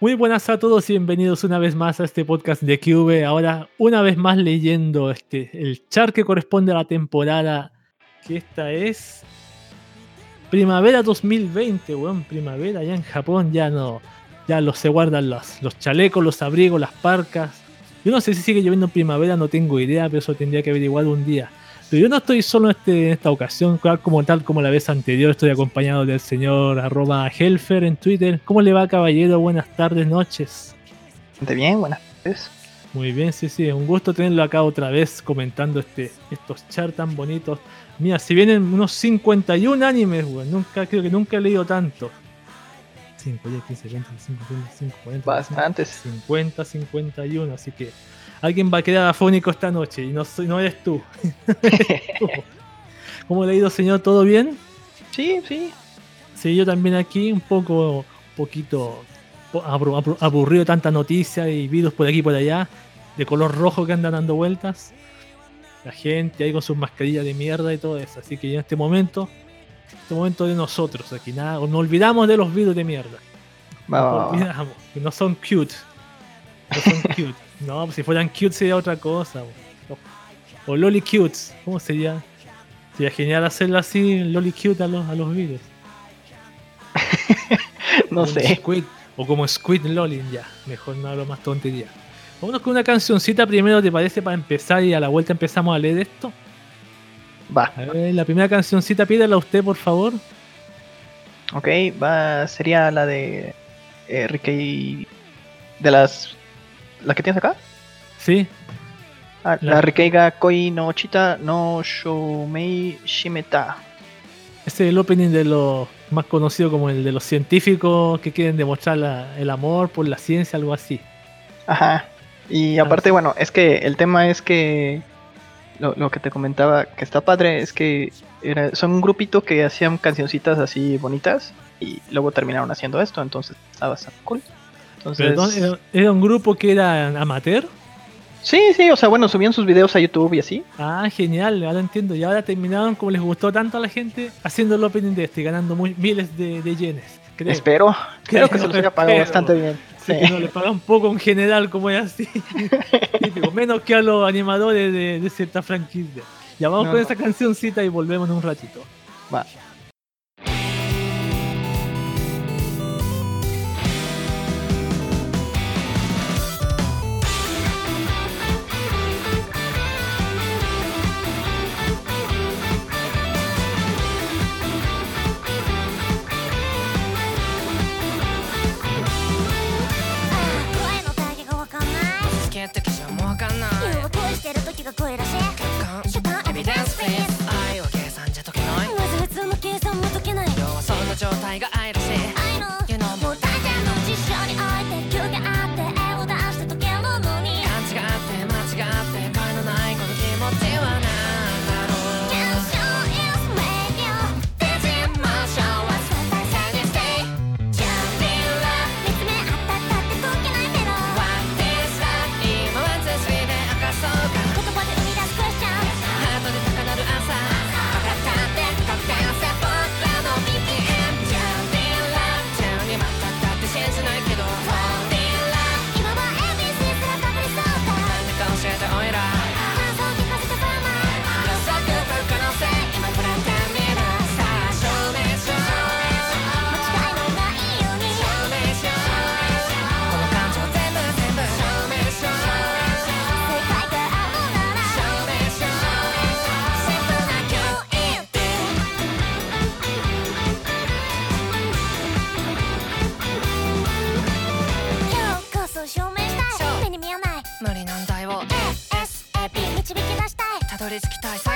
Muy buenas a todos y bienvenidos una vez más a este podcast de QV. Ahora, una vez más leyendo este, el char que corresponde a la temporada, que esta es Primavera 2020, weón. Primavera ya en Japón ya no, ya los, se guardan los, los chalecos, los abrigos, las parcas. Yo no sé si sigue lloviendo en primavera, no tengo idea, pero eso tendría que averiguar un día. Pero yo no estoy solo este, en esta ocasión, como tal como la vez anterior, estoy acompañado del señor arroba Helfer en Twitter. ¿Cómo le va, caballero? Buenas tardes, noches. Bastante bien, buenas tardes. Muy bien, sí, sí, un gusto tenerlo acá otra vez comentando este, estos charts tan bonitos. Mira, si vienen unos 51 animes, weón, nunca, creo que nunca he leído tanto. 5, 10, 15, 20, 25, 25, 40. Bastantes. 50, 51, así que alguien va a quedar afónico esta noche y no, no eres tú. ¿Cómo le ha ido, señor? ¿Todo bien? Sí, sí. Sí, yo también aquí, un poco, un poquito aburrido tanta noticia y videos por aquí y por allá, de color rojo que andan dando vueltas. La gente ahí con sus mascarillas de mierda y todo eso. Así que en este momento, este momento de nosotros aquí, nada, nos olvidamos de los videos de mierda. Nos olvidamos, que no son cute. No son cute. No, pues si fueran cute sería otra cosa. O, o Loli Cutes, ¿cómo sería? Sería genial hacerlo así, Loli Cute a los, a los videos. no sé. Squid, o como Squid Lolin, ya. Mejor no hablo más tontería. Vámonos con una cancioncita primero, ¿te parece? Para empezar y a la vuelta empezamos a leer esto. Va. A ver, la primera cancioncita, pídela a usted, por favor. Ok, va, sería la de eh, Ricky. De las. ¿La que tienes acá? Sí. Ah, la, la Rikeiga Koi no Chita no Shoumei Shimeta. Este es el opening de los más conocido como el de los científicos que quieren demostrar la, el amor por la ciencia, algo así. Ajá. Y aparte, bueno, es que el tema es que lo, lo, que te comentaba que está padre es que era, son un grupito que hacían cancioncitas así bonitas y luego terminaron haciendo esto, entonces estaba bastante cool. Entonces, Perdón, ¿era, ¿era, un grupo que era amateur? Sí, sí, o sea, bueno, subían sus videos a YouTube y así. Ah, genial, ahora entiendo. Y ahora terminaron, como les gustó tanto a la gente, haciendo el opening de este, ganando muy, miles de, de yenes. Creo. Espero, creo, creo que se los haya pagado bastante bien. Sí. Que no le pagan poco en general, como es así. menos que a los animadores de, de cierta franquicia. Ya vamos no, con no. esa cancioncita y volvemos en un ratito. Va. わかんない。してる時が声らり着きたい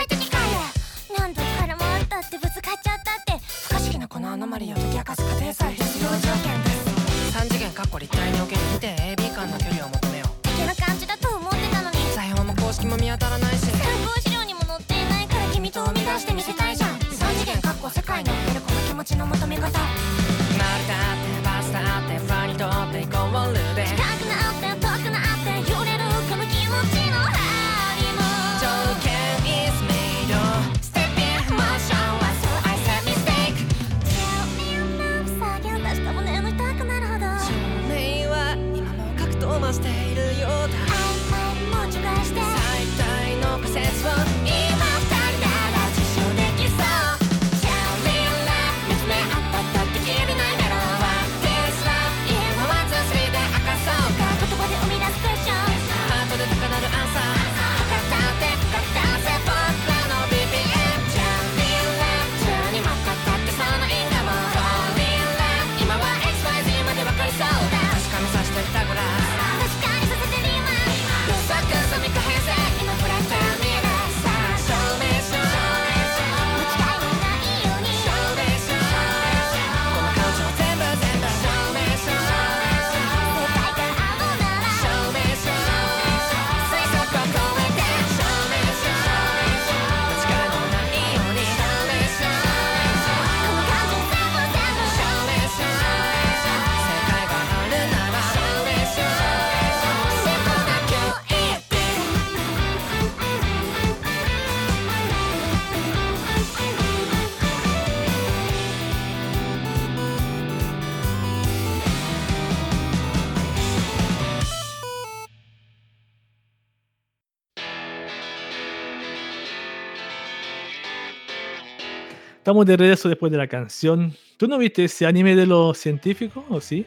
Estamos de regreso después de la canción. ¿Tú no viste ese anime de los científicos o sí?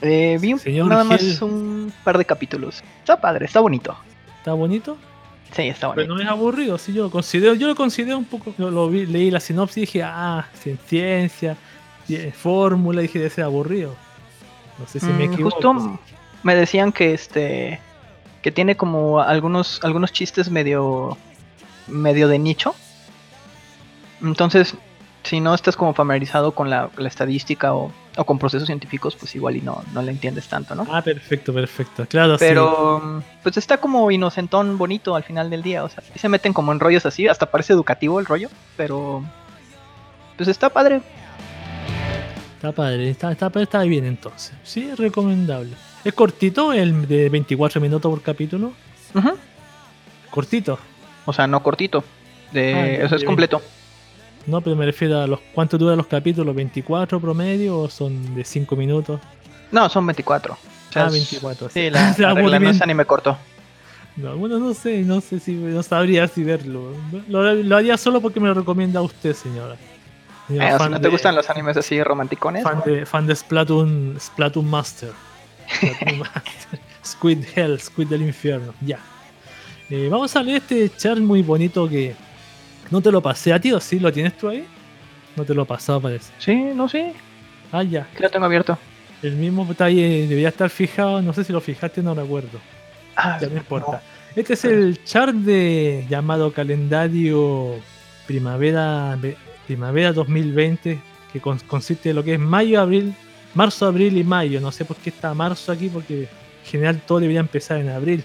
Eh, vi un- Señor nada más un par de capítulos. Está padre, está bonito. ¿Está bonito? Sí, está Pero bonito. no es aburrido, sí, yo lo considero, yo lo considero un poco, yo lo vi, leí la sinopsis y dije, ah, cien- ciencia, fórmula, dije, debe ser aburrido. No sé si me Mm, equivoco. Justo me decían que este que tiene como algunos algunos chistes medio medio de nicho. Entonces, si no estás como familiarizado con la, la estadística o, o con procesos científicos, pues igual y no, no le entiendes tanto, ¿no? Ah, perfecto, perfecto. Claro. Pero pues está como inocentón, bonito al final del día. O sea, sí se meten como en rollos así, hasta parece educativo el rollo, pero pues está padre. Está padre, está, está, está bien entonces. Sí, es recomendable. Es cortito, el de 24 minutos por capítulo. Ujú. Cortito. O sea, no cortito. De, Ah, eso es completo. No, pero me refiero a los cuánto duran los capítulos, 24 promedio o son de 5 minutos. No, son 24. O sea, ah, es- 24. Sí, la, Se la regla no es anime corto. No, bueno, no sé, no sé si no sabría si verlo. Lo, lo haría solo porque me lo recomienda usted, señora. Señora, Eh, o no te de- gustan los animes así romanticones. fan de, fan de Splatoon, Splatoon Master. Splatoon Master. Squid Hell, Squid del infierno. Ya. Eh, vamos a leer este chat muy bonito que no te lo pasé a ti, ¿o sí? ¿Lo tienes tú ahí? No te lo he pasado, parece. Sí, no sé. Ah, ya. Aquí lo tengo abierto. El mismo está ahí, eh, debería estar fijado. No sé si lo fijaste, no recuerdo. Ah, Ya no importa. Este es el chart de llamado calendario primavera primavera 2020 que cons- consiste de lo que es mayo, abril, marzo, abril y mayo. No sé por qué está marzo aquí porque en general todo debería empezar en abril.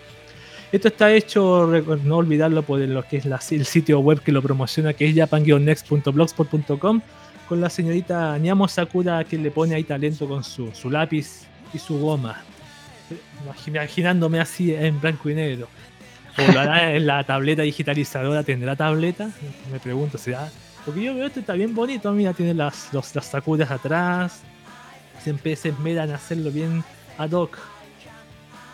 Esto está hecho, no olvidarlo por lo que es el sitio web que lo promociona, que es japan-next.blogspot.com, con la señorita Nyamo Sakura que le pone ahí talento con su, su lápiz y su goma. Imaginándome así en blanco y negro. O la tableta digitalizadora, ¿tendrá tableta? Me pregunto, ¿será? Porque yo veo esto está bien bonito, mira, tiene las, los, las sakuras atrás. Siempre se esmeran a hacerlo bien ad hoc.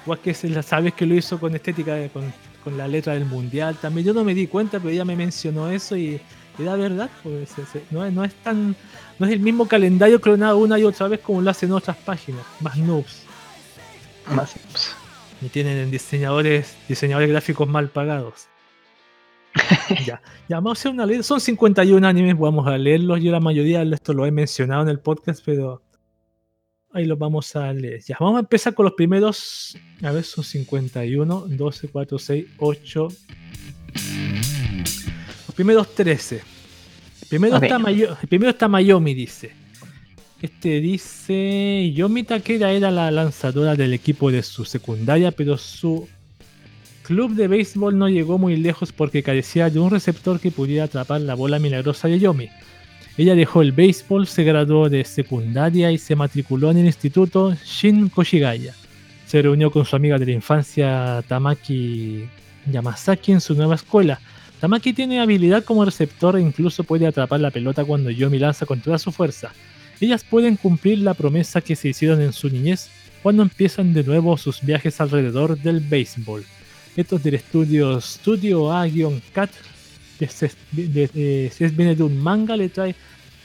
Igual que se- sabes que lo hizo con estética, con, con la letra del mundial también. Yo no me di cuenta, pero ella me mencionó eso y era verdad. Pues, no, es, no es tan. No es el mismo calendario clonado una y otra vez como lo hacen otras páginas, más noobs. Más, pues, Y tienen diseñadores, diseñadores gráficos mal pagados. ya, ya, vamos a hacer una ley. Son 51 animes, vamos a leerlos. Yo la mayoría de esto lo he mencionado en el podcast, pero ahí los vamos a leer. Ya, vamos a empezar con los primeros. A ver, son 51, 12, 4, 6, 8. Los primeros 13. Primero, Ok. está, Mayo- primero está Mayomi, dice. Este dice, Yomi Takeda era la lanzadora del equipo de su secundaria, pero su club de béisbol no llegó muy lejos porque carecía de un receptor que pudiera atrapar la bola milagrosa de Yomi. Ella dejó el béisbol, se graduó de secundaria y se matriculó en el instituto Shin Koshigaya. Se reunió con su amiga de la infancia Tamaki Yamasaki en su nueva escuela. Tamaki tiene habilidad como receptor e incluso puede atrapar la pelota cuando Yomi lanza con toda su fuerza. Ellas pueden cumplir la promesa que se hicieron en su niñez cuando empiezan de nuevo sus viajes alrededor del béisbol. Esto es del estudio Studio A-Cat, que se, de- eh, se viene de un manga, le trae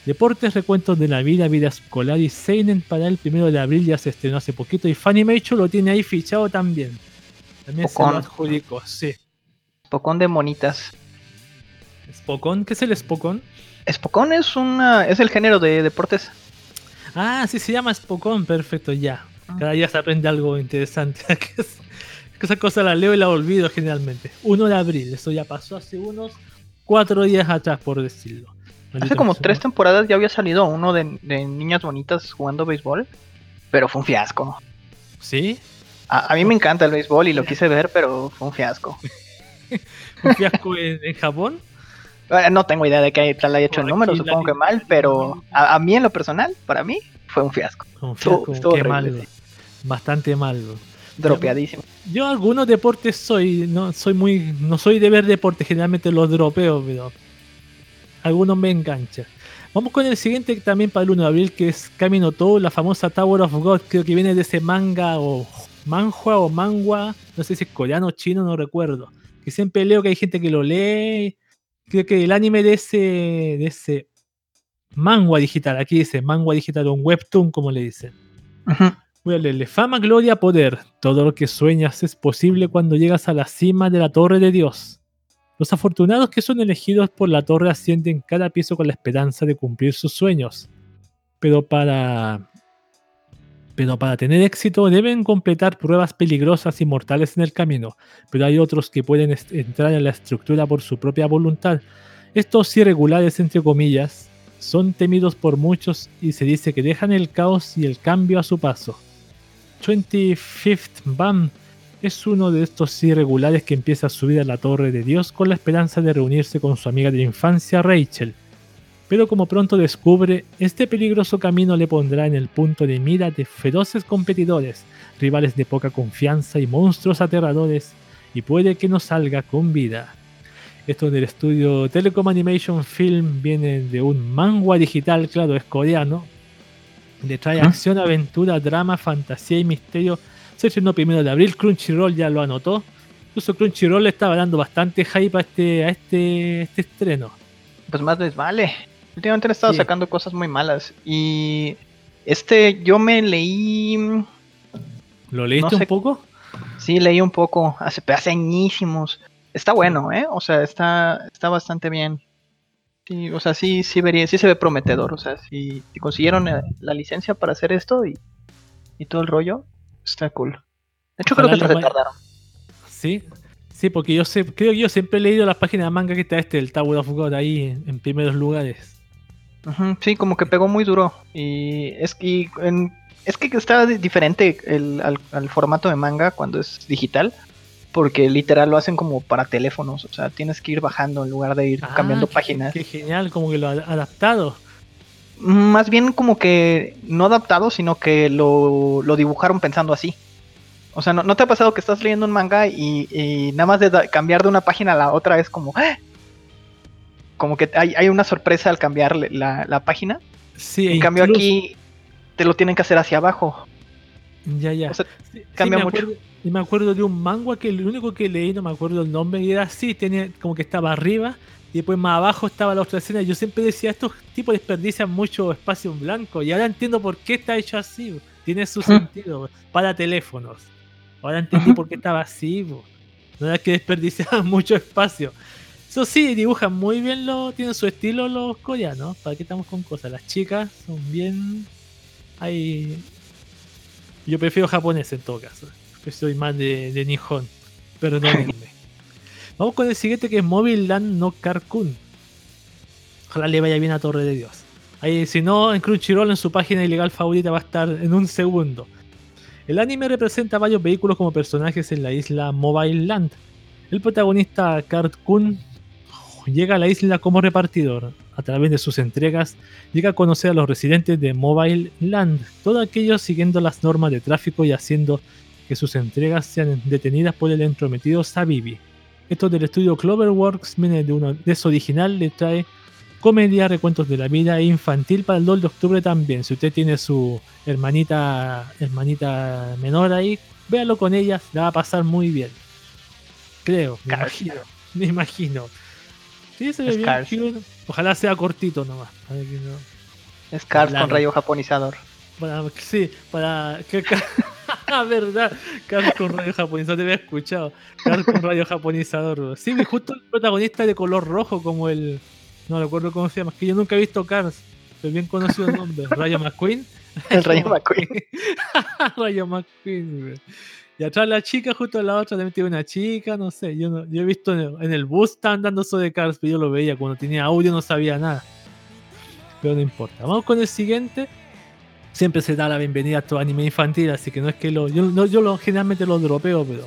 deportes, recuentos de la vida, vida escolar y Seinen para el primero de abril, ya se estrenó hace poquito y Funimation lo tiene ahí fichado también. También se lo Pocón. adjudicó, sí. Spokon de monitas. ¿Spokon? ¿Qué es el Spokon? Spokon es una es el género de deportes. Ah, sí, se llama Spokon, perfecto, ya. Cada día se aprende algo interesante. es- esa cosa la leo y la olvido generalmente. 1 de abril, eso ya pasó hace unos cuatro días atrás, por decirlo. Hace como tres temporadas ya había salido uno de, de niñas bonitas jugando béisbol, pero fue un fiasco. ¿Sí? A, a mí me encanta el béisbol y lo quise ver, pero fue un fiasco. ¿Un fiasco en, en Japón? Eh, No tengo idea de que tal haya hecho el número, supongo que mal, pero a, a mí en lo personal, para mí, fue un fiasco. Un Estuvo- fiasco, estuvo qué horrible, mal. sí. Bastante mal. bro. Dropeadísimo. Yo algunos deportes soy, no soy muy, no soy de ver deportes, generalmente los dropeo, pero algunos me enganchan. Vamos con el siguiente también para el 1 de abril, que es Camino Todo, la famosa Tower of God, creo que viene de ese manga o manhua o mangua, no sé si es coreano o chino, no recuerdo. Que siempre leo que hay gente que lo lee. Creo que el anime de ese, de ese mangua digital, aquí dice mangua digital, un webtoon como le dicen. Ujú. Voy a leerle. Fama, gloria, poder. Todo lo que sueñas es posible cuando llegas a la cima de la torre de Dios. Los afortunados que son elegidos por la torre ascienden cada piso con la esperanza de cumplir sus sueños. Pero para. Pero para tener éxito deben completar pruebas peligrosas y mortales en el camino. Pero hay otros que pueden entrar en la estructura por su propia voluntad. Estos irregulares, entre comillas, son temidos por muchos y se dice que dejan el caos y el cambio a su paso. 25th Bam es uno de estos irregulares que empieza a subir a la torre de Dios con la esperanza de reunirse con su amiga de infancia Rachel. Pero como pronto descubre, este peligroso camino le pondrá en el punto de mira de feroces competidores, rivales de poca confianza y monstruos aterradores, y puede que no salga con vida. Esto del estudio Telecom Animation Film viene de un manga digital, claro, es coreano. Le trae acción, aventura, drama, fantasía y misterio. Se estrenó primero de abril, Crunchyroll ya lo anotó. Incluso Crunchyroll le estaba dando bastante hype a este, a este, este estreno. Pues más les vale. Últimamente han estado Sí. sacando cosas muy malas. Y este, yo me leí. ¿Lo leíste No sé. un poco? Sí, leí un poco. Hace, hace añísimos. Está bueno, ¿eh? O sea, está, está bastante bien. Sí, o sea, sí, sí vería, sí se ve prometedor. O sea, si, si consiguieron eh, la licencia para hacer esto y, y todo el rollo, está cool. De hecho, creo Ojalá que se retardaron. Sí. Sí, porque yo sé, creo que yo siempre he leído las páginas de manga que está este, el Tower of God, ahí en, en primeros lugares. Ujú, sí, como que pegó muy duro. Y es que, en- es que está di- diferente el, al, al formato de manga cuando es digital. Porque literal lo hacen como para teléfonos. O sea, tienes que ir bajando en lugar de ir Ah, cambiando qué- páginas. Qué genial, como que lo ha adaptado. Más bien como que no adaptado, sino que lo, lo dibujaron pensando así. O sea, ¿no, no te ha pasado que estás leyendo un manga y, y nada más de cambiar de una página a la otra es como... ¡ah! Como que hay, hay una sorpresa al cambiar la, la página. Sí, En e cambio aquí te lo tienen que hacer hacia abajo. Ya, ya. O sea, Sí, sí, cambia me mucho. acuerdo- y me acuerdo de un manga que el único que leí, no me acuerdo el nombre, y era así, tenía como que estaba arriba y después más abajo estaba la otra escena. Yo siempre decía, estos tipos desperdician mucho espacio en blanco y ahora entiendo por qué está hecho así. Tiene su sentido para teléfonos. Ahora entendí por qué estaba así. bo. No era que desperdiciaban mucho espacio. Eso sí, dibujan muy bien, lo, tienen su estilo los coreanos. ¿Para qué estamos con cosas? Las chicas son bien... Hay yo prefiero japonés en todo caso. Yo soy más de, de Nihon. Perdónenme. Vamos con el siguiente que es Mobile Land no Carcoon. Ojalá le vaya bien a Torre de Dios. Ahí, si no, en Crunchyroll en su página ilegal favorita va a estar en un segundo. El anime representa varios vehículos como personajes en la isla Mobile Land. El protagonista Cartoon llega a la isla como repartidor. A través de sus entregas llega a conocer a los residentes de Mobile Land, todos aquellos siguiendo las normas de tráfico y haciendo que sus entregas sean detenidas por el entrometido Sabibi. Esto del estudio Cloverworks viene de uno de su original, le trae comedia, recuentos de la vida infantil para el 2 de octubre también. Si usted tiene su hermanita, hermanita menor ahí, véalo con ella, la va a pasar muy bien. Creo, me imagino. Me imagino. Sí, se ve Es bien Cars. cute. Ojalá sea cortito nomás. no- Es Cars Claro. con rayo japonizador. Para, sí, para que Ah, verdad, Cars con radio japonizador, te había escuchado. Cars con radio japonizador. Sí, justo el protagonista de color rojo, como el. No recuerdo cómo se llama, es que yo nunca he visto Cars, pero bien conocido el nombre. Rayo McQueen. El rayo McQueen. Rayo McQueen. Y atrás la chica, justo a la otra también tiene una chica, no sé. Yo, no- yo he visto en el, en el bus, estaban dando eso de Cars, pero yo lo veía. Cuando tenía audio no sabía nada. Pero no importa. Vamos con el siguiente. Siempre se da la bienvenida a estos anime infantil, así que no es que lo. Yo, no, yo lo, generalmente lo dropeo, pero.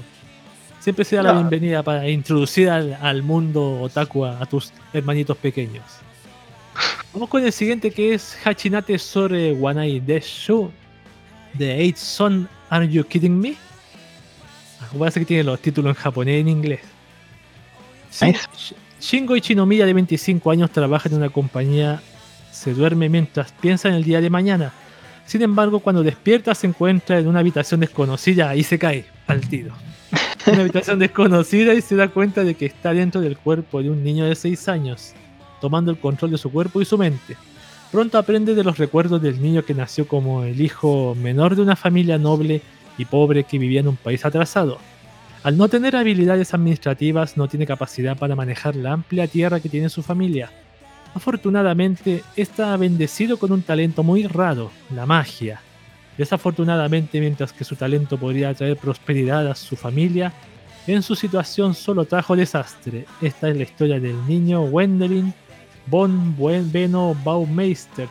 Siempre se da la bienvenida para introducir al, al mundo otaku a, a tus hermanitos pequeños. Vamos con el siguiente que es Hachinate Sore Wanai Deshu de Eight Son Are You Kidding Me? Ah, Parece que tiene los títulos en japonés y en inglés. Sh- Shingo Ichinomiya de 25 años trabaja en una compañía, se duerme mientras piensa en el día de mañana. Sin embargo, cuando despierta se encuentra en una habitación desconocida y se cae al tiro. Una habitación desconocida y se da cuenta de que está dentro del cuerpo de un niño de 6 años, tomando el control de su cuerpo y su mente. Pronto aprende de los recuerdos del niño que nació como el hijo menor de una familia noble y pobre que vivía en un país atrasado. Al no tener habilidades administrativas, no tiene capacidad para manejar la amplia tierra que tiene su familia. Afortunadamente, está bendecido con un talento muy raro, la magia. Desafortunadamente, mientras que su talento podría traer prosperidad a su familia, en su situación solo trajo desastre. Esta es la historia del niño Wendelin von Beno Baumeister,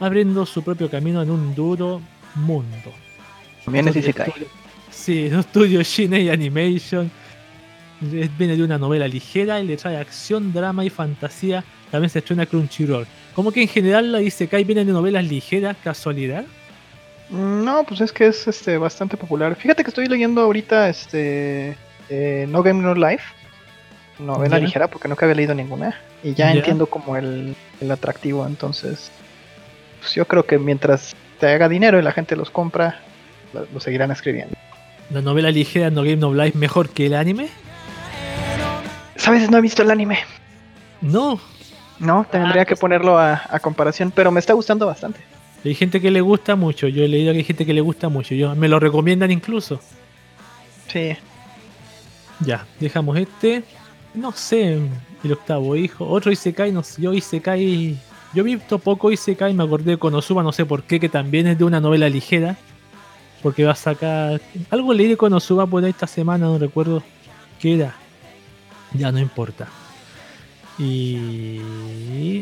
abriendo su propio camino en un duro mundo. También es Isekai. Sí, es un estudio Shinei Animation. Viene de una novela ligera y le trae acción, drama y fantasía. También se estrena Crunchyroll. Como que en general la Isekai viene de novelas ligeras, casualidad. Mm, No, pues es que es este bastante popular. Fíjate que estoy leyendo ahorita este eh, No Game No Life. Novela ligera porque nunca había leído ninguna. Y ya, Ya. entiendo como el, el atractivo. Entonces, pues yo creo que mientras te haga dinero y la gente los compra, lo, seguirán escribiendo. La novela ligera No Game No Life mejor que el anime. ¿Sabes? No he visto el anime. No. No, tendría que ponerlo a, a comparación, pero me está gustando bastante. Hay gente que le gusta mucho. Yo he leído que hay gente que le gusta mucho. Yo, me lo recomiendan incluso. Sí. Ya, dejamos este. No sé, el octavo hijo. Otro Isekai, no sé. Yo Isekai. Yo he visto poco Isekai, me acordé de Konosuba, no sé por qué, que también es de una novela ligera. Porque va a sacar. Algo leí de Konosuba por ahí esta semana, no recuerdo qué era. Ya no importa. Y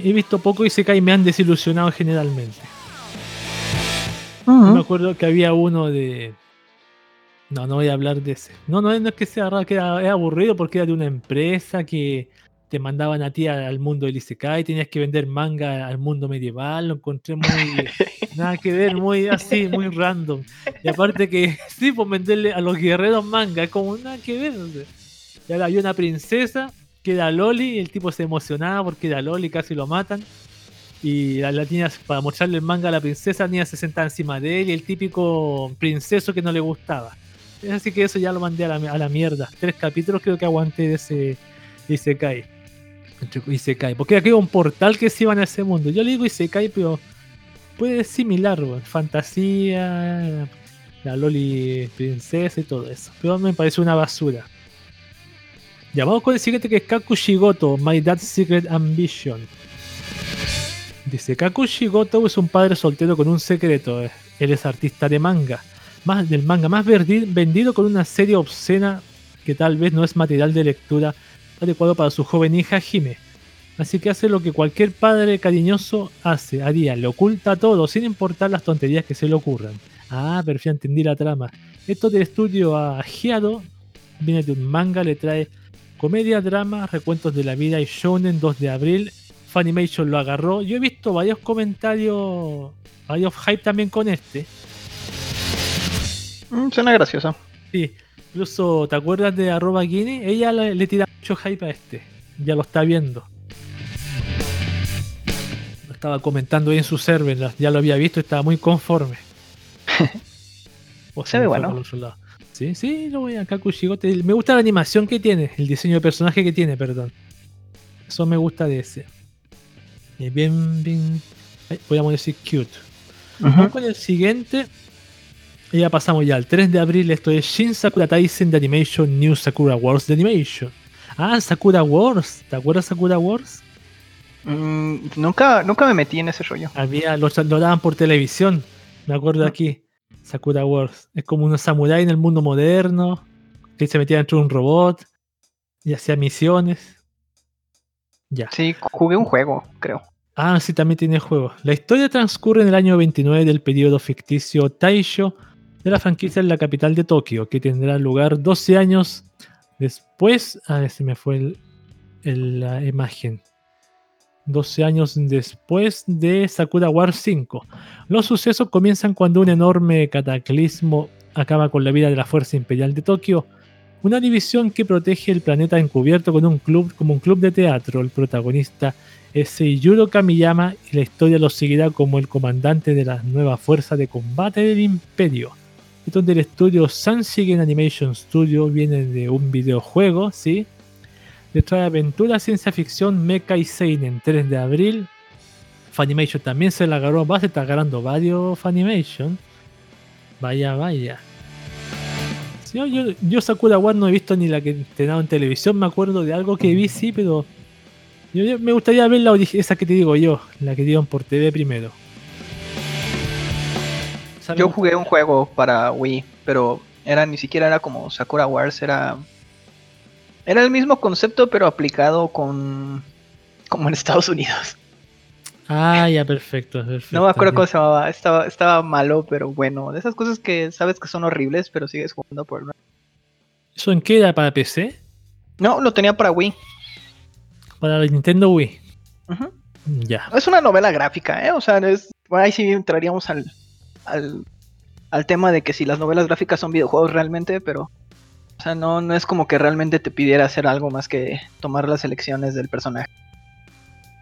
he visto poco Isekai y me han desilusionado generalmente. Me acuerdo que había uno de. No, no voy a hablar de ese. No, no, no es que sea raro, que era, era aburrido porque era de una empresa que te mandaban a ti al mundo del Isekai, tenías que vender manga al mundo medieval, lo encontré muy. nada que ver, muy así, muy random. Y aparte que, sí, pues venderle a los guerreros manga, es como nada que ver. no sé. Y ahora había una princesa que era Loli y el tipo se emocionaba porque era Loli, casi lo matan. Y la, la niña, para mostrarle el manga a la princesa, la niña se sentaba encima de él y el típico princeso que no le gustaba. Así que eso ya lo mandé a la, a la mierda. Tres capítulos creo que aguanté de ese Isekai. Entre- Isekai. Porque aquí hay un portal que se iban a ese mundo. Yo le digo Isekai, pero puede similar. Fantasía, la Loli princesa y todo eso. Pero me parece una basura. Ya vamos con el siguiente que es Kakushigoto, My Dad's Secret Ambition. Dice, Kakushigoto es un padre soltero con un secreto. Él es artista de manga. Más del manga más vendido con una serie obscena que tal vez no es material de lectura adecuado para su joven hija Hime. Así que hace lo que cualquier padre cariñoso hace, haría, le oculta todo sin importar las tonterías que se le ocurran. Ah, perfecto, entendí la trama. Esto del estudio a Giado viene de un manga, le trae comedia, drama, recuentos de la vida y shounen 2 de abril. Funimation lo agarró. Yo he visto varios comentarios, varios hype también con este. Mm, suena gracioso. Sí, incluso, ¿te acuerdas de arroba Guinea? Ella le, le tira mucho hype a este. Ya lo está viendo. Estaba comentando ahí en su server, ya lo había visto, estaba muy conforme. O Se ve bueno. por otro lado. Sí, sí, lo voy a Kakushigote. Me gusta la animación que tiene, el diseño de personaje que tiene, perdón. Eso me gusta de ese. Eh, bien, bien. Podríamos decir cute. Vamos con el siguiente. Y ya pasamos ya al 3 de abril. Esto es Shin Sakura Taisen de Animation New Sakura Wars de Animation. Ah, Sakura Wars. ¿Te acuerdas Sakura Wars? Mm, nunca, nunca me metí en ese rollo. Había, lo, lo daban por televisión. Me acuerdo aquí. Sakura Wars. Es como un samurái en el mundo moderno. Que se metía dentro de un robot. Y hacía misiones. Ya. Sí, jugué un juego, creo. Ah, sí, también tiene juego. La historia transcurre en el año 29 del periodo ficticio Taisho de la franquicia en la capital de Tokio, que tendrá lugar 12 años después. A ver si me fue el- la imagen. 12 años después de Sakura Wars 5. Los sucesos comienzan cuando un enorme cataclismo acaba con la vida de la Fuerza Imperial de Tokio, una división que protege el planeta encubierto con un club como un club de teatro. El protagonista es Seiyuro Kamiyama y la historia lo seguirá como el comandante de la nueva fuerza de combate del Imperio. Esto es del estudio Sanshigen Animation Studio, viene de un videojuego, ¿sí? Le trae aventura, ciencia ficción, mecha y seinen 3 de abril. Funimation también se la agarró, va a estar agarrando varios Funimation. Vaya, vaya. Sí, yo, yo, yo Sakura War no he visto ni la que te dado en televisión, me acuerdo de algo que vi, sí, pero me gustaría ver la esa que te digo yo, la que dieron por TV primero. Yo jugué un juego para Wii, pero era ni siquiera era como Sakura Wars, era era el mismo concepto pero aplicado con como en Estados Unidos. Ah, ya, perfecto, perfecto. No me acuerdo cómo se llamaba, estaba estaba malo, pero bueno, de esas cosas que sabes que son horribles, pero sigues jugando por ¿Eso en qué era? ¿Para PC? No, lo tenía para Wii. Para la Nintendo Wii. Ya. Es una novela gráfica, ¿eh? O sea, es, bueno, ahí sí entraríamos al, al, al tema de que si las novelas gráficas son videojuegos realmente, pero... O sea, no, no es como que realmente te pidiera hacer algo más que tomar las elecciones del personaje.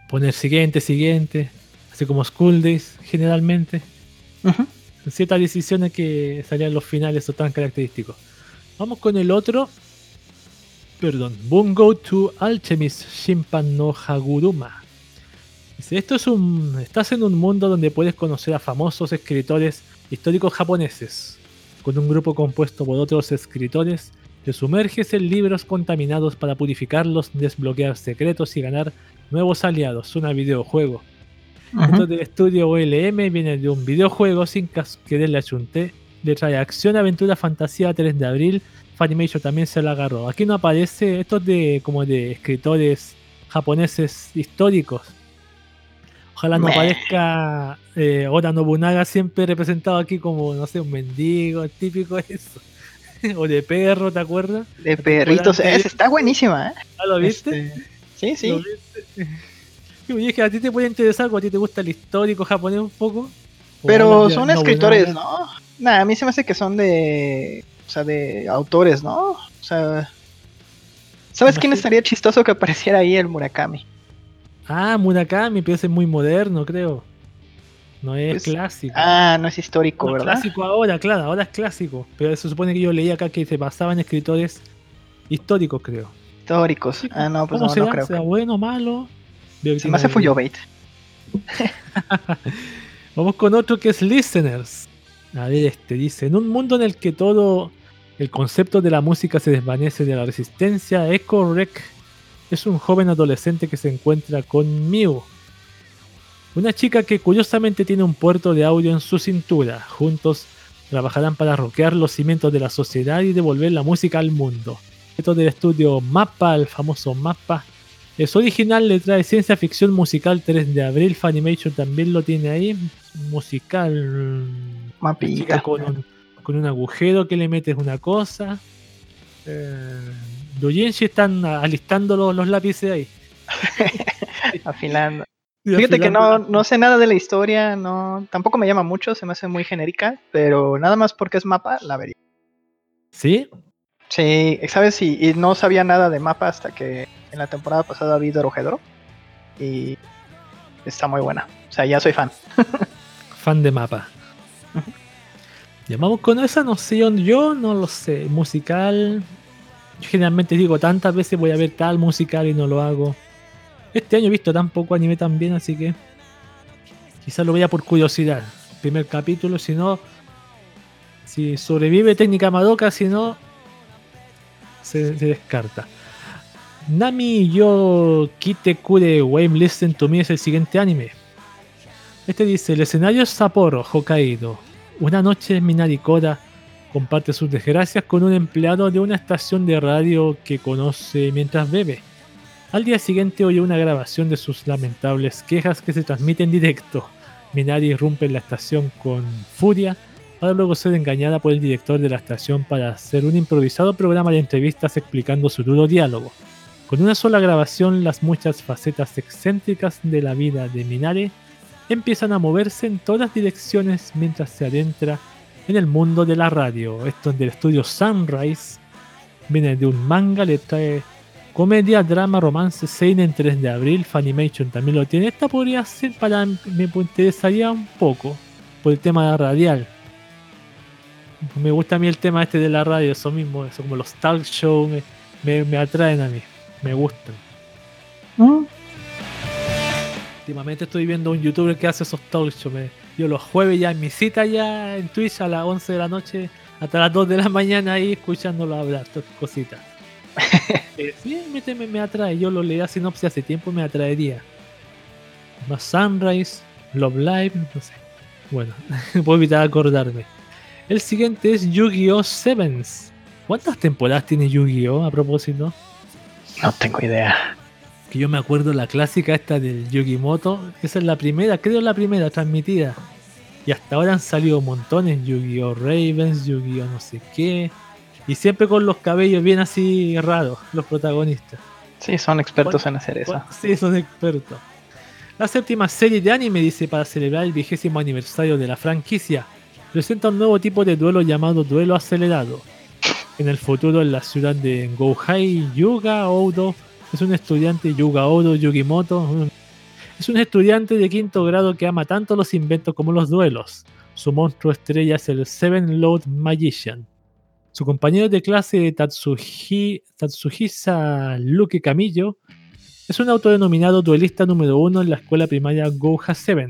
Poner siguiente, siguiente. Así como School Days, generalmente. Ujú. Ciertas decisiones que salían los finales son tan característicos. Vamos con el otro. Perdón. Bungo to Alchemist Shimpan no Haguruma. Dice, esto es un. Estás en un mundo donde puedes conocer a famosos escritores históricos japoneses. Con un grupo compuesto por otros escritores, te sumerges en libros contaminados para purificarlos, desbloquear secretos y ganar nuevos aliados. Suena videojuego. Esto del estudio OLM viene de un videojuego sin querer le achunté. Le trae acción, aventura, fantasía 3 de abril. Funimation también se la agarró. Aquí no aparece, esto es de como de escritores japoneses históricos. Ojalá no aparezca eh, Oda Nobunaga siempre representado aquí como, no sé, un mendigo, típico eso. o de perro, ¿te acuerdas? De perritos, está buenísima, ¿eh? ¿Ah, lo viste? Este, sí, sí. ¿Lo viste? Y dije, ¿a ti te puede interesar o a ti te gusta el histórico japonés un poco? Pero son escritores, ¿no? Nah, a mí se me hace que son de. O sea, de autores, ¿no? O sea. ¿Sabes quién estaría chistoso que apareciera ahí el Murakami? Ah, Murakami, pero ese es muy moderno, creo. No es Pues, clásico. Ah, no es histórico, No es ¿verdad? clásico ahora, claro, ahora es clásico. Pero se supone que yo leí acá que se basaban en escritores históricos, creo. Históricos. Ah, no, pues ¿Cómo no, será? no creo. ¿Será bueno o malo? Que Se me hace Fuyobait. Vamos con otro que es Listeners. A ver, este dice: En un mundo en el que todo el concepto de la música se desvanece de la resistencia, Echo Rec es un joven adolescente que se encuentra con Mew, una chica que curiosamente tiene un puerto de audio en su cintura. Juntos trabajarán para rockear los cimientos de la sociedad y devolver la música al mundo. Esto es del estudio Mappa, el famoso Mappa. Es original, le trae ciencia ficción musical 3 de abril. Funimation también lo tiene ahí. Musical. Mapita. Con un, con un agujero que le metes una cosa. Eh, Doujinshi están alistando los, los lápices ahí. Afilando. Fíjate que no, no sé nada de la historia, no, tampoco me llama mucho, se me hace muy genérica, pero nada más porque es mapa, la vería. ¿Sí? Sí, ¿sabes? Y, y no sabía nada de mapa hasta que en la temporada pasada vi Dorohedoro. Y está muy buena. O sea, ya soy fan. Fan de mapa. Llamamos con esa noción, yo no lo sé. Musical. Yo generalmente digo tantas veces voy a ver tal musical y no lo hago. Este año he visto tan poco anime también, así que. Quizás lo vea por curiosidad. Primer capítulo, si no. Si sobrevive técnica Madoka, si no. Se, descarta. Nami yo Kite Kure Wame Listen to Me es el siguiente anime. Este dice, el escenario es Sapporo, Hokkaido. Una noche Minari Koda comparte sus desgracias con un empleado de una estación de radio que conoce mientras bebe. Al día siguiente oye una grabación de sus lamentables quejas que se transmite en directo. Minari irrumpe en la estación con furia para luego ser engañada por el director de la estación para hacer un improvisado programa de entrevistas explicando su duro diálogo. Con una sola grabación, las muchas facetas excéntricas de la vida de Minari empiezan a moverse en todas direcciones mientras se adentra en el mundo de la radio. Esto del estudio Sunrise viene de un manga, le trae comedia, drama, romance, seinen 3 de abril, Funimation también lo tiene. Esta podría ser para me interesaría un poco por el tema radial. Me gusta a mí el tema este de la radio, eso mismo, eso como los talk shows me, me, me atraen a mí, me gustan. Mm, Últimamente estoy viendo un youtuber que hace esos talk shows. me- Yo los jueves ya en mi cita ya en Twitch a las 11 de la noche hasta las 2 de la mañana ahí escuchándolo hablar, todas cositas. Eh, sí, me, me, atrae. Yo lo leí a sinopsis hace tiempo me atraería. Más Sunrise, Love Live, no sé. Bueno, puedo evitar acordarme. El siguiente es Yu-Gi-Oh! Sevens. ¿Cuántas temporadas tiene Yu-Gi-Oh! a propósito? No tengo idea. Que yo me acuerdo la clásica esta del Yugimoto. Esa es la primera, creo la primera transmitida. Y hasta ahora han salido montones. Yu-Gi-Oh! Ravens, Yu-Gi-Oh! no sé qué. Y siempre con los cabellos bien así raros, los protagonistas. Sí, son expertos en hacer eso. Sí, son expertos. La séptima serie de anime dice para celebrar el vigésimo aniversario de la franquicia. Presenta un nuevo tipo de duelo llamado duelo acelerado. En el futuro en la ciudad de Gouhai, Yuga Odo es un estudiante Yuga Odo Yugimoto. Es un estudiante de quinto grado que ama tanto los inventos como los duelos. Su monstruo estrella es el Seven Load Magician. Su compañero de clase Tatsuhi, Tatsuhisa Luke Camillo es un autodenominado duelista número uno en la escuela primaria Gouha 7.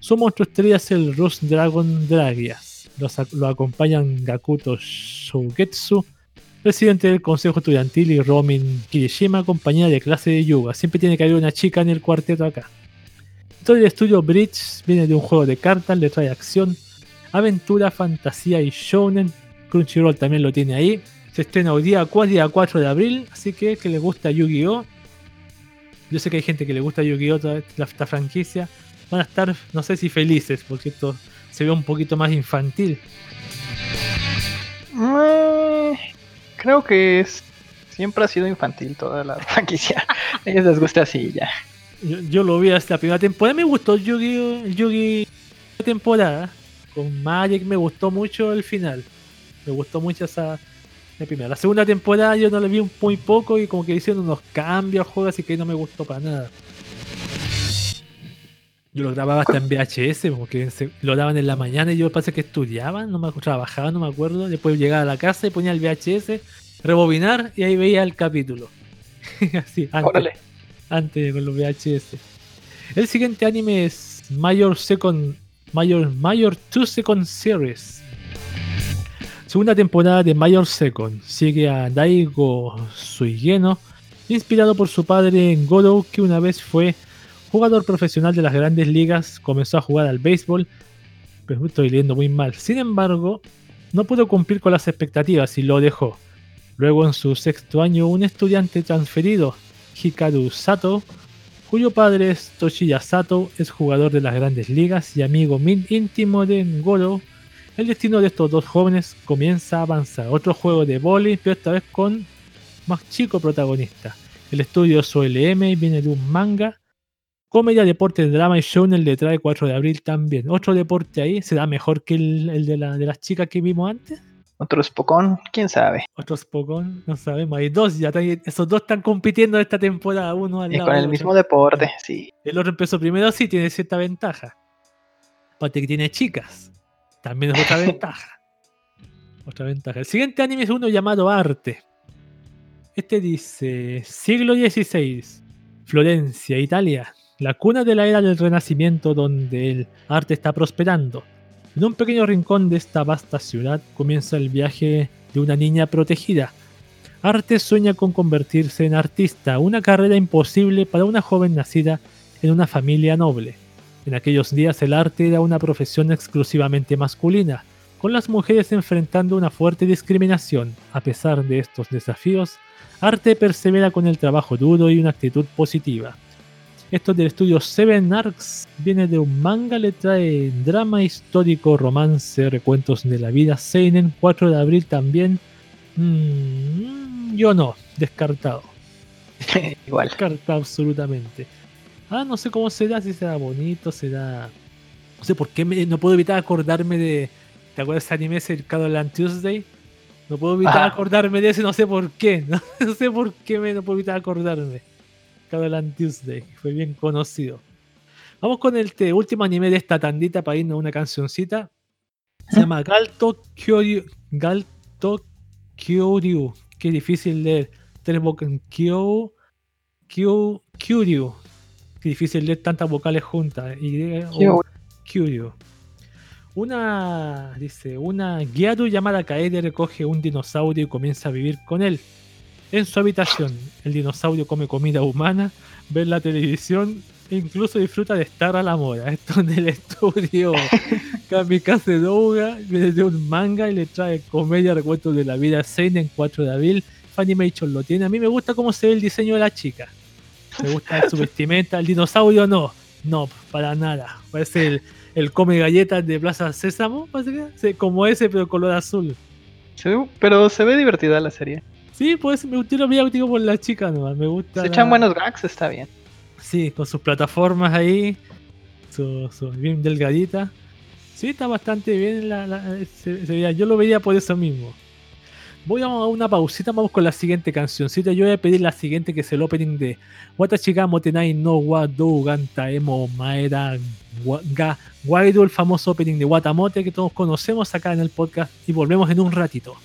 Su monstruo estrella es el Rus Dragon Dragias. Los lo acompañan Gakuto Shougetsu, presidente del consejo estudiantil, y Romin Kirishima, compañera de clase de Yuga. Siempre tiene que haber una chica en el cuarteto acá. Todo el estudio Bridge viene de un juego de cartas, le trae acción, aventura, fantasía y shounen. Crunchyroll también lo tiene ahí. Se estrena hoy día, cua- día 4 de abril, así que que le gusta Yu-Gi-Oh! Yo sé que hay gente que le gusta Yu-Gi-Oh! la- esta franquicia. Van a estar, no sé si felices, porque esto se ve un poquito más infantil. Creo que es siempre ha sido infantil toda la franquicia. A ellos les gusta así ya. Yo, yo lo vi hasta la primera temporada, me gustó Yu-Gi-Oh! Yu-Gi temporada. Con Magic me gustó mucho el final. Me gustó mucho esa la primera. La segunda temporada yo no la vi un muy poco y como que hicieron unos cambios al juego, así que no me gustó para nada. Yo lo grababa hasta en VHS, como que se- lo daban en la mañana y yo parece que estudiaba, no me trabajaba, no me acuerdo. Después llegaba a la casa y ponía el VHS, rebobinar y ahí veía el capítulo. así, antes Órale. antes con los VHS. El siguiente anime es Major Second Major Major 2 Second Series. Segunda temporada de Major Second sigue a Daigo Suigeno, inspirado por su padre Goro, que una vez fue jugador profesional de las grandes ligas, comenzó a jugar al béisbol, pero estoy leyendo muy mal. Sin embargo, no pudo cumplir con las expectativas y lo dejó. Luego, en su sexto año, un estudiante transferido, Hikaru Sato, cuyo padre es Toshiya Sato, es jugador de las grandes ligas y amigo min- íntimo de Ngoro. El destino de estos dos jóvenes comienza a avanzar. Otro juego de vóley, pero esta vez con más chico protagonista. El estudio SOLM viene de un manga. Comedia, deporte, drama y shounen le trae 4 de abril también. Otro deporte ahí será mejor que el, el de, la, de las chicas que vimos antes. Otro Spokon, quién sabe. Otros Pokémon, no sabemos. Hay dos, ya están- esos dos están compitiendo esta temporada, uno al Y lado con el mismo otro. deporte, sí. El otro empezó primero, sí, tiene cierta ventaja. Aparte que tiene chicas. También es otra ventaja. Otra ventaja. El siguiente anime es uno llamado Arte. Este dice: Siglo XVI, Florencia, Italia. La cuna de la era del Renacimiento donde el arte está prosperando. En un pequeño rincón de esta vasta ciudad comienza el viaje de una niña protegida. Arte sueña con convertirse en artista, una carrera imposible para una joven nacida en una familia noble. En aquellos días el arte era una profesión exclusivamente masculina, con las mujeres enfrentando una fuerte discriminación. A pesar de estos desafíos, Arte persevera con el trabajo duro y una actitud positiva. Esto del estudio Seven Arcs viene de un manga, le trae drama histórico, romance, recuentos de la vida, Seinen, 4 de abril también. Mm, yo no, descartado. Igual. Descartado absolutamente. Ah, no sé cómo será, si será bonito, será... No sé por qué me- no puedo evitar acordarme de... ¿Te acuerdas de ese anime ese Caroline Tuesday? No puedo evitar Ajá. acordarme de ese, no sé por qué. No, No sé por qué me no puedo evitar acordarme. Caroline Tuesday, fue bien conocido. Vamos con el te- último anime de esta tandita para irnos a una cancioncita. Se llama Galto Kyoryu. Galto Kyoryu. Qué difícil leer. Tres vocales. Kyo. Kyo. Kyoryu. Qué difícil leer tantas vocales juntas. Y, o- Kyo. Kyoryu. Una, dice, una Gyaru llamada Kaede recoge un dinosaurio y comienza a vivir con él. En su habitación, el dinosaurio come comida humana, ve la televisión e incluso disfruta de estar a la moda. Esto en el estudio Kamikaze Douga viene de un manga y le trae comedia, recuentos de la vida Seinen 4 de abril. Funimation lo tiene. A mí me gusta cómo se ve el diseño de la chica. Me gusta su vestimenta. El dinosaurio no. No, para nada. Parece el, el come galletas de Plaza Sésamo. parece que, sí, como ese, pero color azul. Pero se ve divertida la serie. Sí, pues me gusta lo digo por la chica nomás. Me gusta. Se la- echan buenos gags, está bien. Sí, con sus plataformas ahí. Su, su- bien delgadita. Sí, está bastante bien. La, la- se- se veía- yo lo veía por eso mismo. Voy a una pausita, vamos con la siguiente cancioncita. Yo voy a pedir la siguiente que es el opening de Watachiga Motenai no wa ganta emo maeda ga wairu, el famoso opening de Watamote que todos conocemos acá en el podcast y volvemos en un ratito.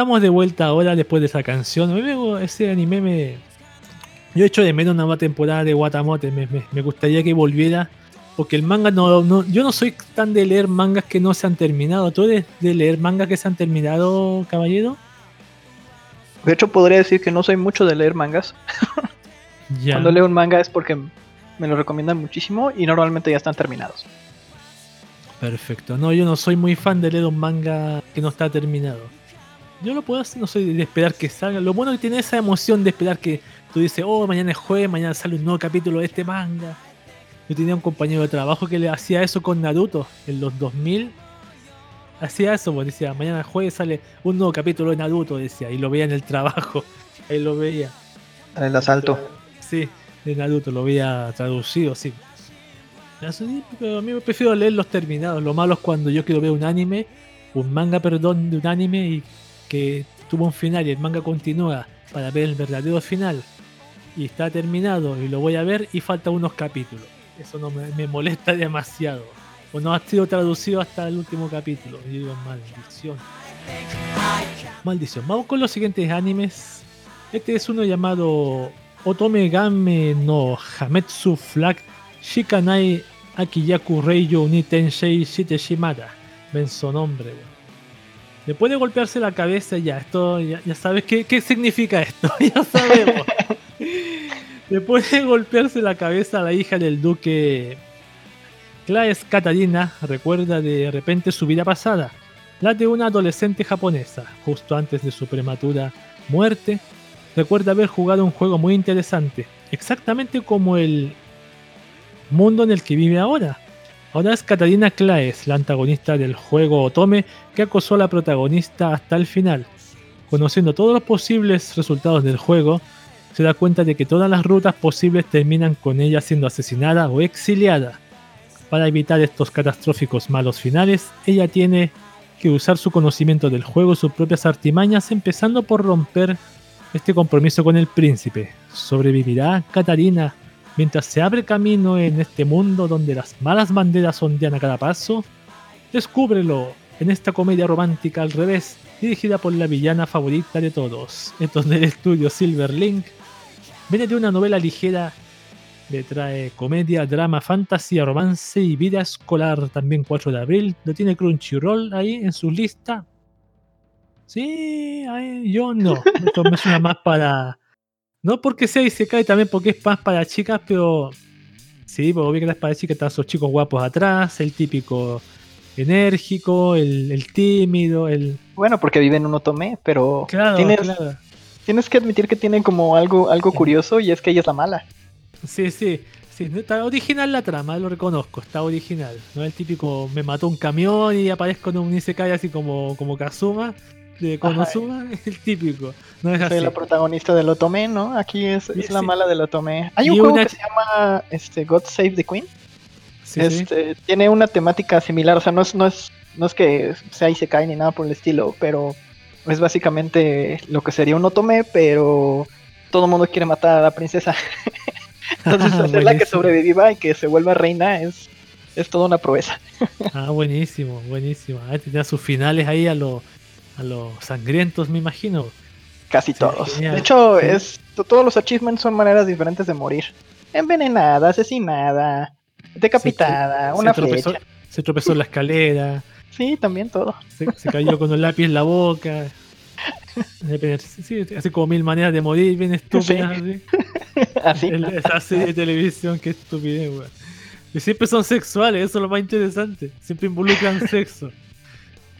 Estamos de vuelta ahora después de esa canción. Ese anime me. Yo echo de menos una nueva temporada de Watamote. Me, me- me gustaría que volviera. Porque el manga no, no- Yo no soy tan de leer mangas que no se han terminado. ¿Tú eres de leer mangas que se han terminado, caballero? De hecho, podría decir que no soy mucho de leer mangas. Ya. Cuando leo un manga es porque me lo recomiendan muchísimo y normalmente ya están terminados. Perfecto. No, yo no soy muy fan de leer un manga que no está terminado. Yo lo puedo hacer, no soy de esperar que salga. Lo bueno que tiene esa emoción de esperar que tú dices, oh, mañana es jueves, mañana sale un nuevo capítulo de este manga. Yo tenía un compañero de trabajo que le hacía eso con Naruto en los 2000. Hacía eso, pues decía, mañana jueves sale un nuevo capítulo de Naruto, decía, y lo veía en el trabajo. Ahí lo veía. El asalto. Sí, de Naruto, lo había traducido, sí, pero a mí me prefiero leer los terminados. Lo malo es cuando yo quiero ver un anime, un manga, perdón, de un anime y que tuvo un final y el manga continúa para ver el verdadero final y está terminado y lo voy a ver y faltan unos capítulos. Eso no me, molesta demasiado. O no ha sido traducido hasta el último capítulo. Y digo, maldición. Maldición. Vamos con los siguientes animes. Este es uno llamado Otome Game no Hametsu Flag Shikanai Akiyaku Reiyo ni Tensei Shiteshimara. Ven su nombre. Después de golpearse la cabeza, ya, esto, ya, sabes qué, qué significa esto, ya sabemos. Después de golpearse la cabeza, la hija del duque Claes Katarina recuerda de repente su vida pasada, la de una adolescente japonesa, justo antes de su prematura muerte. Recuerda haber jugado un juego muy interesante, exactamente como el mundo en el que vive ahora. Ahora es Katarina Claes, la antagonista del juego Otome, que acosó a la protagonista hasta el final. Conociendo todos los posibles resultados del juego, se da cuenta de que todas las rutas posibles terminan con ella siendo asesinada o exiliada. Para evitar estos catastróficos malos finales, ella tiene que usar su conocimiento del juego y sus propias artimañas, empezando por romper este compromiso con el príncipe. ¿Sobrevivirá Katarina mientras se abre camino en este mundo donde las malas banderas ondean a cada paso? Descúbrelo en esta comedia romántica al revés, dirigida por la villana favorita de todos. Esto es del estudio Silver Link. Viene de una novela ligera, le trae comedia, drama, fantasía, romance y vida escolar. También 4 de abril. Lo tiene Crunchyroll ahí en su lista. Sí, ahí, yo no. Esto me suena más para. No porque sea y se cae, también porque es más para chicas, pero. Sí, porque obvio que para chicas están esos chicos guapos atrás, el típico enérgico, el, el tímido, el. Bueno, porque vive en un otome, pero Claro, tienes, claro. tienes que admitir que tiene como algo, algo curioso y es que ella es la mala. Sí, sí. Sí, está original la trama, lo reconozco, está original. No es el típico me mató un camión y aparezco en un Isekai así como, como Kazuma de Konosuba, es el típico. No es así. Soy la protagonista del otome, ¿no? Aquí es, es la sí. mala del otome. Hay Y un juego una- que se llama este, God Save the Queen. Sí, este, Tiene una temática similar, o sea, no es, no es, no es que sea Isekai ni nada por el estilo, pero es básicamente lo que sería un otome, pero todo el mundo quiere matar a la princesa. Entonces hacerla que sobreviva y que se vuelva reina es, es toda una proeza. Ah, buenísimo, buenísimo. Ah, tenía sus finales ahí a los a los sangrientos, me imagino. Casi Sí, todos. genial. De hecho, Sí. es to- todos los achievements son maneras diferentes de morir. Envenenada, asesinada, decapitada, Se- una se tropezó, flecha. se tropezó en la escalera, Sí, también todo. se, se cayó con un lápiz en la boca. Sí, así como mil maneras de morir, bien estúpidas. así. Así. Esa serie de televisión, qué estupidez, weón. Y siempre son sexuales, eso es lo más interesante. Siempre involucran sexo.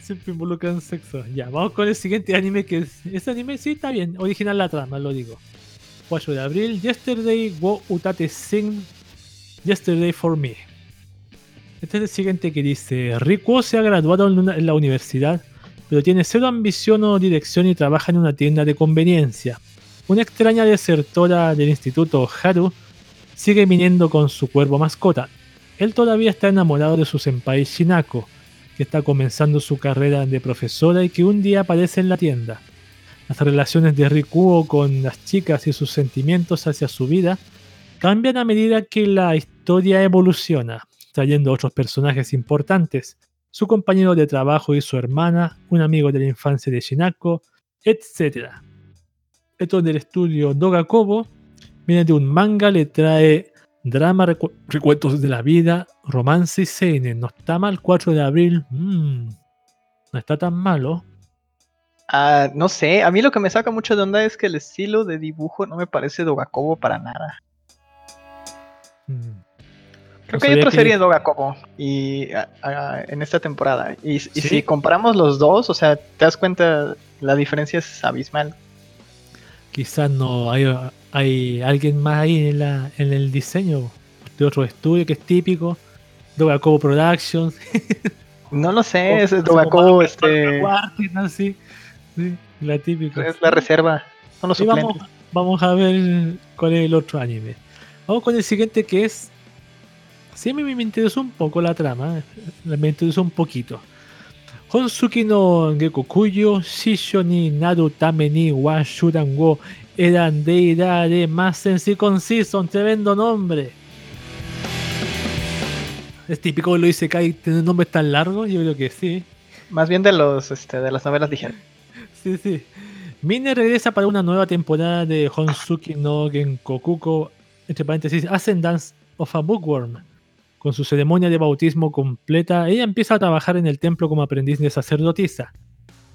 Siempre involucran sexo. Ya, vamos con el siguiente anime que es. Este anime sí está bien, original la trama, lo digo. 4 de abril, Yesterday wo utate sing Yesterday for me. Este es el siguiente que dice: Rikuo se ha graduado en, una- en la universidad, pero tiene cero ambición o dirección y trabaja en una tienda de conveniencia. Una extraña desertora del instituto Haru sigue viniendo con su cuervo mascota. Él todavía está enamorado de su senpai Shinako, que está comenzando su carrera de profesora y que un día aparece en la tienda. Las relaciones de Rikuo con las chicas y sus sentimientos hacia su vida cambian a medida que la historia evoluciona, trayendo otros personajes importantes, su compañero de trabajo y su hermana, un amigo de la infancia de Shinako, etc. Esto es del estudio Dogakobo. Viene de un manga, le trae drama, recu- recuentos de la vida, romance y seinen. No está mal, 4 de abril. mm, no está tan malo. Ah, no sé, a mí lo que me saca mucho de onda es que el estilo de dibujo no me parece Dogakobo para nada. Mm. Creo No que hay otra que- serie de Dogakobo y, ah, ah, en esta temporada. Y, y ¿Sí? si comparamos los dos, o sea, te das cuenta, la diferencia es abismal. Quizás no hay, hay alguien más ahí en, la, en el diseño de otro estudio que es típico. Dogakobo Productions. No lo sé, O- ese así Dogakobo como este, así. Sí, la típica. es la reserva, son los vamos, vamos a ver cuál es el otro anime. Vamos con el siguiente que es. Sí, me, me interesó un poco la trama. eh, Me interesó un poquito. Honsuki no Gekokuyo, Shisho ni Naru Tame ni wa wo eran de más en sí conciso, un tremendo nombre. Es típico lo dice Kai tener nombres tan largos, yo creo que sí. Más bien de los este, de las novelas ligeras. Sí, sí. Mine regresa para una nueva temporada de Honsuki no Genkokuko, entre paréntesis, Ascendance of a Bookworm. Con su ceremonia de bautismo completa, ella empieza a trabajar en el templo como aprendiz de sacerdotisa,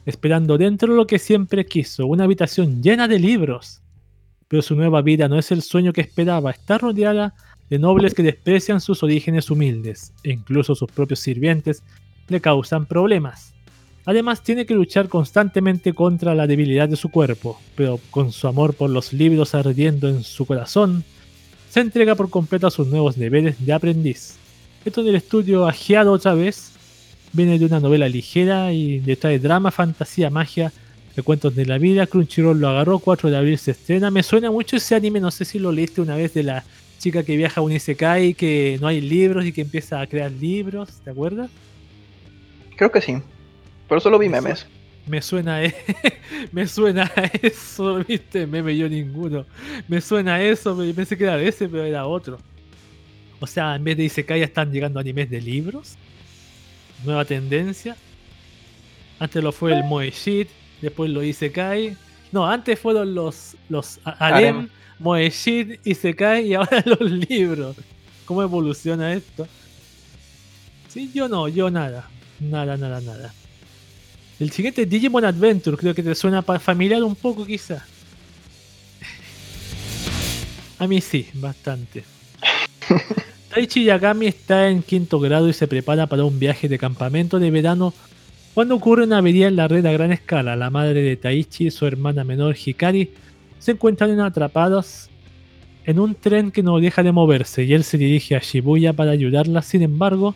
esperando dentro lo que siempre quiso, una habitación llena de libros. Pero su nueva vida no es el sueño que esperaba, está rodeada de nobles que desprecian sus orígenes humildes, e incluso sus propios sirvientes le causan problemas. Además, tiene que luchar constantemente contra la debilidad de su cuerpo, pero con su amor por los libros ardiendo en su corazón, se entrega por completo a sus nuevos deberes de aprendiz. Esto del estudio Ajeado otra vez viene de una novela ligera y le trae drama, fantasía, magia, recuentos de la vida. Crunchyroll lo agarró, 4 de abril se estrena. Me suena mucho ese anime, no sé si lo leíste una vez de la chica que viaja a un Isekai, que no hay libros y que empieza a crear libros, ¿te acuerdas? Creo que sí. Pero solo vi memes. Me suena, e- me suena a eso, viste, meme yo ninguno. Me suena a eso, pensé que era de ese, pero era otro. O sea, en vez de Isekai ya están llegando animes de libros. Nueva tendencia. Antes lo fue el Moeshit, después lo Isekai. No, antes fueron los, los Harem. Moeshit, Isekai y ahora los libros. ¿Cómo evoluciona esto? Sí, yo no, yo nada. Nada, nada, nada. El siguiente Digimon Adventure, creo que te suena familiar un poco quizá. A mí sí, bastante. Taichi Yagami está en quinto grado y se prepara para un viaje de campamento de verano cuando ocurre una avería en la red a gran escala. La madre de Taichi y su hermana menor Hikari se encuentran atrapados en un tren que no deja de moverse y él se dirige a Shibuya para ayudarla. Sin embargo,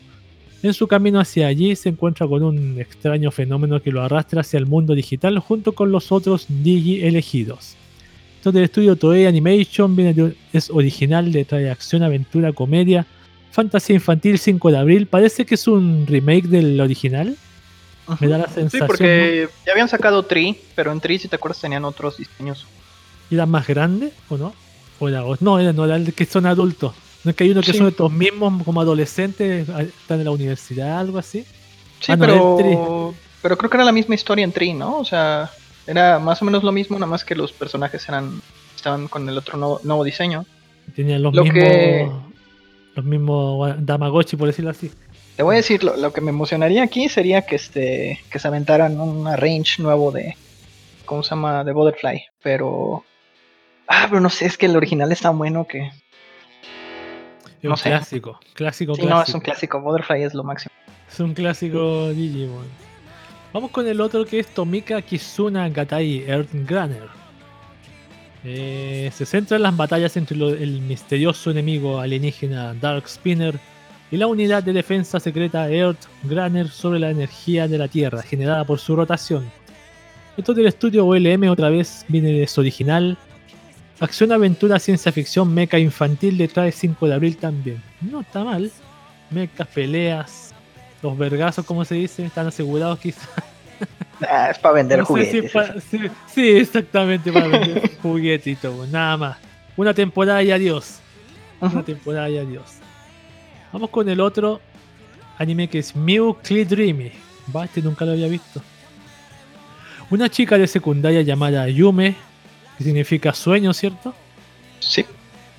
en su camino hacia allí se encuentra con un extraño fenómeno que lo arrastra hacia el mundo digital junto con los otros Digi elegidos. Esto del estudio Toei Animation viene de- es original de trae acción, aventura, comedia, fantasía infantil 5 de abril. Parece que es un remake del original. Me da la Sí, sensación. porque ya habían sacado Tree, pero en Tree, si te acuerdas, tenían otros diseños. ¿Y ¿Era más grande o no? ¿O era No, era, no, era el que son adultos. No es que hay uno que Sí. son estos mismos como adolescentes, están en la universidad, algo así. Sí, Ah, no, pero, pero creo que era la misma historia en Tree, ¿no? O sea, era más o menos lo mismo, nada más que los personajes eran estaban con el otro nuevo, nuevo diseño. Tenían los Lo mismos. que- Los mismos Tamagotchi, por decirlo así. Te voy a decir, lo, lo que me emocionaría aquí sería que este que se aventaran una range nuevo de ¿cómo se llama? de Butterfly, pero ah, pero no sé, es que el original es tan bueno que Es No un sé. clásico. Clásico, sí, clásico. no, es un clásico, Butterfly es lo máximo. Es un clásico Digimon. Vamos con el otro que es Tomika Kizuna Gatai Earthgraner. Eh, se centra en las batallas entre lo- el misterioso enemigo alienígena Dark Spinner y la unidad de defensa secreta Earthgraner sobre la energía de la Tierra generada por su rotación. Esto del estudio OLM otra vez viene de su original. Acción, aventura, ciencia ficción, mecha infantil le trae 5 de abril también. No está mal. Mechas, peleas, los vergazos, como se dice, están asegurados quizás. Ah, es para vender No si juguetes. pa- sí, sí, exactamente, para vender juguetitos, pues, nada más. Una temporada y adiós. Una temporada y adiós. Vamos con el otro anime que es Mew Clee Dreamy. Va, este nunca lo había visto. Una chica de secundaria llamada Yume, que significa sueño, ¿cierto? Sí.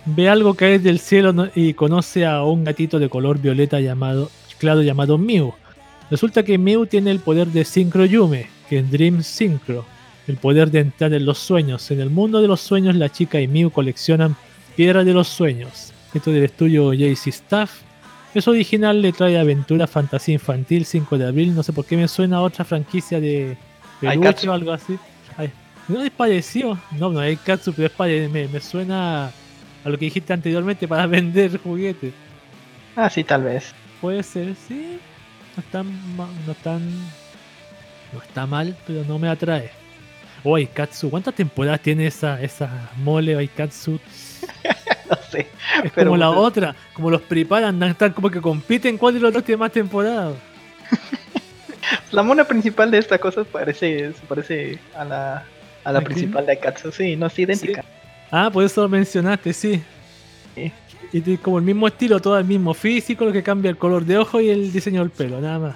Ve algo caer del cielo y conoce a un gatito de color violeta llamado, claro, llamado Mew. Resulta que Mew tiene el poder de Synchro Yume, que es Dream Synchro, el poder de entrar en los sueños. En el mundo de los sueños, la chica y Mew coleccionan piedras de los sueños. Esto del estudio JC Staff. Es original, le trae aventura, fantasía infantil, 5 de abril. No sé por qué me suena a otra franquicia de peluche o algo así. Ay, no es parecido. No, no hay Katsu, pero es me suena a lo que dijiste anteriormente para vender juguetes. Ah, sí, tal vez. Puede ser, sí. No está, ma- no no está mal, pero no me atrae. O Aikatsu, ¿cuántas temporadas tiene esa, esa mole Aikatsu? No sé. Es Pero como la otra, como los preparan, están como que compiten cuál de los dos tiene más temporadas. La mona principal de esta cosa parece, se parece a la, a la principal de Akatsu. Sí, no es idéntica. Ah, por eso lo mencionaste, sí. Sí. Y tiene como el mismo estilo, todo el mismo físico, lo que cambia el color de ojo y el diseño del pelo, nada más.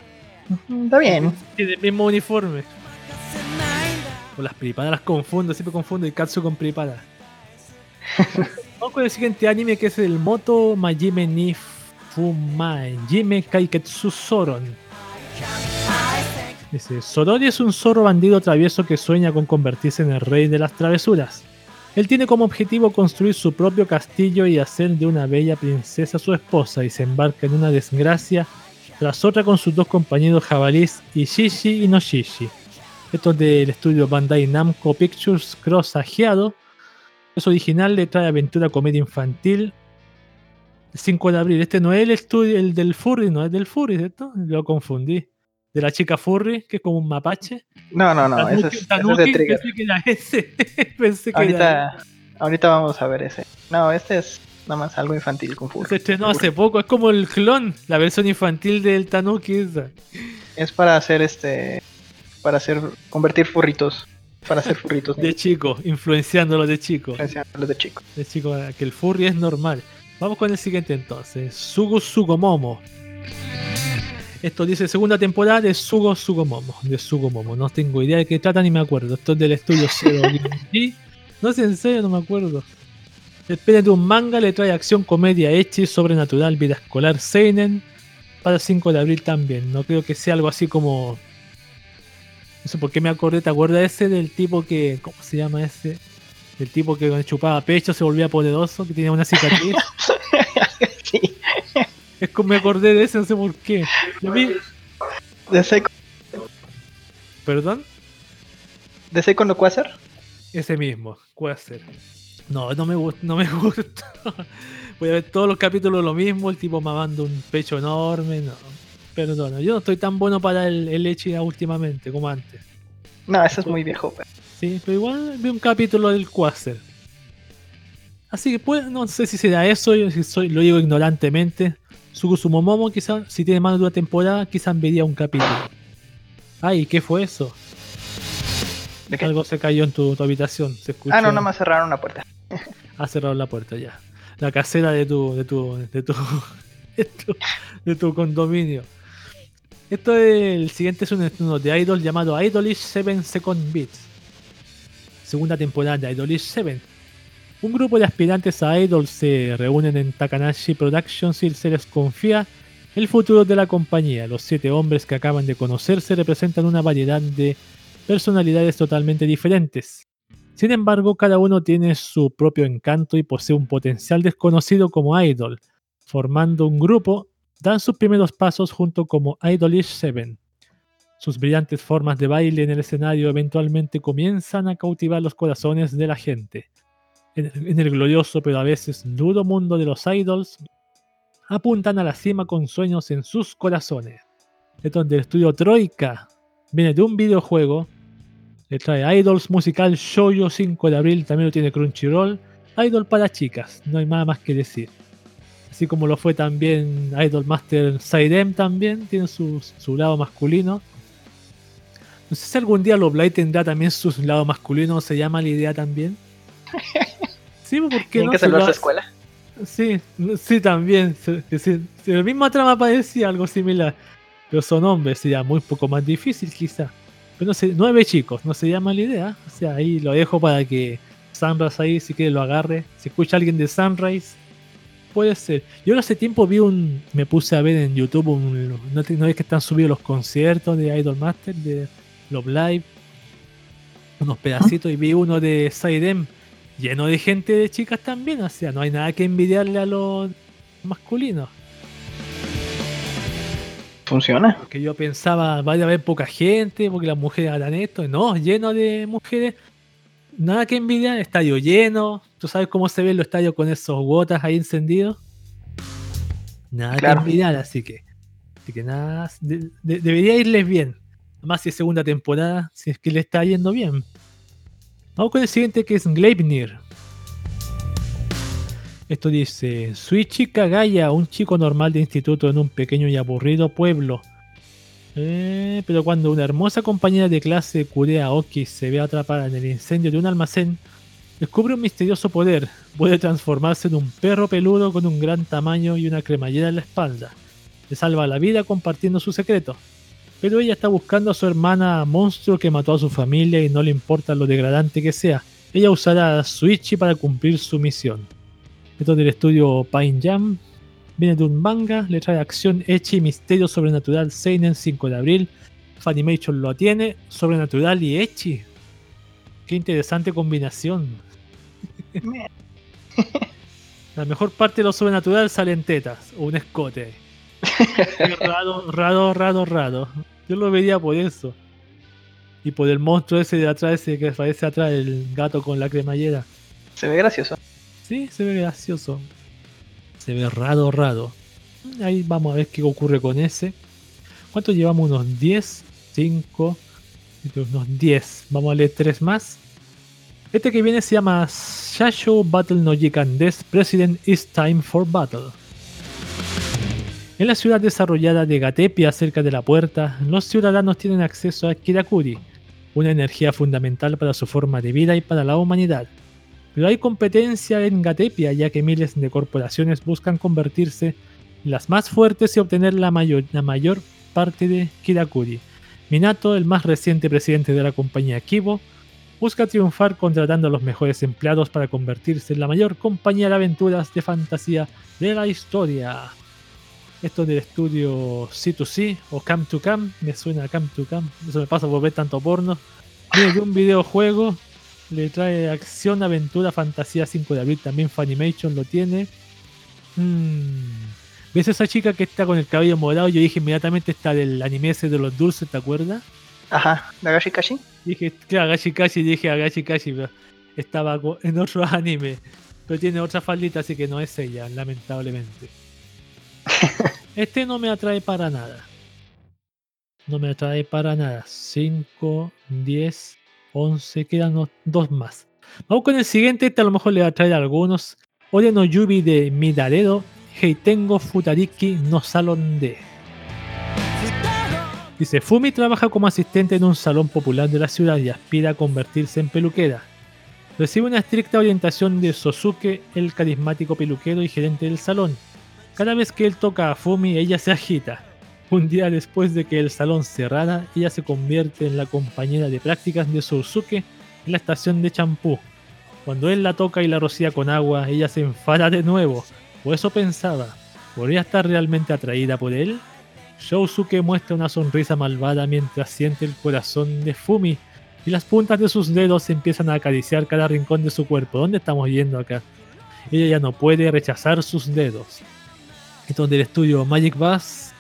Está bien. Tiene el mismo uniforme. O las pripadas las confundo, siempre confundo Ikatsu con pripada. Vamos con el siguiente anime que es el Moto Majime ni Fumae Jime Kaiketsu Soron. Dice, Sorori es un zorro bandido travieso que sueña con convertirse en el rey de las travesuras. Él tiene como objetivo construir su propio castillo y hacer de una bella princesa su esposa y se embarca en una desgracia tras otra con sus dos compañeros jabalís Ishishi y Noshishi. Esto es del estudio Bandai Namco Pictures Cross Ajeado. Es original, le trae aventura comedia infantil. 5 de abril. Este no es el estudio, el del Furry, no es del Furry, ¿cierto? Lo confundí. De la chica Furry, que es como un mapache. No, no, no. Ese es, ese es de pensé que era ese. pensé que era Ahorita, ahorita vamos a ver ese. No, este es nada más algo infantil con Se Furry. estrenó hace poco, es como el clon, la versión infantil del Tanuki esa. Es para hacer este. Para hacer. Convertir furritos. Para hacer furritos. De chico, influenciándolo de chico. los de chico. De chico, que el furry es normal. Vamos con el siguiente entonces. Sugo Sugomomo. Esto dice segunda temporada de Sugo Sugomomo. De Sugomomo. No tengo idea de qué trata ni me acuerdo. Esto es del estudio Zero. No sé, en serio, no me acuerdo. Espera de un manga, le trae acción, comedia, echi, sobrenatural, vida escolar, seinen. Para el 5 de abril también. No creo que sea algo así como... No sé por qué me acordé. ¿Te acuerdas ese del tipo que... ¿Cómo se llama ese? El tipo que chupaba pecho se volvía poderoso, que tenía una cicatriz. sí. Es como me acordé de ese, no sé por qué. Lo vi- De Seiko, ¿Perdón? de Seiko no Quasar. Ese mismo, Quasar. No, no me gusta, no me gusta. Voy a ver todos los capítulos lo mismo, el tipo mamando un pecho enorme, no. Perdona, yo no estoy tan bueno para el, el Echi últimamente como antes. No, ese es muy viejo. pero- Sí, pero igual vi un capítulo del Quasar. Así que pues, no sé si será eso, yo si soy, lo digo ignorantemente. Sugusumomomo quizás, si tiene más de una temporada, quizás vería un capítulo. Ay, ¿qué fue eso? ¿De qué? Algo se cayó en tu, tu habitación, se escuchó. Ah, no, nada más cerraron una puerta. Ha cerrado la puerta ya. La casera de tu, de tu, de tu, de tu, de tu condominio. Esto es, el siguiente es un uno de Idol llamado Idolish 7 Second Beats. Segunda temporada de Idolish 7. Un grupo de aspirantes a Idol se reúnen en Takanashi Productions y se les confía el futuro de la compañía. Los siete hombres que acaban de conocerse representan una variedad de personalidades totalmente diferentes. Sin embargo, cada uno tiene su propio encanto y posee un potencial desconocido como idol. Formando un grupo, dan sus primeros pasos junto como Idolish 7. Sus brillantes formas de baile en el escenario eventualmente comienzan a cautivar los corazones de la gente. En el, el glorioso pero a veces duro mundo de los idols, apuntan a la cima con sueños en sus corazones. Es del estudio Troika. Viene de un videojuego le trae Idols musical Shoujo 5 de abril, también lo tiene Crunchyroll. Idol para chicas, no hay nada más que decir. Así como lo fue también Idol Master Sairem también, tiene su, su lado masculino. No sé si algún día Loblay tendrá también su lado masculino, se llama la idea también. Sí, porque Tienen no que salvar lo su escuela. Sí, sí, también. Sí, sí, sí, la misma trama parecía algo similar. Pero son hombres, sería muy poco más difícil quizá. Pero no sé, nueve chicos, no sería mala idea. O sea, ahí lo dejo para que Sunrise ahí, si quiere, lo agarre. Si escucha alguien de Sunrise, puede ser. Yo hace tiempo vi un. Me puse a ver en YouTube un. ¿No, no ves que están subidos los conciertos de Idol Master, de Love Live? Unos pedacitos y vi uno de Sidem lleno de gente de chicas también. O sea, no hay nada que envidiarle a los masculinos. Funciona. Porque yo pensaba, vaya a haber poca gente, porque las mujeres harán esto. No, lleno de mujeres. Nada que envidiar, estadio lleno. ¿Tú sabes cómo se ven los estadios con esos gotas ahí encendidos? Nada Claro. que envidiar, así que. Así que nada. de- de- debería irles bien. Además, si es segunda temporada, si es que le está yendo bien. Vamos con el siguiente que es Gleipnir. Esto dice, Suichi Kagaya, un chico normal de instituto en un pequeño y aburrido pueblo. Eh, pero cuando una hermosa compañera de clase, Kurea Oki, se ve atrapada en el incendio de un almacén, descubre un misterioso poder. Puede transformarse en un perro peludo con un gran tamaño y una cremallera en la espalda. Le salva la vida compartiendo su secreto. Pero ella está buscando a su hermana monstruo que mató a su familia y no le importa lo degradante que sea. Ella usará a Suichi para cumplir su misión. Esto es del estudio Pine Jam. Viene de un manga, le trae acción, echi, misterio sobrenatural, Seinen 5 de abril. Funimation lo tiene, sobrenatural y echi. Qué interesante combinación. La mejor parte de lo sobrenatural salen tetas o un escote. Raro, raro, raro, raro. Yo lo vería por eso. Y por el monstruo ese de atrás, ese que aparece atrás, el gato con la cremallera. Se ve gracioso. Sí, se ve gracioso. Se ve raro, raro. Ahí vamos a ver qué ocurre con ese. ¿Cuánto llevamos? Unos 10, 5, unos 10. Vamos a leer tres más. Este que viene se llama Shasho Battle no Jikan Des President is Time for Battle. En la ciudad desarrollada de Gatepia, cerca de la puerta, los ciudadanos tienen acceso a Kirakuri, una energía fundamental para su forma de vida y para la humanidad. Pero hay competencia en Gatepia, ya que miles de corporaciones buscan convertirse en las más fuertes y obtener la mayor, la mayor parte de Kirakuri. Minato, el más reciente presidente de la compañía Kibo, busca triunfar contratando a los mejores empleados para convertirse en la mayor compañía de aventuras de fantasía de la historia. Esto del estudio C2C o Cam to Cam, me suena a Cam to Cam, eso me pasa por ver tanto porno. Viene de un videojuego le trae acción, aventura, fantasía 5 de abril. También Funimation lo tiene. Mm. ¿Ves esa chica que está con el cabello morado? Yo dije inmediatamente está del anime ese de los dulces, ¿te acuerdas? Ajá, Nagashi Kashi. Dije, claro, Agashi Kashi, dije Agashi Kashi, pero estaba en otro anime. Pero tiene otra faldita, así que no es ella, lamentablemente. Este no me atrae para nada. No me atrae para nada. 5, 10, 11, quedan dos más. Vamos con el siguiente, este a lo mejor le va a traer algunos. Ore no Yubi de Midaredo, Heitengo Futariki no Salon de. Dice, Fumi trabaja como asistente en un salón popular de la ciudad y aspira a convertirse en peluquera. Recibe una estricta orientación de Sosuke, el carismático peluquero y gerente del salón. Cada vez que él toca a Fumi, ella se agita. Un día después de que el salón cerrara, ella se convierte en la compañera de prácticas de Sosuke en la estación de champú. Cuando él la toca y la rocía con agua, ella se enfada de nuevo. O eso pensaba. ¿Podría estar realmente atraída por él? Shousuke muestra una sonrisa malvada mientras siente el corazón de Fumi y las puntas de sus dedos empiezan a acariciar cada rincón de su cuerpo. ¿Dónde estamos yendo acá? Ella ya no puede rechazar sus dedos. Esto es del estudio Magic Bus.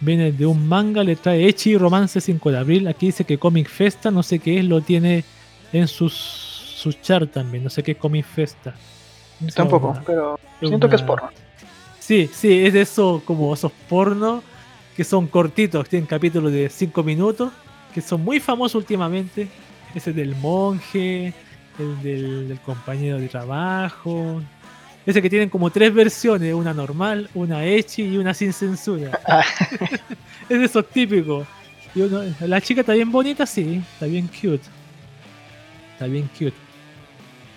Viene de un manga, le trae Echi Romance 5 de abril. Aquí dice que Comic Festa, no sé qué es, lo tiene en sus, sus chart también. No sé qué es Comic Festa. Tampoco, Una- pero siento que es porno. Sí, sí, es de eso, como esos pornos que son cortitos, tienen capítulos de 5 minutos, que son muy famosos últimamente. Ese del monje, el del, del compañero de trabajo. Ese que tienen como tres versiones, una normal, una echi y una sin censura. Ah. es de esos típicos. Y uno- la chica está bien bonita, sí, está bien cute. Está bien cute.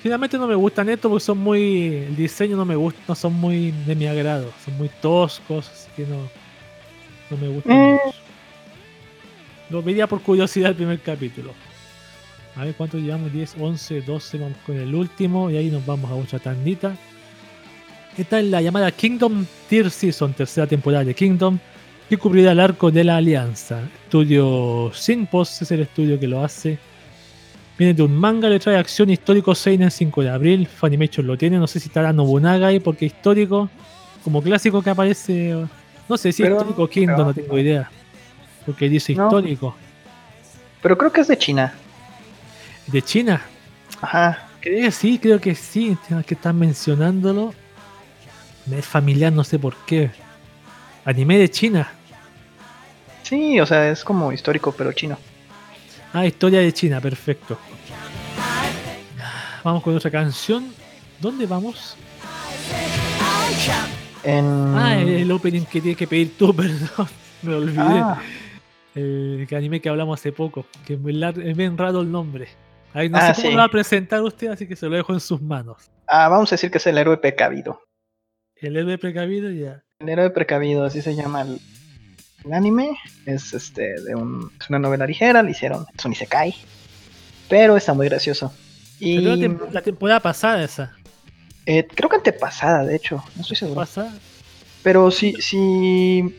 Finalmente no me gustan estos porque son muy. El diseño no me gusta, no son muy de mi agrado. Son muy toscos, así que no. No me gustan Mm. mucho. Lo vería por curiosidad el primer capítulo. A ver cuánto llevamos, 10, 11, 12, vamos con el último y ahí nos vamos a otra tandita. Esta es la llamada Kingdom Tier Season, tercera temporada de Kingdom, que cubrirá el arco de la Alianza. Estudio Sin Post es el estudio que lo hace. Viene de un manga, le trae acción histórico Seinen 5 de abril. Funimation lo tiene, no sé si estará Nobunaga ahí porque histórico, como clásico que aparece. No sé si Pero- histórico Kingdom, pero- no tengo idea. Porque dice No. histórico. Pero creo que es de China. ¿De China? Ajá. Creo que sí, creo que sí. que están mencionándolo. Me es familiar, no sé por qué. Anime de China. Sí, o sea, es como histórico, pero chino. Ah, historia de China, perfecto. Vamos con otra canción. ¿Dónde vamos? En... Ah, el opening que tienes que pedir tú, perdón. Me olvidé. Ah, El anime que hablamos hace poco. Que es, muy lar- es bien raro el nombre. Ay, no Ah, sé cómo sí. lo va a presentar usted, así que se lo dejo en sus manos. ah, vamos a decir que es el héroe precavido. El héroe precavido ya. El héroe precavido, así se llama el, el anime. Es este de un, es una novela ligera, le hicieron, es un isekai. Pero está muy gracioso. Y Pero la temporada pasada esa. eh, creo que antepasada, de hecho, no estoy seguro. Pasada. Pero sí, sí,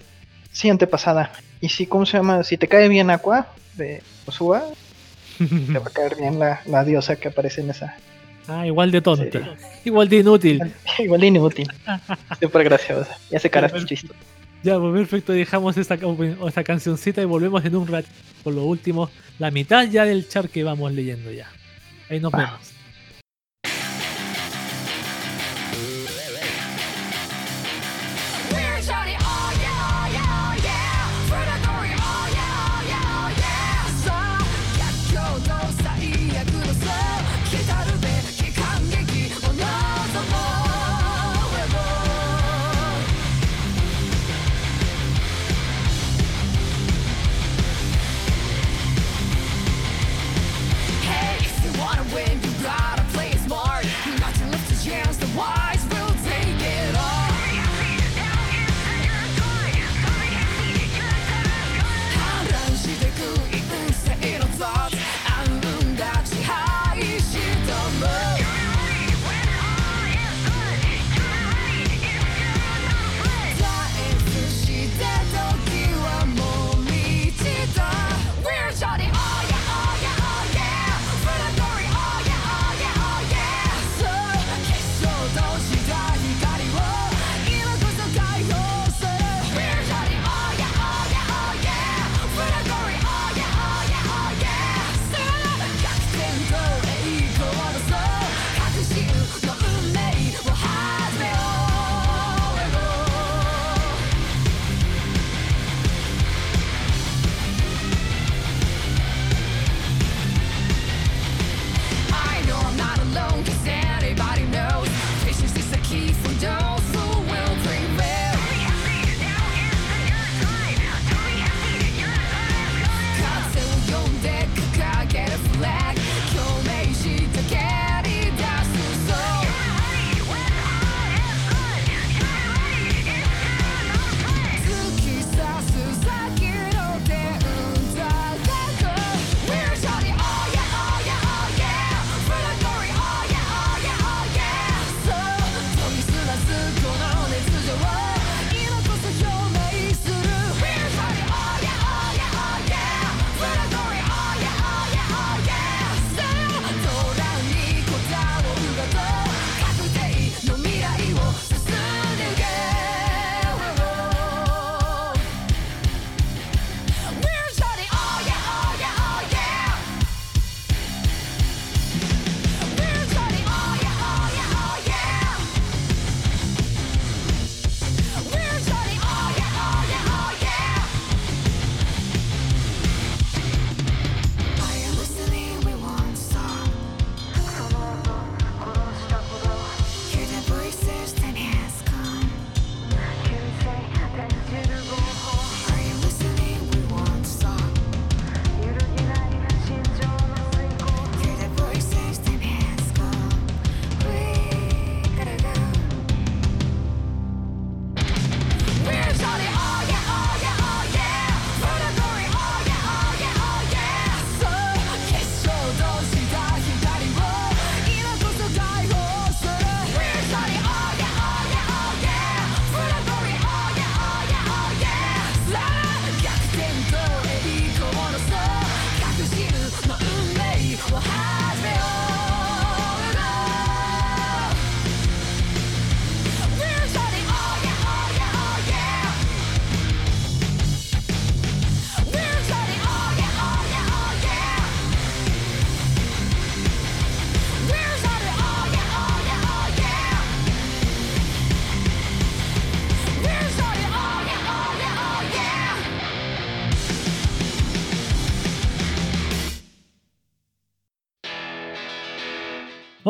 sí, antepasada. Y sí, ¿cómo se llama? Si te cae bien Aqua de Osua, te va a caer bien la, la diosa que aparece en esa. Ah, igual de tonta. Igual de inútil. Igual de inútil. Súper graciosa. Y hace caras chistos. Ya, pues perfecto, dejamos esta, esta cancioncita y volvemos en un rato con lo último, la mitad ya del char que vamos leyendo ya. Ahí nos vemos.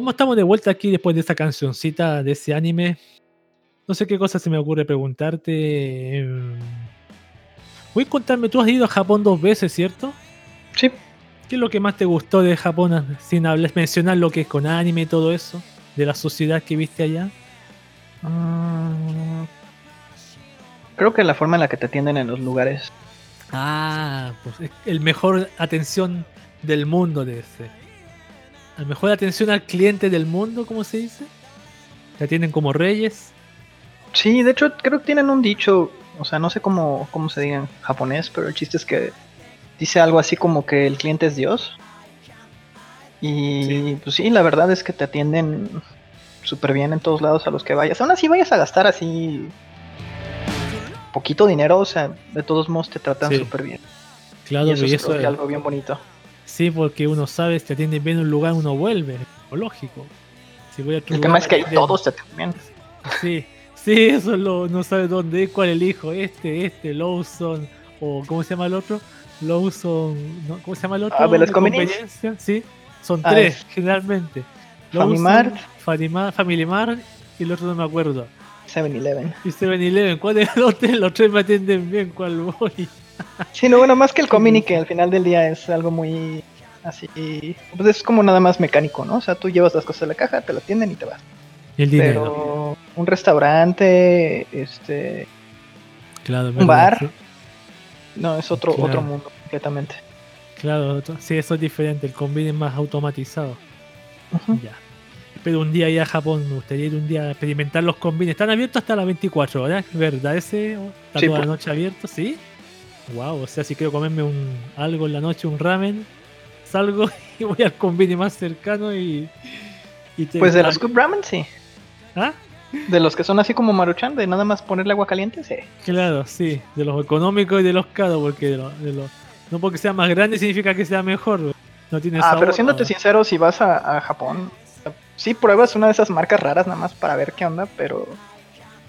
Vamos, estamos de vuelta aquí después de esa cancioncita de ese anime. No sé qué cosa se me ocurre preguntarte. Em, Voy a contarme, tú has ido a Japón dos veces, ¿cierto? Sí. ¿Qué es lo que más te gustó de Japón, sin hablar, mencionar lo que es con anime y todo eso? De la sociedad que viste allá. Mm, Creo que la forma en la que te atienden en los lugares. Ah, pues es el mejor atención del mundo de ese. La mejor atención al cliente del mundo, ¿cómo se dice? Te atienden como reyes. Sí, de hecho creo que tienen un dicho, o sea, no sé cómo, cómo se diga en japonés, pero el chiste es que dice algo así como que el cliente es Dios. Y Sí. pues sí, la verdad es que te atienden súper bien en todos lados a los que vayas. Aún así vayas a gastar así poquito dinero, o sea, de todos modos te tratan Sí. súper bien. Claro, y eso y es eso creo que es- algo bien bonito. Sí, porque uno sabe, si te atienden bien en un lugar, uno vuelve. Lógico. Si voy a El tema es que ahí todos te atienden. Sí, sí, eso es lo, no sabes dónde es, cuál elijo, este, este, Lawson, o ¿cómo se llama el otro? Lawson, ¿no? ¿cómo se llama el otro? Ah, ¿de las de conveniencias? conveniencia? Sí, son Ah, tres, es- generalmente. Famimart. Famimart, Family Mart, y el otro no me acuerdo. 7-Eleven. Y 7-Eleven, ¿cuál es el otro? Los tres me atienden bien, ¿cuál voy? Sí, no, bueno, más que el comini, que al final del día es algo muy así. Pues es como nada más mecánico, ¿no? O sea, tú llevas las cosas a la caja, te lo atienden y te vas. Y el dinero. Pero un restaurante, este. claro, un bar. sí. No, es otro, Claro. otro mundo completamente. Claro, otro- sí, eso es diferente, el convenience es más automatizado. Ya. Pero un día ir a Japón, me gustaría ir un día a experimentar los combines. Están abiertos hasta las 24 horas, ¿verdad? Ese está Sí, toda la pues. noche abierto, ¿sí? Wow, o sea, si quiero comerme un algo en la noche, un ramen, salgo y voy al combine más cercano y. y te- Pues de los Scoop Ramen, sí. ¿Ah? De los que son así como Maruchan, de nada más ponerle agua caliente, sí. Claro, sí, de los económicos y de los caros, porque de los, de los- no porque sea más grande significa que sea mejor. No tiene Ah, sabor, pero siéndote sincero, si vas a, a Japón, sí pruebas una de esas marcas raras nada más para ver qué onda, pero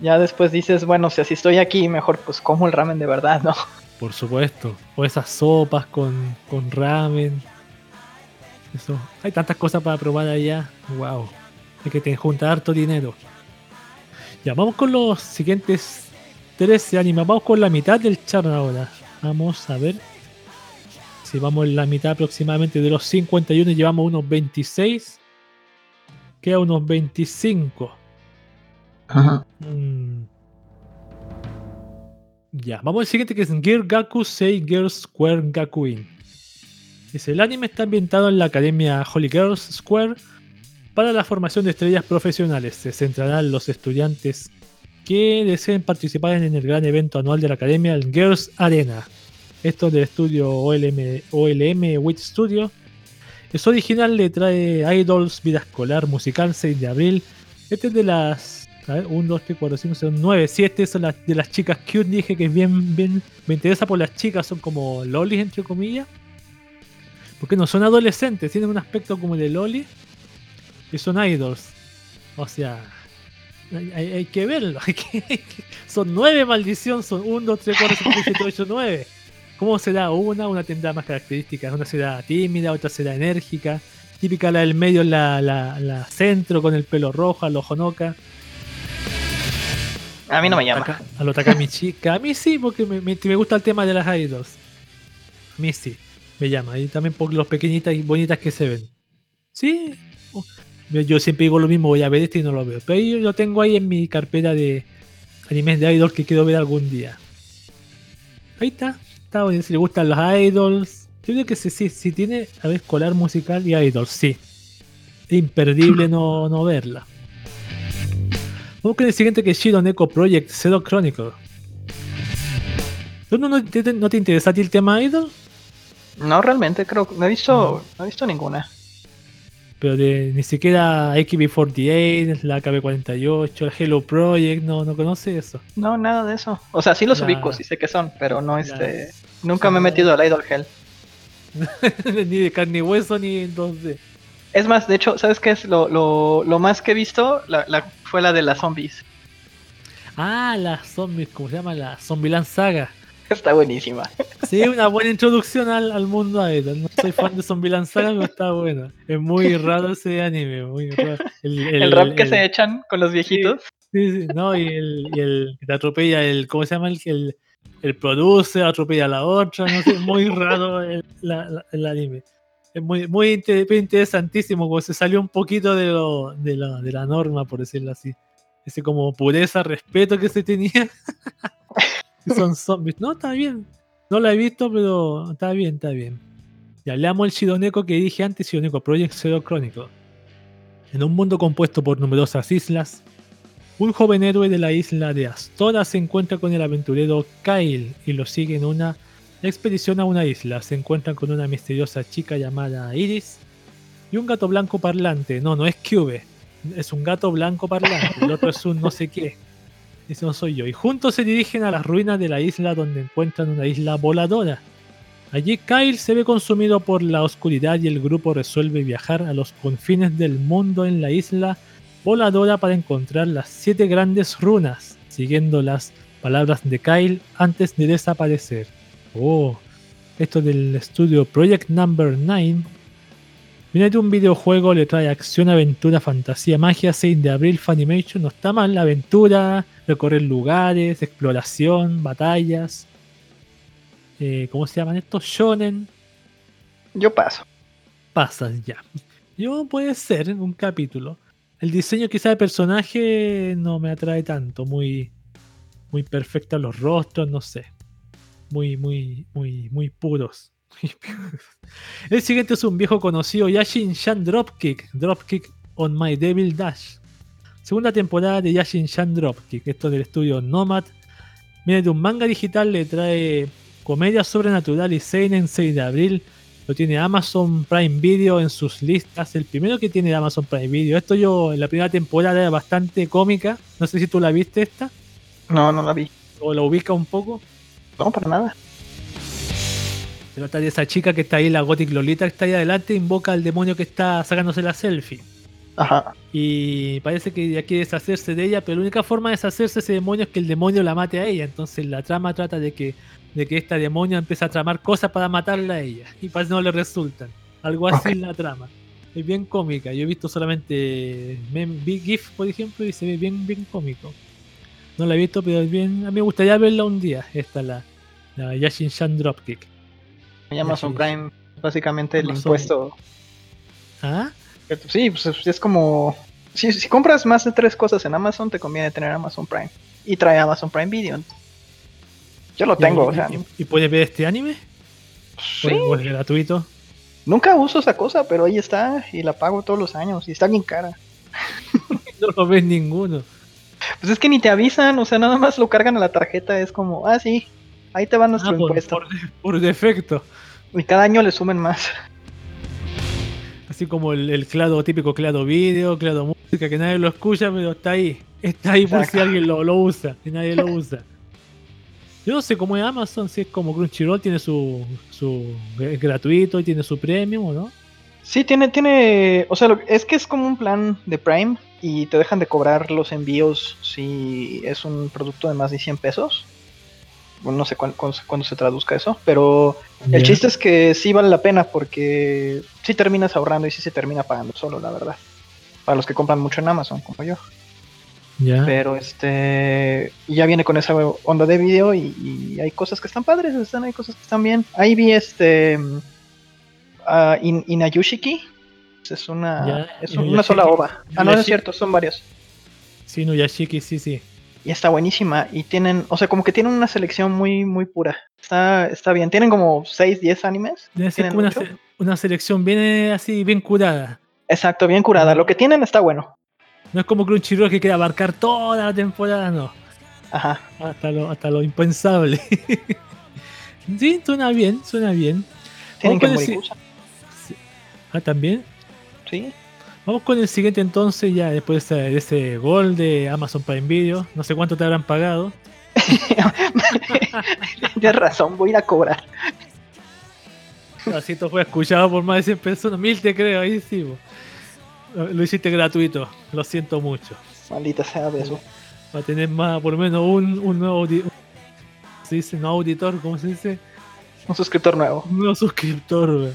ya después dices, bueno, si así estoy aquí, mejor pues como el ramen de verdad, ¿no? Por supuesto. O esas sopas con, con ramen. Eso. Hay tantas cosas para probar allá. Wow. Hay que te juntar harto dinero. Ya, vamos con los siguientes 13 animes. Vamos con la mitad del chart ahora. Vamos a ver. Si vamos en la mitad aproximadamente de los 51 y llevamos unos 26. Queda unos 25. Mm. Ya, vamos al siguiente que es Gear Gaku Sei Girls Square Gakuin. Dice, el anime está ambientado en la academia Holy Girls Square para la formación de estrellas profesionales. Se centrará en los estudiantes que deseen participar en el gran evento anual de la academia, el Girls Arena. Esto es del estudio OLM, OLM Wit Studio. Es original, le trae Idols, Vida Escolar, Musical, 6 de abril. Este es de las. A ver, 1, 2, 3, 4, 5, 6, 9, 7 son las de las chicas cute. Dije que es bien, bien. Me interesa por las chicas, son como lolis, entre comillas. Porque no son adolescentes, tienen un aspecto como de loli. Y son idols. O sea, hay, hay- que verlo. hay que- son nueve maldición, son 1, 2, 3, 4, 5, 6, 7, 8, 9. ¿Cómo será una? Una tendrá más características. Una será tímida, otra será enérgica. Típica la del medio, la, la, la centro con el pelo rojo, a lo Honoka. A mí no me llama. Taka- A lo Takami chica. A mí sí, porque me, me- me gusta el tema de las idols. A mí sí, me llama. Y también por los pequeñitas y bonitas que se ven. Sí. oh, Yo siempre digo lo mismo, voy a ver este y no lo veo. Pero yo lo tengo ahí en mi carpeta de animes de idols que quiero ver algún día. Ahí está. Está bueno. Si le gustan los idols. Yo creo que sí, sí, sí tiene, a ver, escolar musical y idols, sí. Es imperdible no, no verla. Con el siguiente que es Shiro Neko Project Zero Chronicle. ¿Tú no, no te, no te interesa a ti el tema idol? No, realmente, creo que no he visto, no he visto ninguna. Pero de ni siquiera AKB48, la KB48, el Hello Project, no, no conoce eso. No, nada de eso. O sea, sí los La- ubico, sí sé qué son, pero no este. Nunca me he metido al Idol Hell. ni de carne y hueso ni en 2D. Es más, de hecho, ¿sabes qué es lo, lo, lo más que he visto? La, la- fue la de las zombies. Ah, las zombies, ¿cómo se llama? La Zombieland Saga. Está buenísima. Sí, una buena introducción al, al mundo idol. No soy fan de Zombie Saga, pero está bueno. Es muy raro ese anime, muy raro. El, El, rap que el- se echan con los viejitos. Sí, sí, no, y el, que te atropella el, ¿cómo se llama? El, el, el produce, atropella a la otra, no sé, muy raro el, la- la- el anime. Muy, muy inte- interesantísimo, como se salió un poquito de, lo, de, la, de la norma, por decirlo así. Ese como pureza, respeto que se tenía. Son zombies. No, está bien. No lo he visto, pero está bien, está bien. Ya leamos el Shironeko que dije antes, Shironeko Project Zero Chronicle. En un mundo compuesto por numerosas islas, un joven héroe de la isla de Astora se encuentra con el aventurero Kyle y lo sigue en una expedición a una isla. Se encuentran con una misteriosa chica llamada Iris y un gato blanco parlante. No, no es Cube, es un gato blanco parlante. El otro es un no sé qué. Ese no soy yo. Y juntos se dirigen a las ruinas de la isla donde encuentran una isla voladora. Allí Kyle se ve consumido por la oscuridad y el grupo resuelve viajar a los confines del mundo en la isla voladora para encontrar las siete grandes runas, siguiendo las palabras de Kyle antes de desaparecer. Oh, esto del estudio Project Number 9. Viene de un videojuego, le trae acción, aventura, fantasía, magia, 6 de abril, Funimation. No está mal, aventura, recorrer lugares, exploración, batallas. Eh, ¿Cómo se llaman estos? Shonen. Yo paso. Pasas ya. Yo puede ser un capítulo. El diseño quizá de personaje no me atrae tanto. Muy, muy perfecta los rostros, no sé. Muy, muy, muy, muy puros. El siguiente es un viejo conocido, Yashin Shan Dropkick. Dropkick on My Devil Dash. Segunda temporada de Yashin Shan Dropkick. Esto del estudio Nomad. Viene de un manga digital, le trae comedia sobrenatural y seinen 6 de abril. Lo tiene Amazon Prime Video en sus listas. El primero que tiene Amazon Prime Video. Esto yo en la primera temporada era bastante cómica. No sé si tú la viste esta. No, no la vi. O la ubica un poco. No, para nada. Se trata de esa chica que está ahí, la Gothic Lolita que está ahí adelante, invoca al demonio que está sacándose la selfie. Ajá. Y parece que quiere deshacerse de ella, pero la única forma de deshacerse de ese demonio es que el demonio la mate a ella. Entonces la trama trata de que, de que esta demonio empieza a tramar cosas para matarla a ella. Y parece que no le resultan. Algo así Ok. es la trama. Es bien cómica. Yo he visto solamente mem- Big GIF, por ejemplo, y se ve bien, bien cómico. No la he visto, pero es bien. A mí me gustaría verla un día. Esta, la, la Yashin Shan Dropkick. Y Amazon. Prime, básicamente el impuesto. ¿Ah? Sí, pues es- como. Si, si compras más de tres cosas en Amazon, te conviene tener Amazon Prime. Y trae Amazon Prime Video. Yo lo tengo, ¿Y- o sea. ¿Y, y puedes ver este anime? Sí, ¿O es gratuito? nunca uso esa cosa, pero ahí está. Y la pago todos los años. Y está bien cara. No lo ves ninguno. Pues es que ni te avisan, o sea, nada más lo cargan a la tarjeta. Es como, ah, sí, ahí te va nuestro Ah, por, impuesto. por- por defecto. Y cada año le sumen más. Así como el, el clado típico clado vídeo, clado música, que nadie lo escucha, pero está ahí. Está ahí por si alguien lo, lo usa, y nadie lo usa. Yo no sé cómo es Amazon, si es como Crunchyroll, tiene su, su es gratuito y tiene su premium, ¿o no? Sí, tiene, tiene, o sea, lo- es que es como un plan de Prime y te dejan de cobrar los envíos si es un producto de más de 100 pesos. Bueno, no sé cuán- cuándo, se- cuándo se traduzca eso, pero el chiste es que sí vale la pena porque sí terminas ahorrando y sí se termina pagando solo, la verdad. Para los que compran mucho en Amazon, como yo. Ya. Pero este, ya viene con esa onda de video y, y hay cosas que están padres, están, hay cosas que están bien. Ahí vi este mm, In- Inayushiki. Es una, Ya, es un- una Inuyashiki. sola ova. Ah, no, no es Inuyashiki. cierto, son varios. Sí, Nuyashiki, sí, sí. Y está buenísima. Y tienen, o sea, como que tienen una selección muy, muy pura. Está, está bien. Tienen como 6, 10 animes. Debe ser ¿Tienen como una, mucho? se- una selección bien eh, así, bien curada. Exacto, bien curada. Lo que tienen está bueno. No es como Crunchyroll que quiere abarcar toda la temporada, no. Ajá. Hasta lo, hasta lo impensable. sí, suena bien, suena bien. Tienen que si- Ah, también. Sí. Vamos con el siguiente entonces, ya después de ese, gol de Amazon Prime Video. No sé cuánto te habrán pagado. Tienes razón, voy a ir a cobrar. Así esto fue escuchado por más de 100 personas. Mil te creo, ahí sí. bo. Lo hiciste gratuito, lo siento mucho. Maldita sea eso. Va a tener más, por lo menos un, un nuevo audi- ¿cómo se dice? No auditor, ¿cómo se dice? Un suscriptor nuevo. Un nuevo suscriptor, güey.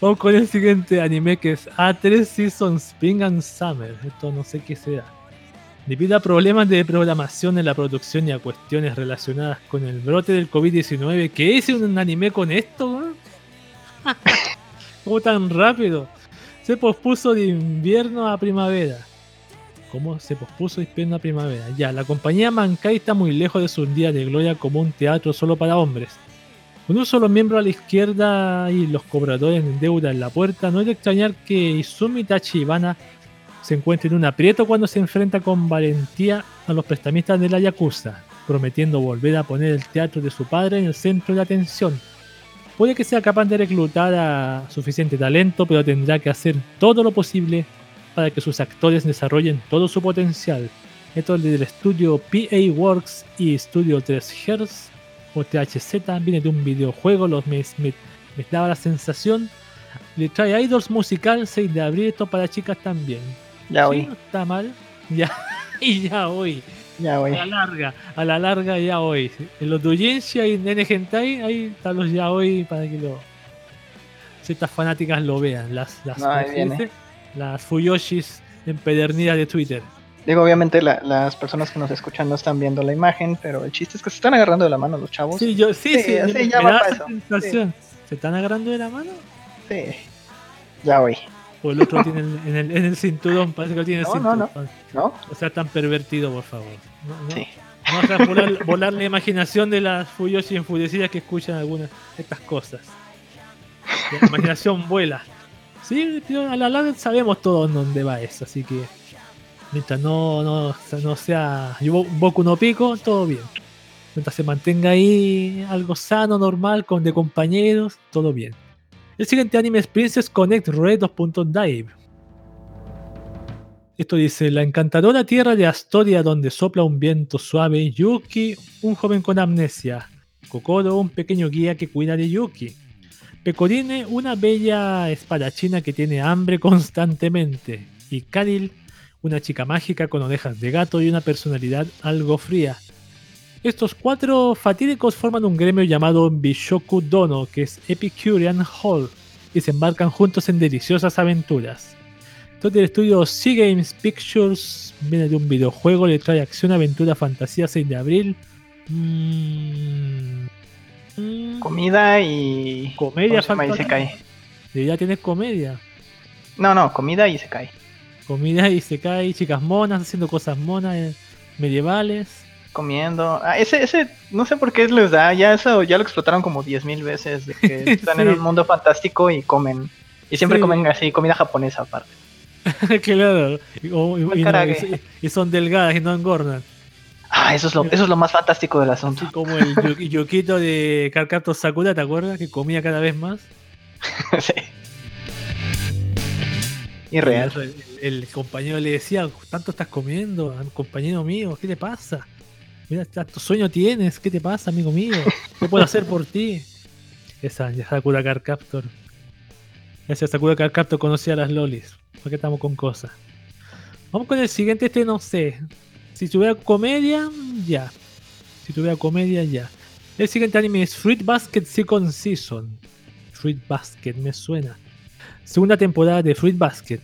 Vamos con el siguiente anime que es A3 Seasons Spring and Summer. Esto no sé qué será. Debido a problemas de programación en la producción y a cuestiones relacionadas con el brote del COVID-19, ¿qué es un anime con esto? ¿Cómo tan rápido? Se pospuso de invierno a primavera. ¿Cómo se pospuso de invierno a primavera? Ya, la compañía Mankai está muy lejos de su día de gloria como un teatro solo para hombres. Con un solo miembro a la izquierda y los cobradores en deuda en la puerta, no es de extrañar que Izumi Tachibana se encuentre en un aprieto cuando se enfrenta con valentía a los prestamistas de la Yakuza, prometiendo volver a poner el teatro de su padre en el centro de atención. Puede que sea capaz de reclutar a suficiente talento, pero tendrá que hacer todo lo posible para que sus actores desarrollen todo su potencial. Esto es del estudio PA Works y Studio 3 Hz o THZ, viene de un videojuego, los me, me- me daba la sensación. Le trae Idols musical 6 de abril, esto para chicas también. Ya Sí, hoy, no está mal. Ya, y ya hoy. ya hoy. A la larga, a la larga ya hoy. En los doujinshi y en N Hentai, ahí están los ya hoy para que lo ciertas fanáticas lo vean. Las, las, las Fuyoshis empedernidas de Twitter. Digo, obviamente la- las personas que nos escuchan no están viendo la imagen, pero el chiste es que se están agarrando de la mano los chavos. Sí, yo, sí, sí, me ya da va para eso. ¿Se están agarrando de la mano? Sí. Ya hoy. O el otro tiene el- en el, en el cinturón, parece que lo tiene en el No, no, cinturón. ¿No? O sea, tan pervertido, por favor. No, no. Sí. No hagas volar, volar la imaginación de las Fuyoshi enfurecidas que escuchan algunas de estas cosas. La imaginación vuela. Sí, a la larga sabemos todos dónde va eso, así que mientras no, no, no sea Bo- Boku no Pico, todo bien. Mientras se mantenga ahí algo sano, normal, con de compañeros, todo bien. El siguiente anime es Princess Connect Red 2.dive. Esto dice, la encantadora tierra de Astoria donde sopla un viento suave, Yuki, un joven con amnesia, Kokoro, un pequeño guía que cuida de Yuki, Pecorine, una bella espadachina que tiene hambre constantemente, y Karil, una chica mágica con orejas de gato y una personalidad algo fría. Estos cuatro fatídicos forman un gremio llamado Bishoku Dono, que es Epicurean Hall, y se embarcan juntos en deliciosas aventuras. Esto del estudio Sea Games Pictures viene de un videojuego, le trae acción, aventura, fantasía 6 de abril. Mm, mm, Comida y. comedia, ¿cómo se llama? Y se cae. Debería tener comedia. No, no, comida y se cae. Comida y se cae, chicas monas haciendo cosas monas, eh, medievales. Comiendo. Ah, ese, ese, no sé por qué les da. Ya eso, ya lo explotaron como 10.000 veces. De que están en un mundo fantástico y comen. Y siempre Sí. comen así, comida japonesa aparte. claro. Y, o- y- Buen y no- karage. y- y son delgadas y no engordan. Ah, eso es lo, eso es lo más fantástico del asunto. Como el yu- Yukito de Karkato Sakura, ¿te acuerdas? Que comía cada vez más. sí. Irreal. El, el compañero le decía, tanto estás comiendo, compañero mío, ¿qué te pasa? Mira, tanto sueño tienes, ¿qué te pasa, amigo mío? ¿Qué puedo hacer por ti? Esa ya Sakura Card Captor. Esa Sakura Card Captor conocía a las lolis. ¿Por qué estamos con cosas? Vamos con el siguiente, este no sé. Si tuviera comedia, ya. Si tuviera comedia, ya. El siguiente anime es Fruit Basket Second Season. Fruit Basket, me suena segunda temporada de Fruit Basket.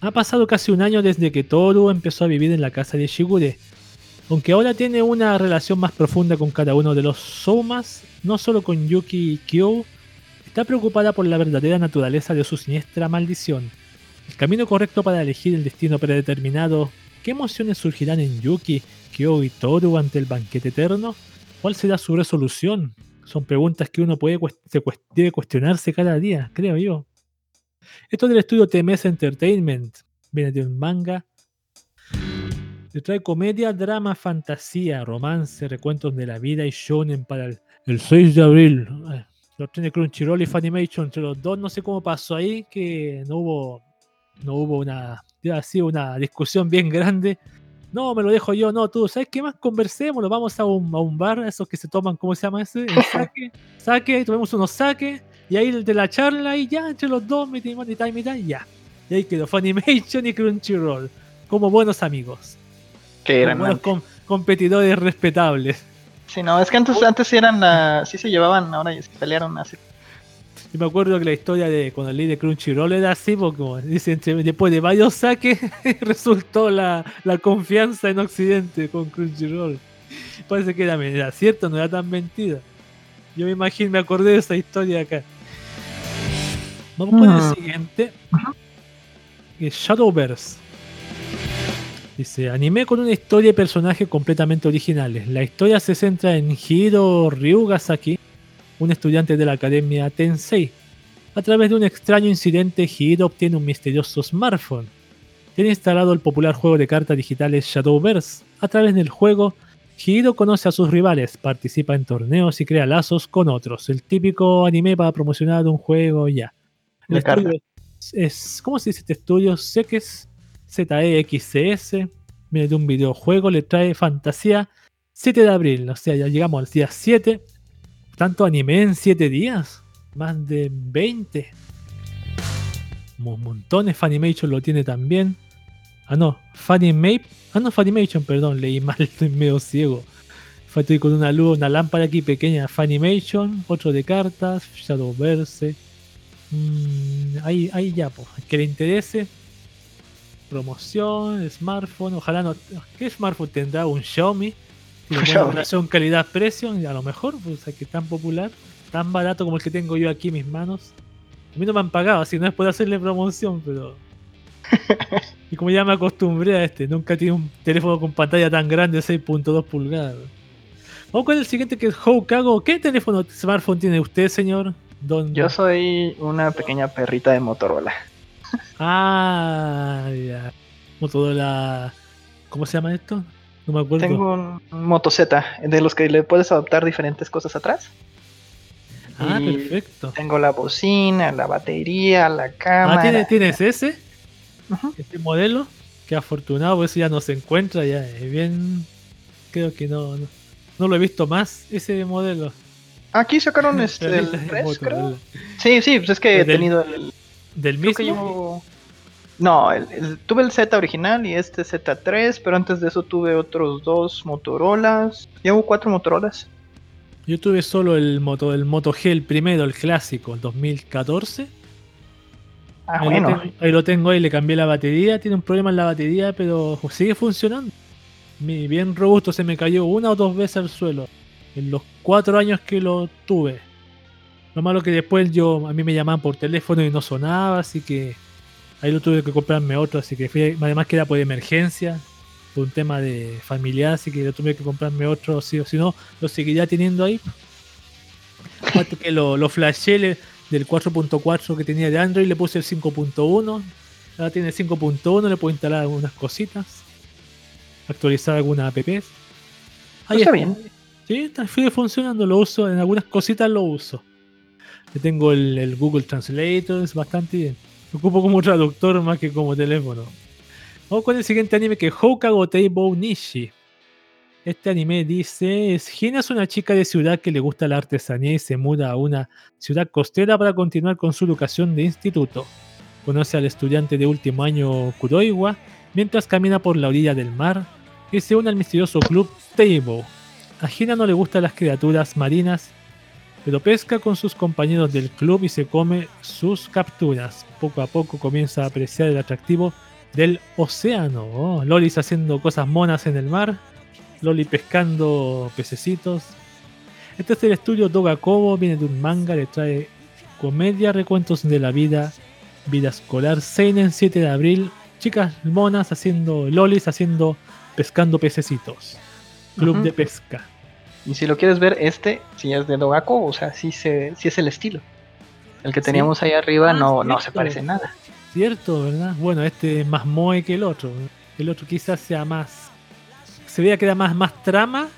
Ha pasado casi un año desde que Toru empezó a vivir en la casa de Shigure. Aunque ahora tiene una relación más profunda con cada uno de los Soumas, no solo con Yuki y Kyo, está preocupada por la verdadera naturaleza de su siniestra maldición. El camino correcto para elegir el destino predeterminado. ¿Qué emociones surgirán en Yuki, Kyo y Toru ante el banquete eterno? ¿Cuál será su resolución? Son preguntas que uno puede se debe cuestionarse cada día, creo yo. Esto es del estudio TMS Entertainment. Viene de un manga. Le trae comedia, drama, fantasía, romance, recuentos de la vida y shonen para el, el 6 de abril. Eh, Lo tiene Crunchyroll y Funimation entre los dos. No sé cómo pasó ahí, que no hubo, no hubo una, así, una discusión bien grande. No, me lo dejo yo, no, tú, ¿sabes qué más? Conversemos, nos vamos a un, a un bar, esos que se toman, ¿cómo se llama ese? El saque, saque, tomemos unos saques, y ahí el de la charla, y ya, entre los dos, mitad, mitad y mitad, y ya. Y ahí quedó Funimation y Crunchyroll, como buenos amigos, Que eran buenos com- competidores respetables. Sí, no, es que antes, antes sí eran la, sí se llevaban, ahora ya se pelearon así. Yo me acuerdo que la historia de cuando leí de Crunchyroll era así, porque como dicen, después de varios saques resultó la, la confianza en Occidente con Crunchyroll. Parece que era, era cierto, no era tan mentira. Yo me imagino, me acordé de esa historia acá. Vamos con el Mm. siguiente. que es Shadowverse. Dice, anime con una historia y personajes completamente originales. La historia se centra en Hiro Ryugasaki, un estudiante de la academia Tensei. A través de un extraño incidente, Hiro obtiene un misterioso smartphone. Tiene instalado el popular juego de cartas digitales Shadowverse. A través del juego, Hiro conoce a sus rivales, participa en torneos y crea lazos con otros. El típico anime para promocionar un juego ya. Estudio es, es- ¿Cómo se dice este estudio? Sé que es ZEXS. Viene de un videojuego, le trae fantasía 7 de abril. O sea, ya llegamos al día 7. Tanto anime en 7 días. Más de 20. Mo- Montones. Funimation lo tiene también. Ah, no. Funimation. Ah, no, Funimation, perdón. Leí mal, estoy medio ciego. Fue- Estoy con una luz, una lámpara aquí pequeña. Funimation. Otro de cartas. Shadowverse. Mm, ahí, ahí ya, pues. Que le interese. Promoción, smartphone. Ojalá no. ¿Qué smartphone tendrá? Un Xiaomi. Tiene buena Xiaomi. relación calidad-precio. A lo mejor, pues, o sea, que tan popular, tan barato como el que tengo yo aquí en mis manos. A mí no me han pagado, así no es por hacerle promoción, pero. y como ya me acostumbré a este, nunca tiene un teléfono con pantalla tan grande, 6.2 pulgadas. Vamos con el siguiente que es Houkago. ¿Qué teléfono smartphone tiene usted, señor? Yo soy una pequeña perrita de Motorola. Ah, ya. Motorola. ¿Cómo se llama esto? No me acuerdo. Tengo un Moto Z, de los que le puedes adaptar diferentes cosas atrás. Ah, y- perfecto. Tengo la bocina, la batería, la cámara. Ah, ¿tiene- ¿tienes ese? Este modelo. Qué afortunado, por eso ya no se encuentra. Ya es bien. Creo que no, no. no lo he visto más, ese modelo. Aquí sacaron este, el Perrita de 3, Motorola. creo. Sí, sí, pues es que he tenido el. ¿Del mismo? No, el- el- tuve el Z original y este Z3, pero antes de eso tuve otros dos Motorolas. Llevo cuatro Motorolas. Yo tuve solo el Moto, el Moto G, el primero, el clásico, el 2014. Ah, ahí, bueno. lo tengo, ahí lo tengo, ahí le cambié la batería. Tiene un problema en la batería, pero sigue funcionando. Bien robusto, se me cayó una o dos veces al suelo. En los cuatro años que lo tuve. Lo malo que después yo a mí me llamaban por teléfono y no sonaba, así que ahí lo tuve que comprarme otro, así que fui, además que era por emergencia, por un tema de familiar, así que yo tuve que comprarme otro, si, si no, lo seguiría teniendo ahí. Aparte que lo, lo flashé del 4.4 que tenía de Android, le puse el 5.1, ahora tiene el 5.1, le puedo instalar algunas cositas, actualizar algunas apps. Ahí Está bien. Sí, sigue funcionando, lo uso, en algunas cositas lo uso. Yo tengo el, Google Translator, es bastante bien. Lo ocupo como traductor más que como teléfono. Vamos con el siguiente anime que es Houkago Nishi. Este anime dice, Hina es una chica de ciudad que le gusta la artesanía y se muda a una ciudad costera para continuar con su educación de instituto. Conoce al estudiante de último año Kuroiwa mientras camina por la orilla del mar y se une al misterioso club Teibou. A Hina no le gustan las criaturas marinas, pero pesca con sus compañeros del club y se come sus capturas. Poco a poco comienza a apreciar el atractivo del océano. Oh, Lolis haciendo cosas monas en el mar, Loli pescando pececitos. Este es el estudio Dogakobo, viene de un manga, le trae comedia, recuentos de la vida, vida escolar, Seinen 7 de abril, chicas monas haciendo lolis, haciendo pescando pececitos. Club de pesca. Y si lo quieres ver, este, si es de Dogako, o sea, sí, se, sí es el estilo. El que Sí. teníamos ahí arriba Ah, no, no se parece nada. Cierto, ¿verdad? Bueno, este es más moe que el otro. El otro quizás sea más. Se veía que era más, más trama.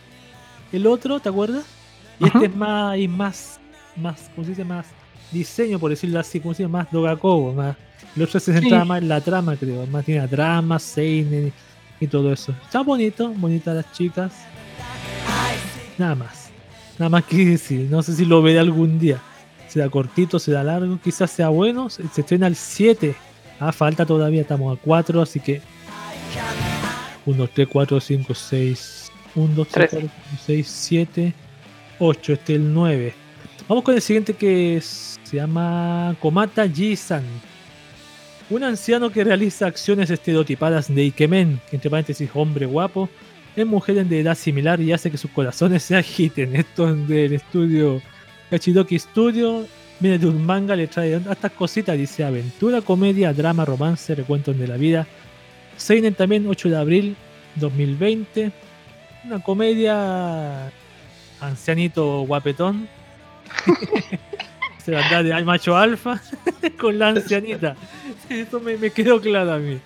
El otro, ¿te acuerdas? Y este es más, y más, más, ¿cómo se dice? Más diseño, por decirlo así, ¿cómo se dice? Más Dogakobo, más. El otro se centraba Sí. más en la trama, creo. Más tiene drama, seinen y todo eso. Está bonito, bonitas las chicas. Nada más. Nada más que decir. No sé si lo veré algún día. Será cortito, será largo, quizás sea bueno. Se se estrena el 7. Ah, falta todavía, estamos a 4, así que 1, 3, 4, 5, 6, 1, 2, 3, Tres. 4, 5, 6, 7, 8. Este es el 9. Vamos con el siguiente que es- se llama Komata Ji-san. Un anciano que realiza acciones estereotipadas de Ikemen, que entre paréntesis hombre guapo, en mujeres de edad similar y hace que sus corazones se agiten. Esto es del estudio Kachidoki Studio. Viene de un manga, le trae estas cositas, dice aventura, comedia, drama, romance, recuentos de la vida. Seinen también, 8 de abril 2020. Una comedia ancianito guapetón. Se la da de macho alfa con la ancianita. Eso me, me quedó claro a mí.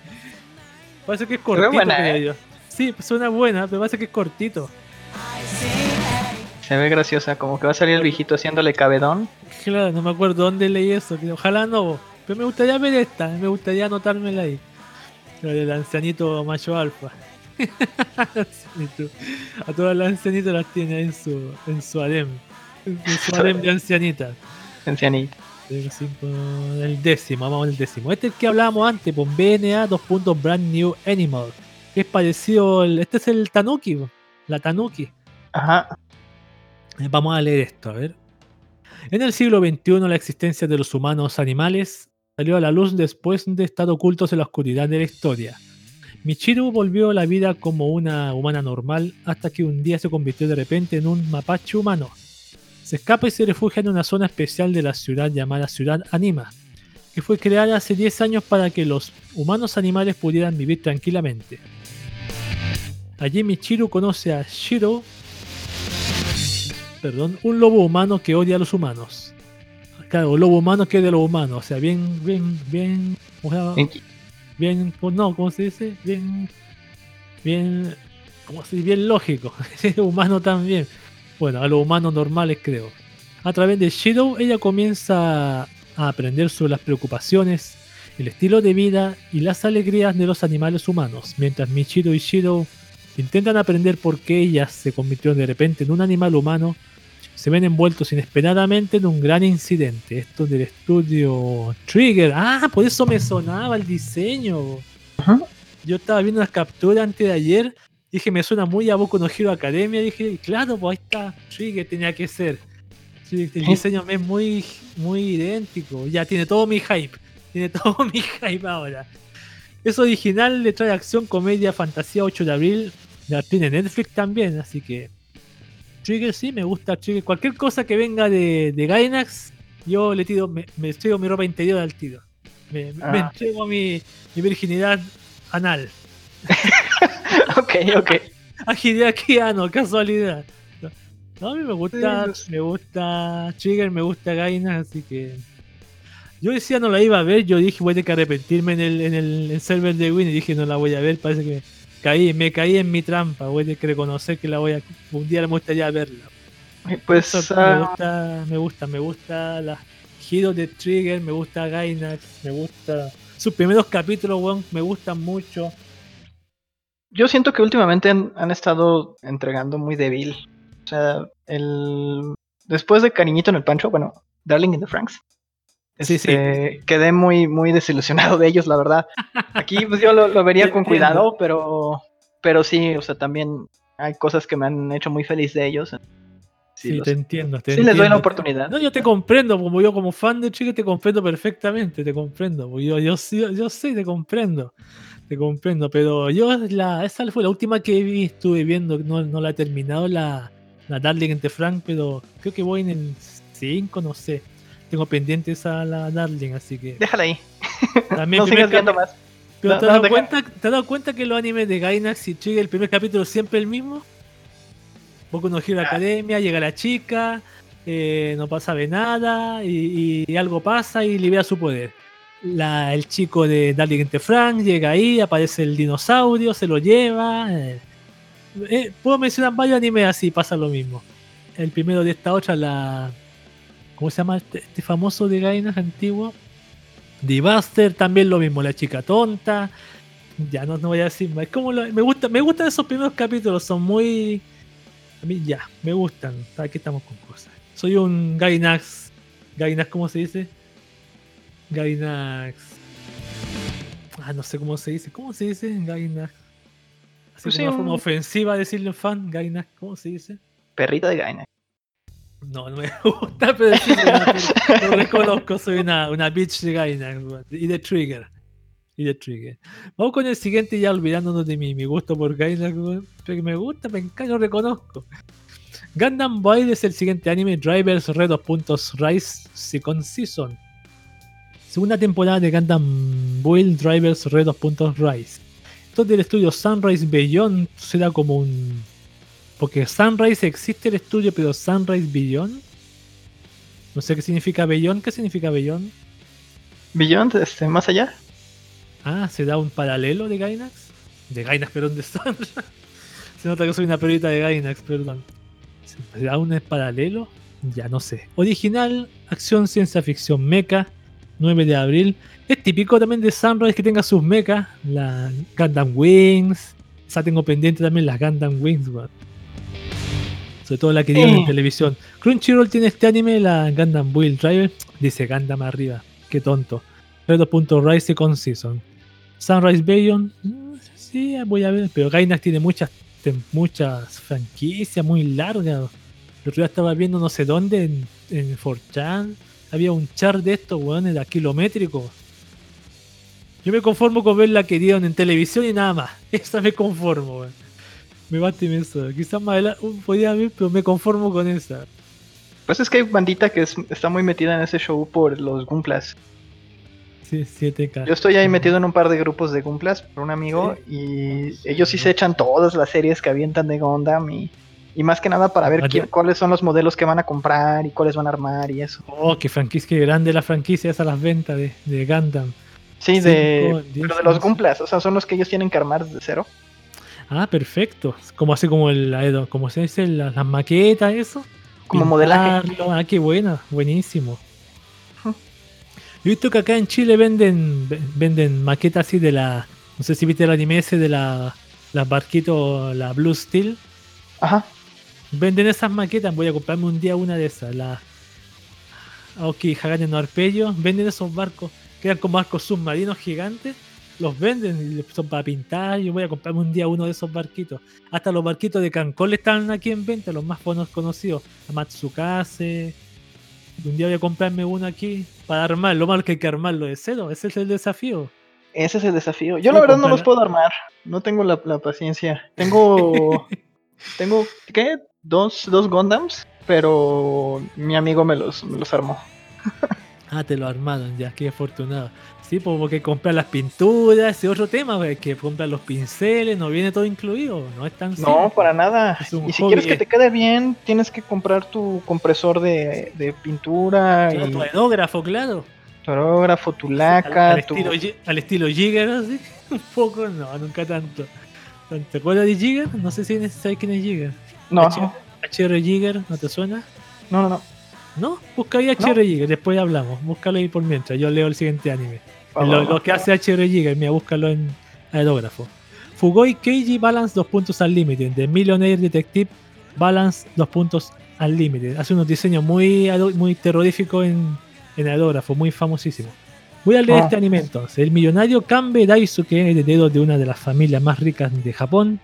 Parece que es cortito. buena, creo ¿eh? yo. Sí, suena buena, pero parece que es cortito. Se ve graciosa, como que va a salir el viejito haciéndole cabedón. Claro, no me acuerdo dónde leí eso. Ojalá no, pero me gustaría ver esta, me gustaría anotármela ahí. Lo del ancianito macho alfa. A todas las ancianitas las tiene ahí en su, en su harem. En su harem de ancianitas. Ancianito. El, cinco- décimo, vamos al décimo. Este es el que hablábamos antes, pues BNA 2. Brand New Animal. Es parecido, al- este es el Tanuki, la Tanuki. Ajá. Eh, Vamos a leer esto, a ver. En el siglo XXI la existencia de los humanos animales salió a la luz después de estar ocultos en la oscuridad de la historia. Michiru volvió a la vida como una humana normal hasta que un día se convirtió de repente en un mapache humano. Se escapa y se refugia en una zona especial de la ciudad llamada Ciudad Anima, que fue creada hace 10 años para que los humanos animales pudieran vivir tranquilamente. Allí Michiru conoce a Shiro, perdón, un lobo humano que odia a los humanos. Claro, un lobo humano que odia a los humanos, o sea, bien, bien, bien, bien, no, ¿cómo se dice? Bien, bien, ¿cómo se dice? Bien lógico, humano también. Bueno, a los humanos normales creo. A través de Shiro, ella comienza a aprender sobre las preocupaciones, el estilo de vida y las alegrías de los animales humanos, mientras Michiro y Shiro intentan aprender por qué ella se convirtió de repente en un animal humano, se ven envueltos inesperadamente en un gran incidente. Esto del estudio Trigger. Ah, por eso me sonaba el diseño. Ajá. Yo estaba viendo las capturas antes de ayer. Dije, me suena muy a Boku no Hero Academia. Dije, claro, pues ahí está. Trigger tenía que ser. El diseño me es muy, muy idéntico. Ya tiene todo mi hype. Tiene todo mi hype ahora. Es original, le trae acción, comedia, fantasía 8 de abril. Ya tiene Netflix también, así que. Trigger sí, me gusta Trigger. Cualquier cosa que venga de, de Gainax, yo le tiro, me, me entrego mi ropa interior al tiro. Me, me Ah. entrego mi, mi virginidad anal. ok, ok. Agilidad no, casualidad. No, no, a mí me gusta, me gusta Trigger, me gusta Gainax, así que. Yo decía no la iba a ver, yo dije voy a tener que arrepentirme en el, en el, server de Win y dije no la voy a ver, parece que caí, me caí en mi trampa, voy a tener que reconocer que la voy a, un día me gustaría verla. Pues Eso, ah, me gusta, me gusta, me gusta la giros de Trigger, me gusta Gainax, me gusta sus primeros capítulos, weón, me gustan mucho. yo siento que últimamente han, han estado entregando muy débil. O sea, el después de Cariñito en el Pancho, bueno, Darling in the Franks. Sí, sí. este, Quedé muy, muy desilusionado de ellos, la verdad. Aquí pues yo lo, lo vería con entiendo. cuidado, pero, pero sí, o sea, también hay cosas que me han hecho muy feliz de ellos. Sí, los- te entiendo. Te sí les doy la entiendo. oportunidad. No, yo te comprendo, como yo como fan de Trigger te comprendo perfectamente, te comprendo. porque Yo, yo, sí- yo, sé, te comprendo. Te comprendo, pero yo la, esa fue la última que vi, estuve viendo, no, no la he terminado, la, la Darling entre Frank, pero creo que voy en el 5, no sé. Tengo pendiente esa la Darling, así que Déjala ahí. también no sigas viendo más. Pero No, ¿te, no, has dado cuenta, ¿te has dado cuenta que los animes de Gainax y Trigger, el primer capítulo es siempre el mismo? Boku no Hero Academia, llega la chica, eh, no pasa de nada, y, y algo pasa y libera su poder. La- el chico de Darling Inte Frank llega ahí, aparece el dinosaurio, se lo lleva. eh. Eh, puedo mencionar varios animes así, pasa lo mismo. El primero de esta otra, la. ¿Cómo se llama este, este famoso de Gainax antiguo? Buster también lo mismo, la chica tonta. Ya no, no voy a decir más. Es como lo- me, gusta, me gustan esos primeros capítulos, son muy. A mí ya, me gustan. Aquí estamos con cosas. Soy un Gainax. Gainax, ¿cómo se dice? Gainax. Ah, no sé cómo se dice. ¿Cómo se dice? Gainax. Así Pues como sí, una forma un- ofensiva de decirle fan, Gainax, ¿cómo se dice? Perrita de Gainax. No, no me gusta, pero sí, lo reconozco, soy una, una bitch de Gainax, weón. y de Trigger. Y de Trigger. Vamos con el siguiente, ya olvidándonos de mi, mi gusto por Gainax, weón, porque me gusta, me encanta, lo reconozco. Gundam Boy es el siguiente anime, Drivers Red 2 puntos Rise Second Season. Segunda temporada de Gundam Build Drivers Red 2 puntos Rise. Esto es del estudio Sunrise Beyond, será como un porque Sunrise existe el estudio, pero Sunrise Beyond. No sé qué significa Beyond. ¿Qué significa Beyond? Beyond, este, más allá. Ah, ¿se da un paralelo de Gainax? De Gainax, perdón, de Sunrise. Se nota que soy una perrita de Gainax, perdón. ¿Se da un paralelo? Ya no sé. Original, acción, ciencia ficción, mecha. 9 de abril. Es típico también de Sunrise que tenga sus mechas. La Gundam Wings. Sea, tengo pendiente también las Gundam Wings, weón. Sobre todo la que dieron en televisión. Crunchyroll tiene este anime, la Gundam Build Driver. Dice Gundam arriba. Qué tonto. Rise Second Season. Sunrise Beyond. mm, Sí, voy a ver. Pero Gainax tiene muchas, muchas franquicias muy largas. El otro día estaba viendo no sé dónde, en, en 4chan. Había un char de estos, weón, era kilométrico. Yo me conformo con ver la que dieron en televisión y nada más. Esa me conformo, weón. Me bate en eso. Quizás más adelante uh, podía ver, pero me conformo con esa. Pues es que hay bandita que es- está muy metida en ese show por los Gumplas. Sí, 7K. Yo estoy ahí metido en un par de grupos de Gumplas por un amigo y ellos sí se echan todas las series que avientan de Gundam y, y más que nada para ver quién- cuáles son los modelos que van a comprar y cuáles van a armar y eso. Oh, qué franquicia, qué grande la franquicia esa las ventas de, de Gundam. Sí, de, diez, pero de los. Gumplas, o sea, son los que ellos tienen que armar desde cero. Ah, perfecto. Como así como el Aedo, como se dice, la- las maquetas, eso. Como modelaje. Ah, qué buena, buenísimo. Yo he visto que acá en Chile venden ve- venden maquetas así de la. No sé si viste el anime ese de la. Las barquitos, la Blue Steel. Ajá. Venden esas maquetas. Voy a comprarme un día una de esas. La. Aoki Hagane no Arpeyo. Venden esos barcos. Que eran como barcos submarinos gigantes. Los venden y son para pintar. Yo voy a comprarme un día uno de esos barquitos. Hasta los barquitos de Cancol están aquí en venta. Los más buenos conocidos. La Matsukase. Un día voy a comprarme uno aquí para armar. Lo malo que hay que armarlo de cero. Ese es el desafío. Ese es el desafío. Yo la verdad no los puedo armar. No tengo la, la paciencia. Tengo. tengo. ¿Qué? Dos, dos Gundams. Pero mi amigo me los, me los armó. Ah, te lo armaron ya, qué afortunado. Sí, pues, porque que comprar las pinturas, ese otro tema, pues, que comprar los pinceles, no viene todo incluido, no es tan No, simple. para nada. Y si hobby, quieres que te quede bien, tienes que comprar tu compresor de, de pintura Claro, y tu aerógrafo, claro. tu aerógrafo, tu laca, al, al tu... estilo, al estilo. Un poco, no, nunca tanto. ¿Te acuerdas de Jigger? No sé si sabes quién es Jigger. No, H- HR Jigger, ¿no te suena? no, no, no. ¿No? Busca ahí HR Jigger, después hablamos. Búscalo ahí por mientras, yo leo el siguiente anime. Lo, que hace HR Giga, mira, búscalo en aerógrafo. Fugoi Keiji Balance 2 puntos al límite. De Millionaire Detective Balance 2 puntos al límite. Hace unos diseños muy, muy terroríficos en, en aerógrafo, muy famosísimo. Voy a leer Ah. este anime entonces. El millonario Kanbe Daisuke, heredero de una de las familias más ricas de Japón,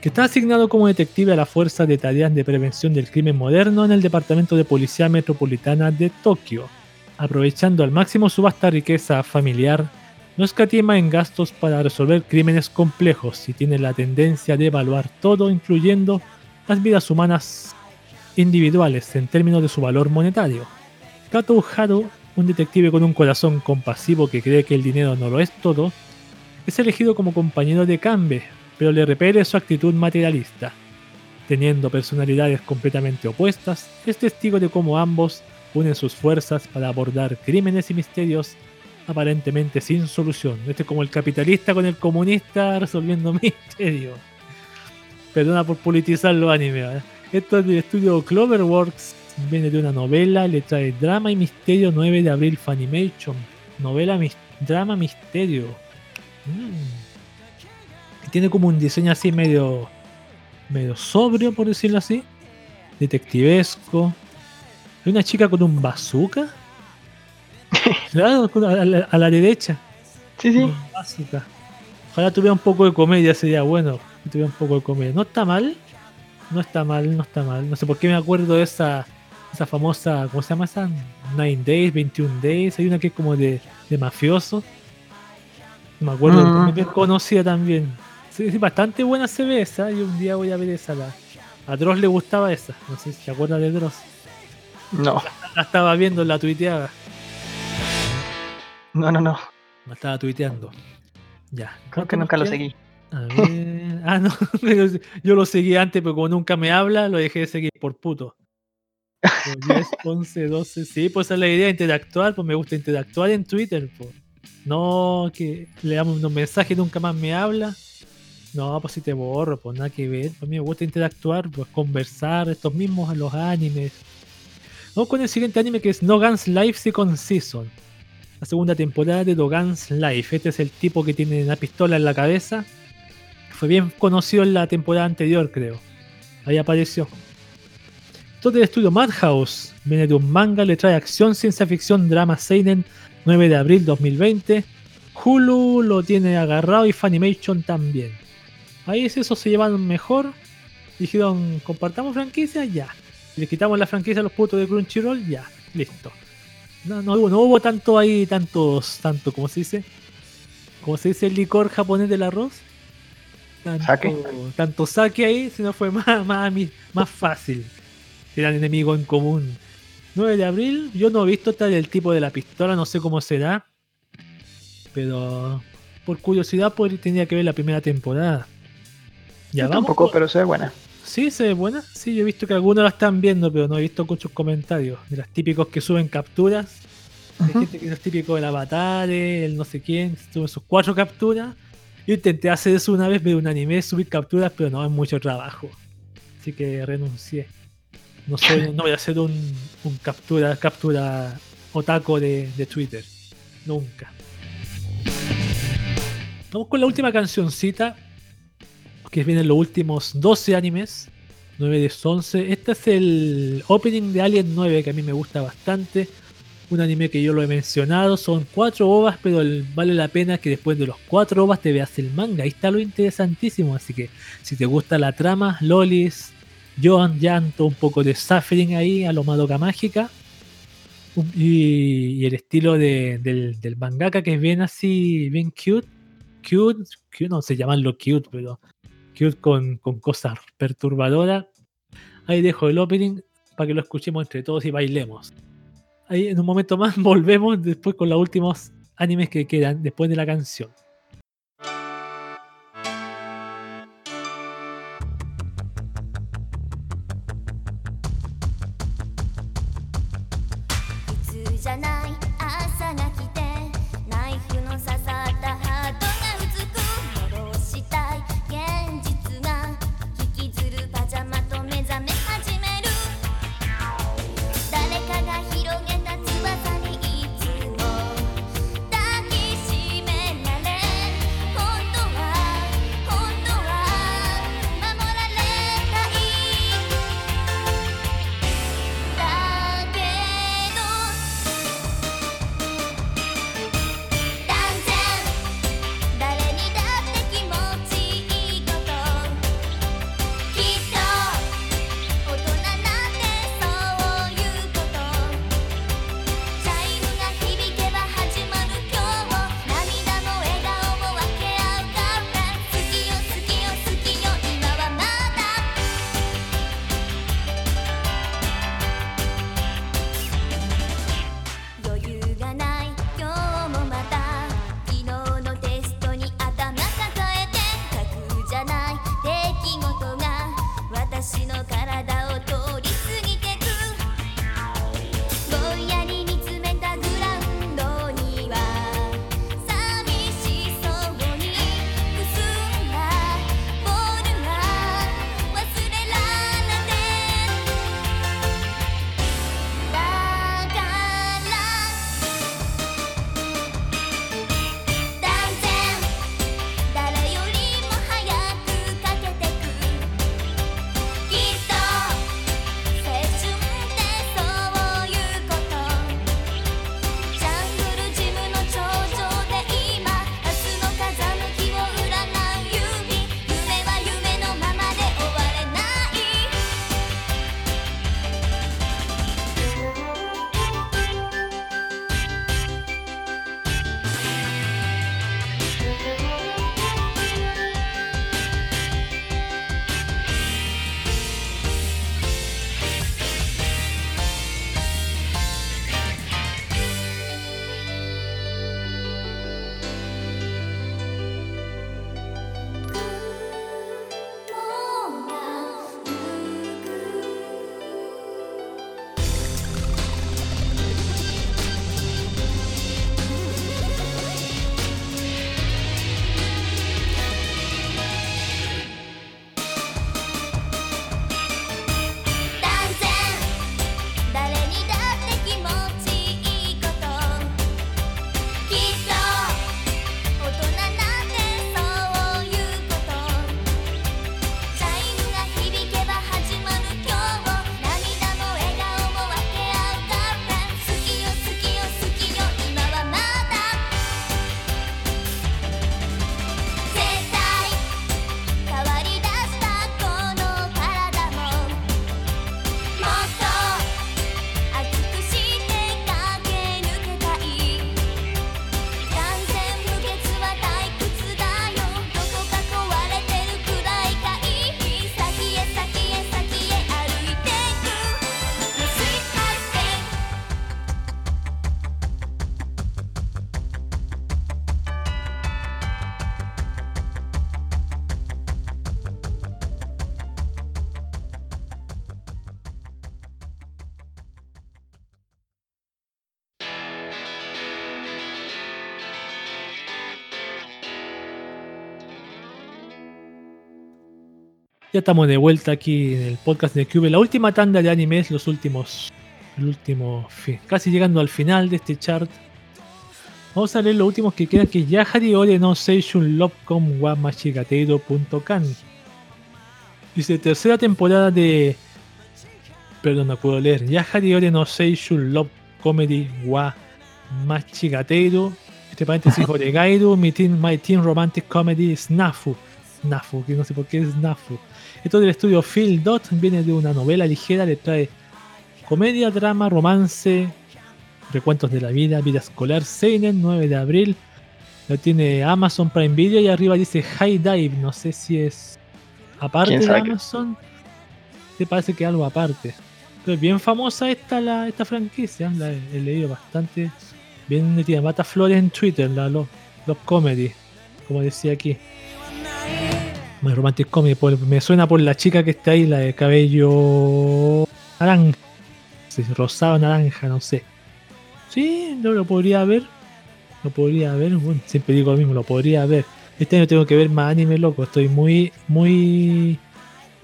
que está asignado como detective a la Fuerza de Tareas de Prevención del Crimen Moderno en el Departamento de Policía Metropolitana de Tokio aprovechando al máximo su vasta riqueza familiar, no escatima en gastos para resolver crímenes complejos y tiene la tendencia de evaluar todo, incluyendo las vidas humanas individuales en términos de su valor monetario. Kato Haru, un detective con un corazón compasivo que cree que el dinero no lo es todo, es elegido como compañero de Kanbe, pero le repele su actitud materialista. Teniendo personalidades completamente opuestas, es testigo de cómo ambos unen sus fuerzas para abordar crímenes y misterios aparentemente sin solución. Este es como el capitalista con el comunista resolviendo misterios. Perdona por politizar los animes. ¿eh? Esto es del estudio Cloverworks. Viene de una novela, le trae drama y misterio 9 de abril Funimation. Novela, mis- drama, misterio. Mm. Tiene como un diseño así medio, medio sobrio, por decirlo así. Detectivesco. Hay una chica con un bazooka. Claro, con- a la, a la derecha. Sí, sí. Bazooka. Ojalá tuviera un poco de comedia, sería bueno. que Tuviera un poco de comedia. No está mal. No está mal, no está mal. No sé por qué me acuerdo de esa, esa famosa, ¿cómo se llama esa? Nine Days, 21 Days. Hay una que es como de, de mafioso. No me acuerdo, Mm. muy bien conocida también. Sí, sí, bastante buena se ve esa. Y un día voy a ver esa. La, a Dross le gustaba esa. No sé si se acuerda de Dross. No, La estaba viendo, la tuiteaba. no, no, no. La estaba tuiteando. Ya. Creo que ¿Cuánto nos nunca lo seguí. A ver. Ah, no. Yo lo seguí antes, pero como nunca me habla, lo dejé de seguir por puto. Por 10, 11, 12. Sí, pues esa es la idea, interactuar. Pues me gusta interactuar en Twitter. Pues. No que le damos unos mensajes y nunca más me habla. No, pues si te borro, pues nada que ver. A mí me gusta interactuar, pues conversar, estos mismos los animes. Vamos con el siguiente anime que es No Guns Life Second Season. La segunda temporada de No Life. Este es el tipo que tiene una pistola en la cabeza. Fue bien conocido en la temporada anterior, creo. Ahí apareció. Es del estudio Madhouse. Viene de un manga, le trae acción, ciencia ficción, drama Seinen, 9 de abril 2020. Hulu lo tiene agarrado y Funimation también. Ahí si esos se llevan mejor. Dijeron, compartamos franquicia, ya. Le quitamos la franquicia a los putos de Crunchyroll, ya. Listo. No, no, hubo- no hubo tanto ahí, tantos, tanto, ¿cómo se dice? ¿Cómo se dice el licor japonés del arroz? Tanto ¿Sake? tanto saque ahí, sino fue más, más, más fácil. Eran enemigos en común. 9 de abril, yo no he visto tal el tipo de la pistola, no sé cómo será. Pero por curiosidad pues, tenía que ver la primera temporada. Ya Yo vamos. tampoco, pero se ve buena. Sí, se ve buena. Sí, yo he visto que algunos la están viendo, pero no he visto muchos comentarios. De los típicos que suben capturas. Hay gente que es típico del avatar, el no sé quién, sube sus cuatro capturas. Yo intenté hacer eso una vez, ver un anime, subir capturas, pero no, es mucho trabajo. Así que renuncié. No soy, no voy a hacer un, un captura, captura otaco de, de Twitter. Nunca. Vamos con la última cancioncita. Que vienen los últimos 12 animes. 9 de 11. Este es el opening de Alien 9 que a mí me gusta bastante. Un anime que yo lo he mencionado. Son 4 ovas, pero vale la pena que después de los 4 ovas te veas el manga. Ahí está lo interesantísimo. Así que si te gusta la trama, Lolis, Joan, llanto, un poco de suffering ahí a lo Madoka Mágica. Y, y el estilo de- del, del mangaka que es bien así, bien cute. Cute, cute no sé llamarlo cute, pero con cosas perturbadoras. Ahí dejo el opening para que lo escuchemos entre todos y bailemos. Ahí en un momento más volvemos después con los últimos animes que quedan después de la canción. Ya estamos de vuelta aquí en el podcast de Cube. La última tanda de animes, los últimos. El último. fi- Casi llegando al final de este chart. Vamos a leer los últimos que quedan, que es Yahari Ore no Seishun Love.com wa. Dice tercera temporada de. Perdón, no puedo leer. Yahari Ore no Seishun Love Comedy wa Machigateiro. Este paréntesis Oregairu, mi teen, My Teen Romantic Comedy Snafu. Snafu, que no sé por qué es Snafu. Esto del estudio Phil Dot viene de una novela ligera, le trae comedia, drama, romance, recuentos de la vida, vida escolar, Seinen, 9 de abril. Lo tiene Amazon Prime Video y arriba dice High Dive, no sé si es aparte ¿Quién de? Amazon. Me parece que algo aparte. Pero es bien famosa esta, la, esta franquicia, la he, he leído bastante. Bien metida, Mata Flores en Twitter, la Love, Love Comedy, como decía aquí. My Romantic Comedy, por- me suena por la chica que está ahí, la de cabello naranja, rosado naranja, no sé. Sí, no lo podría ver, lo podría ver, bueno, siempre digo lo mismo, lo podría ver. Este año tengo que ver más anime, loco, estoy muy, muy,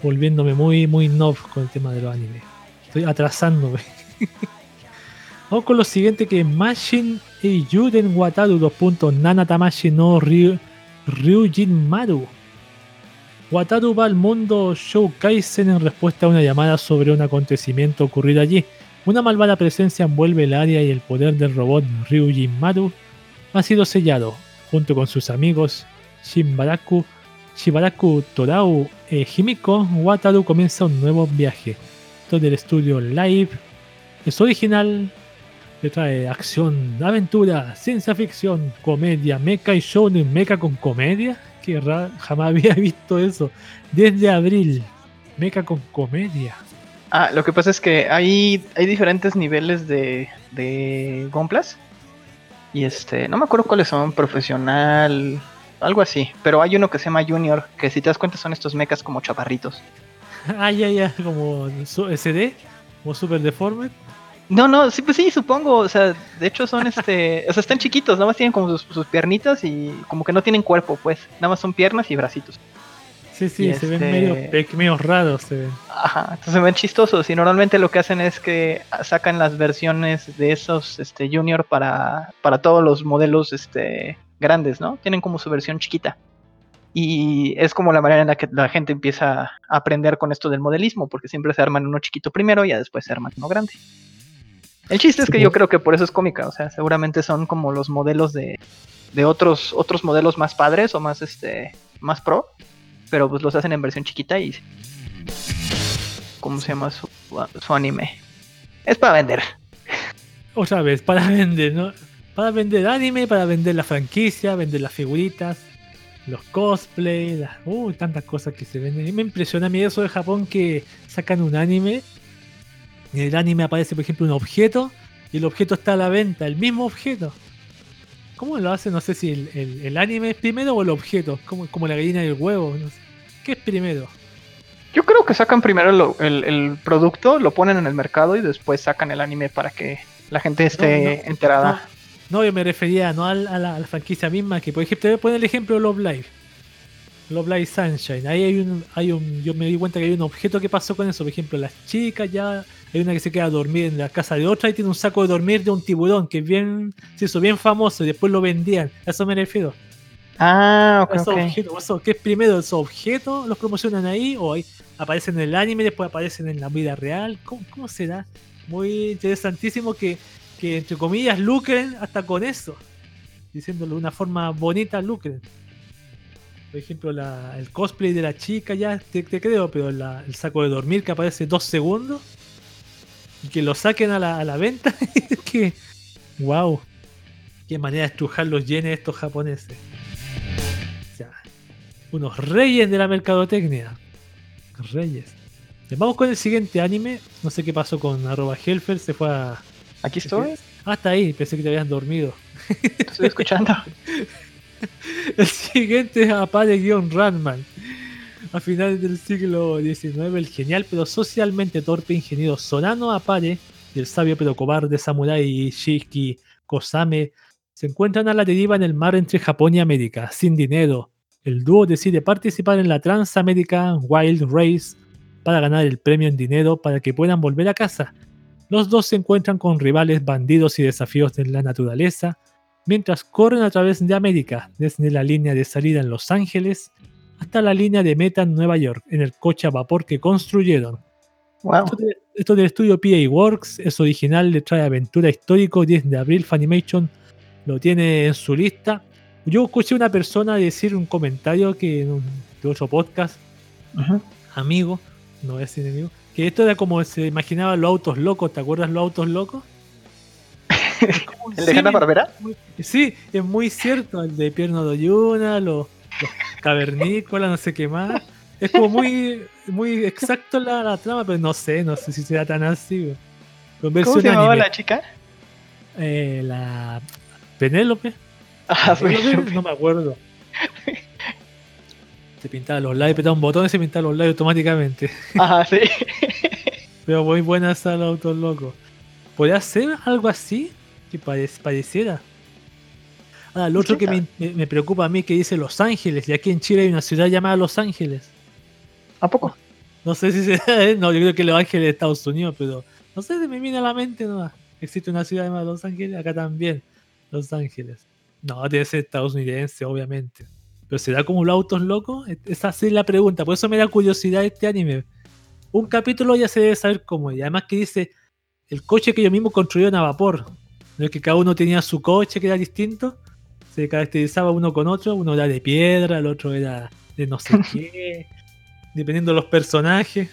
volviéndome muy, muy noob con el tema de los animes. Estoy atrasándome. Vamos con lo siguiente que es Mashin e Yuden Wataru 2 puntos Nana Tamashi no Ryu, Ryujin Maru. Wataru va al mundo Show Kaisen en respuesta a una llamada sobre un acontecimiento ocurrido allí. Una malvada presencia envuelve el área y el poder del robot Ryujin Maru ha sido sellado. Junto con sus amigos Shinbaraku, Shibaraku Torau e Himiko, Wataru comienza un nuevo viaje. Es del estudio Live. Es original. Le trae acción, aventura, ciencia ficción, comedia, mecha y shounen, mecha con comedia. Que jamás había visto eso. Desde abril, mecha con comedia. Ah, lo que pasa es que hay, hay diferentes niveles de, de Gonplas. Y este, no me acuerdo cuáles son, profesional, algo así. Pero hay uno que se llama Junior, que si te das cuenta son estos mechas como chaparritos. Ah, ya, ya, como SD, como Super Deformed. No, no, sí, pues sí, supongo. O sea, de hecho son este. o sea, están chiquitos, nada más tienen como sus, sus piernitas y como que no tienen cuerpo, pues. Nada más son piernas y bracitos. Sí, sí, Y se ven este- medio, medio raros. Se ven. Ajá, entonces se ven chistosos. Y normalmente lo que hacen es que sacan las versiones de esos este, Junior para, para todos los modelos este, grandes, ¿no? Tienen como su versión chiquita. Y es como la manera en la que la gente empieza a aprender con esto del modelismo, porque siempre se arman uno chiquito primero y ya después se arman uno grande. El chiste es que yo creo que por eso es cómica, o sea, seguramente son como los modelos de, de otros, otros modelos más padres o más este más pro, pero pues los hacen en versión chiquita y ¿cómo se llama su, su anime? Es para vender. Otra vez, para vender, ¿no? Para vender anime, para vender la franquicia, vender las figuritas, los cosplay, las, uy, tantas cosas que se venden. Y me impresiona a mí eso de Japón que sacan un anime. En el anime aparece, por ejemplo, un objeto y el objeto está a la venta, el mismo objeto. ¿Cómo lo hacen? No sé si el, el- el anime es primero o el objeto. Como, como la gallina y el huevo. no sé. ¿Qué es primero? Yo creo que sacan primero lo- el, el producto, lo ponen en el mercado y después sacan el anime para que la gente esté No, no, enterada. No, yo me refería no a la, a la franquicia misma, que por ejemplo, te voy a poner el ejemplo de Love Live. Love Live Sunshine. Ahí hay un, hay un, yo me di cuenta que hay un objeto que pasó con eso. Por ejemplo, las chicas ya, hay una que se queda a dormir en la casa de otra y tiene un saco de dormir de un tiburón que es bien, se hizo bien famoso y después lo vendían. A eso me refiero. Ah, ok, Esos ok. objetos, eso, ¿Qué es primero? ¿Esos objetos los promocionan ahí o ahí aparecen en el anime y después aparecen en la vida real? ¿Cómo, cómo será? Muy interesantísimo que, que, entre comillas, lucren hasta con eso. Diciéndolo de una forma bonita, lucren. Por ejemplo, la- el cosplay de la chica ya te, te creo, pero la- el saco de dormir que aparece dos segundos y que lo saquen a la, a la venta, es que, wow, qué manera de estrujar los yenes estos japoneses. O sea, unos reyes de la mercadotecnia. Reyes. Vamos con el siguiente anime. No sé qué pasó con arroba Helfer. Se fue a. Aquí estoy, Hasta ahí. Pensé que te habías dormido. estoy escuchando. El siguiente es Apare-Ranman. A finales del siglo XIX, el genial pero socialmente torpe ingeniero Sonano Apare y el sabio pero cobarde samurái Shiki Kosame se encuentran a la deriva en el mar entre Japón y América, sin dinero, el dúo decide participar en la Transamerican Wild Race para ganar el premio en dinero para que puedan volver a casa. Los dos se encuentran con rivales, bandidos y desafíos de la naturaleza, mientras corren a través de América, desde la línea de salida en Los Ángeles hasta la línea de meta en Nueva York, en el coche a vapor que construyeron. Wow. Esto, de- esto del estudio PA Works es original, le trae aventura histórico 10 de abril. Funimation lo tiene en su lista. Yo escuché una persona decir un comentario que en un de otro podcast, amigo, no es enemigo, que esto era como se imaginaban los autos locos. ¿Te acuerdas los autos locos? ¿El de Hanna Barbera? muy- Sí, es muy cierto. El de Pierno Doyuna, los, los cavernícolas, no sé qué más. Es como muy, muy exacto la, la trama, pero no sé, no sé si será tan así. ¿Cómo se llamaba anime. la chica? Eh, la Penélope. Ah, Penélope, no me acuerdo. Se pintaba los labios, apretaba un botón y se pintaba los labios automáticamente. Ajá, sí. Pero muy buena esa los autos locos. ¿Podría ser algo así? Que pare- pareciera. Ah, lo otro que me, me- me preocupa a mí que dice Los Ángeles, y aquí en Chile hay una ciudad llamada Los Ángeles. ¿A poco? No sé si será, ¿eh? no, yo creo que Los Ángeles de Estados Unidos, pero no sé, se me viene a la mente nomás. Existe una ciudad llamada Los Ángeles, acá también, Los Ángeles. No, debe ser estadounidense, obviamente. Pero ¿será como los autos locos? Es- Esa sí es la pregunta, por eso me da curiosidad este anime. Un capítulo ya se debe saber cómo es, y además que dice el coche que ellos mismos construyeron a vapor. No es que cada uno tenía su coche que era distinto, se caracterizaba uno con otro, uno era de piedra, el otro era de no sé qué, dependiendo de los personajes.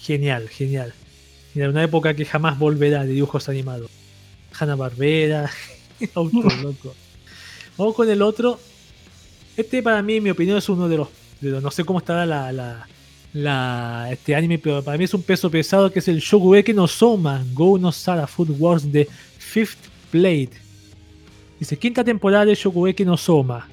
Genial, genial. Era una época que jamás volverá de dibujos animados. Hanna Barbera, Auto Loco. Vamos con el otro. Este para mí, en mi opinión, es uno de los. de los- no sé cómo estará la, la, la- este anime, pero para mí es un peso pesado que es el Shokugeki no Soma, Go no Sara Food Wars de Fifth Blade. Dice, quinta temporada de Shokugeki no Soma.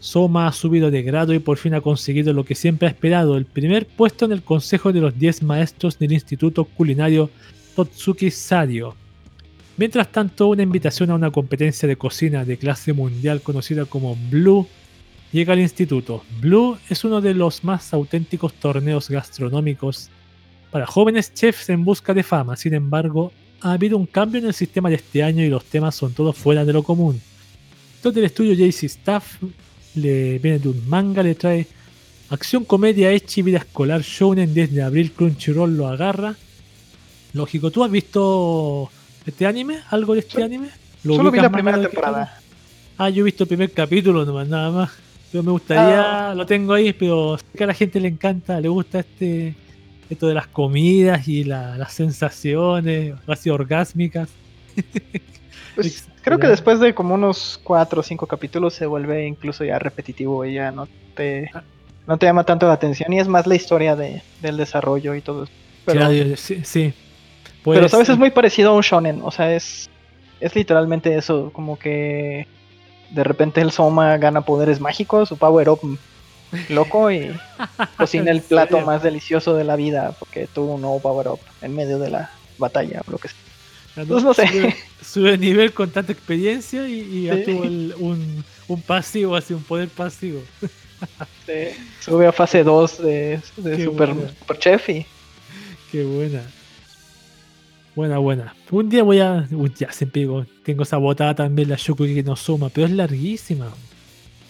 Soma ha subido de grado y por fin ha conseguido lo que siempre ha esperado, el primer puesto en el consejo de los 10 maestros del Instituto Culinario Totsuki Sario. Mientras tanto, una invitación a una competencia de cocina de clase mundial conocida como Blue llega al instituto. Blue es uno de los más auténticos torneos gastronómicos para jóvenes chefs en busca de fama. Sin embargo, ha habido un cambio en el sistema de este año y los temas son todos fuera de lo común. Esto es del estudio JC Staff, le viene de un manga, le trae acción, comedia, echi, vida escolar, shounen desde abril, Crunchyroll lo agarra. Lógico, ¿tú has visto este anime? ¿Algo de este anime? ¿Lo Solo vi la primera temporada. Ah, yo he visto el primer capítulo nomás, nada más. Pero me gustaría, Ah. lo tengo ahí, pero sé que a la gente le encanta, le gusta este esto de las comidas y la- las sensaciones, casi orgásmicas. Pues, creo que después de como unos cuatro o cinco capítulos se vuelve incluso ya repetitivo y ya no te, Ah. no te llama tanto la atención y es más la historia de, del desarrollo y todo eso. Pero, sí, sí. pero Pues, sabes, es muy parecido a un shonen, o sea, es, es literalmente eso, como que de repente el Soma gana poderes mágicos, su power up loco y cocina el ¿En plato más delicioso de la vida porque tuvo un nuevo power up en medio de la batalla o lo que sea. Pues no sé. Sube, sube nivel con tanta experiencia y, y ya Sí. tuvo el- un, un pasivo, así un poder pasivo. Se sube a fase 2 de, de super, super Chef y Qué buena. Buena, buena. Un día voy a. Uy, ya siempre digo, tengo esa botada también, la Shokugeki no Soma, pero es larguísima.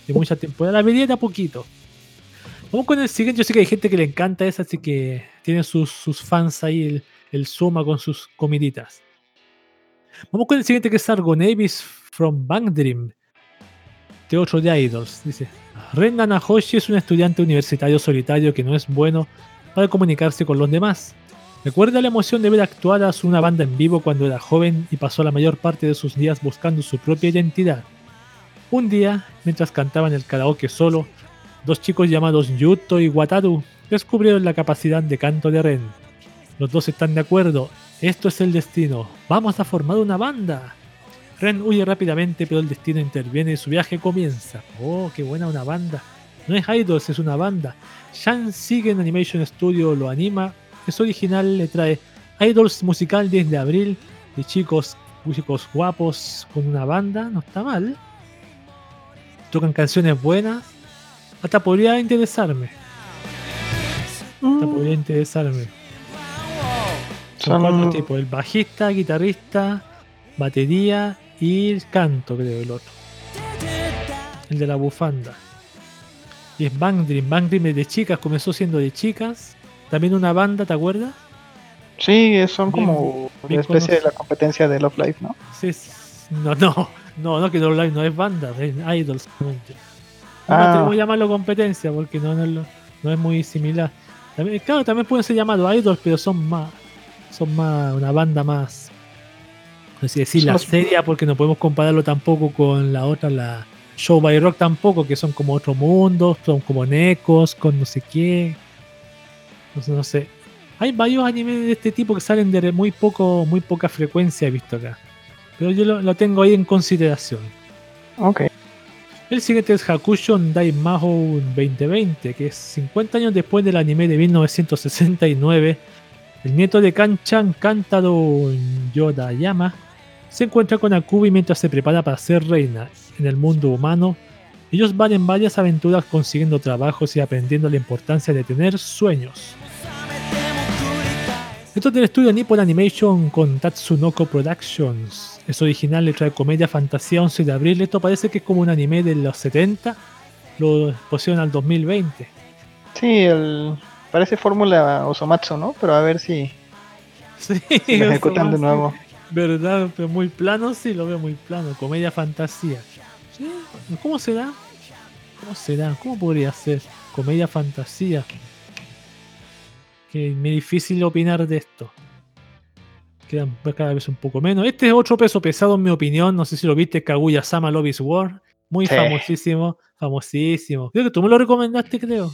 De mucha temporada. La vería de poquito. Vamos con el siguiente. Yo sé que hay gente que le encanta esa, así que tiene sus, sus fans ahí, el, el Soma con sus comiditas. Vamos con el siguiente que es Argo Navis from Bang Dream. De otro de Idols. Dice: Ren Nanahoshi es un estudiante universitario solitario que no es bueno para comunicarse con los demás. Recuerda la emoción de ver actuar a una banda en vivo cuando era joven y pasó la mayor parte de sus días buscando su propia identidad. Un día, mientras cantaban el karaoke solo, dos chicos llamados Yuto y Wataru descubrieron la capacidad de canto de Ren. Los dos están de acuerdo, esto es el destino, vamos a formar una banda. Ren huye rápidamente, pero el destino interviene y su viaje comienza. Oh, qué buena una banda. No es Idols, es una banda. Shan Sigen Animation Studio lo anima. Es original, le trae Idols musical 10 de abril. De chicos, chicos guapos con una banda, no está mal. Tocan canciones buenas. Hasta podría interesarme. Hasta Mm, podría interesarme. Son Son- cuatro tipos: el bajista, guitarrista, batería y el canto, creo, el otro. El de la bufanda. Y es Bang Dream. Bang Dream es de chicas, comenzó siendo de chicas. También una banda, ¿te acuerdas? Sí, son Bien- como bien una especie de la competencia de Love Life, ¿no? Sí, no, no, no, no, que Love Live no es banda, es idols. No Ah. atrevo a llamarlo competencia porque no, no, no es muy similar. También- claro, también pueden ser llamados idols, pero son más, son más una banda más, no sé decir, la seria porque no podemos compararlo tampoco con la otra, la Show by Rock tampoco, que son como otro mundo, son como necos, con no sé qué. Sé, no sé. Hay varios animes de este tipo que salen de muy poco, muy poca frecuencia, he visto acá. Pero yo lo, lo tengo ahí en consideración. Ok. El siguiente es Hakushon Dai Mahou 2020, que es 50 años después del anime de 1969. El nieto de Kanchan, Kantaro Yodayama, se encuentra con Akubi mientras se prepara para ser reina en el mundo humano. Ellos van en varias aventuras consiguiendo trabajos y aprendiendo la importancia de tener sueños. Esto es del estudio Nippon Animation con Tatsunoko Productions. Es original, le trae comedia, fantasía, 11 de abril. Esto parece que es como un anime de los 70. Lo pusieron al 2020. Sí, el... parece fórmula Osomatsu, ¿no? Pero a ver si, Sí, si lo ejecutan de nuevo. ¿Verdad? Pero muy plano, sí, lo veo muy plano. Comedia, fantasía. Sí, ¿Cómo será? ¿Cómo será? ¿Cómo podría ser? Comedia, fantasía. Que me difícil opinar de esto. Quedan cada vez un poco menos. Este es otro peso pesado, en mi opinión. No sé si lo viste, Kaguya Sama Love is War. Muy Sí. famosísimo. Famosísimo. Creo que tú me lo recomendaste, creo.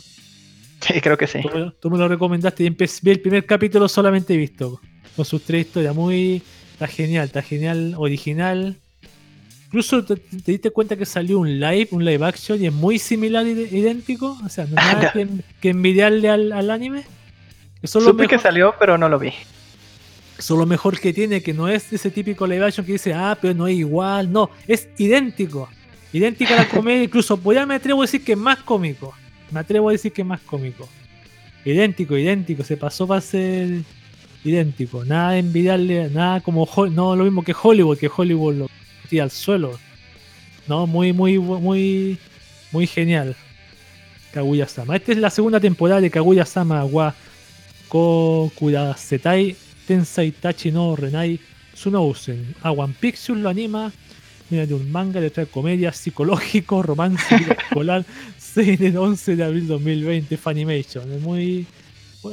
Sí, creo que sí. Tú me, lo, tú me lo recomendaste y empecé, vi el primer capítulo solamente visto. Con sus tres historias. Muy. Está genial, está genial, original. Incluso te, te diste cuenta que salió un live, un live action y es muy similar, idéntico. O sea, no hay nada que, que envidiarle al, al anime. Eso Supe que salió, pero no lo vi. eso es lo mejor que tiene, que no es ese típico live action que dice, ah, pero no es igual. No, es idéntico. Idéntico a la comedia, incluso pues ya me atrevo a decir que es más cómico. Me atrevo a decir que es más cómico. Idéntico, idéntico. Se pasó para ser idéntico. Nada de envidiarle, nada como no lo mismo que Hollywood, que Hollywood lo tira al suelo. No, muy, muy, muy, muy genial. Kaguya-sama. Esta es la segunda temporada de Kaguya-sama wa Kokurasetai Tensei Tachi no Renai Tsunousen. A One Picture lo anima. Viene de un manga de trae comedia, psicológico, romance, escolar. 6 del 11 de abril 2020. Funimation. Es muy.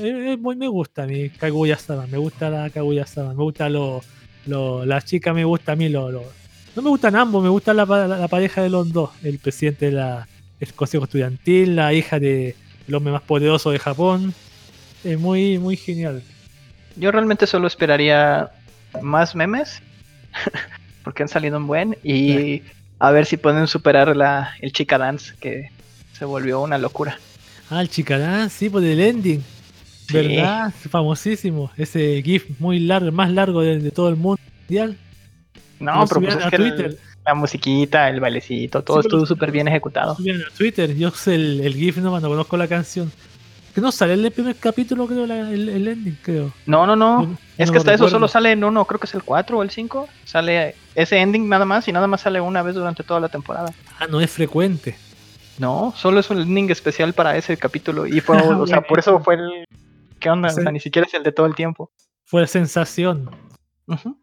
es- muy me gusta mi Kaguya-sama. Me gusta la Kaguya-sama. Me gusta lo. lo la chica me gusta a mí. Lo, no me gustan ambos. Me gusta la, la- pareja de los dos. El presidente de la, el consejo estudiantil. La hija de el hombre más poderoso de Japón. Es muy, muy genial. Yo realmente solo esperaría más memes. porque han salido un buen. Y a ver si pueden superar la, el Chica Dance, que se volvió una locura. Ah, el Chicarán, sí, por el ending. Sí. ¿Verdad? Famosísimo. Ese GIF muy largo, más largo de, de todo el mundo mundial. No, pero pues es que el- la musiquita, el bailecito, todo Sí, estuvo súper bien ejecutado. A Twitter. Yo sé el, el GIF, no, no conozco la canción. Que no sale en el primer capítulo, creo, la- el, el ending, creo. No, no, no. Es que hasta eso solo sale en uno, creo que es el 4 o el 5. Sale ese ending nada más y nada más sale una vez durante toda la temporada. Ah, no es frecuente. No, solo es un ending especial para ese capítulo. Y fue, o sea, por eso fue el. ¿Qué onda? O sea, ni siquiera es el de todo el tiempo. Fue sensación.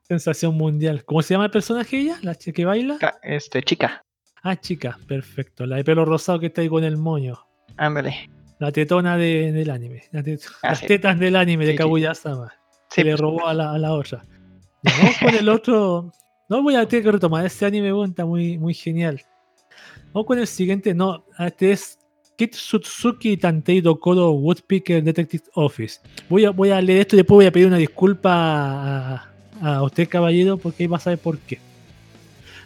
Sensación mundial. ¿Cómo se llama el personaje ella? ¿La chica que baila? Este, chica. Ah, chica, perfecto. La de pelo rosado que está ahí con el moño. Ándale. La tetona de- del anime. La tet- Ah, las sí. tetas del anime de Sí. Kaguya-sama. Sí, que le robó a la, a la otra. Vamos con el otro. No voy a tener que retomar. Este anime bueno, está muy, muy genial. Vamos con el siguiente. No, este es Kitsutsuki Tantei Dokoro Woodpecker Detective Office. Voy a, voy a leer esto y después voy a pedir una disculpa a, a usted, caballero, porque ahí va a saber por qué.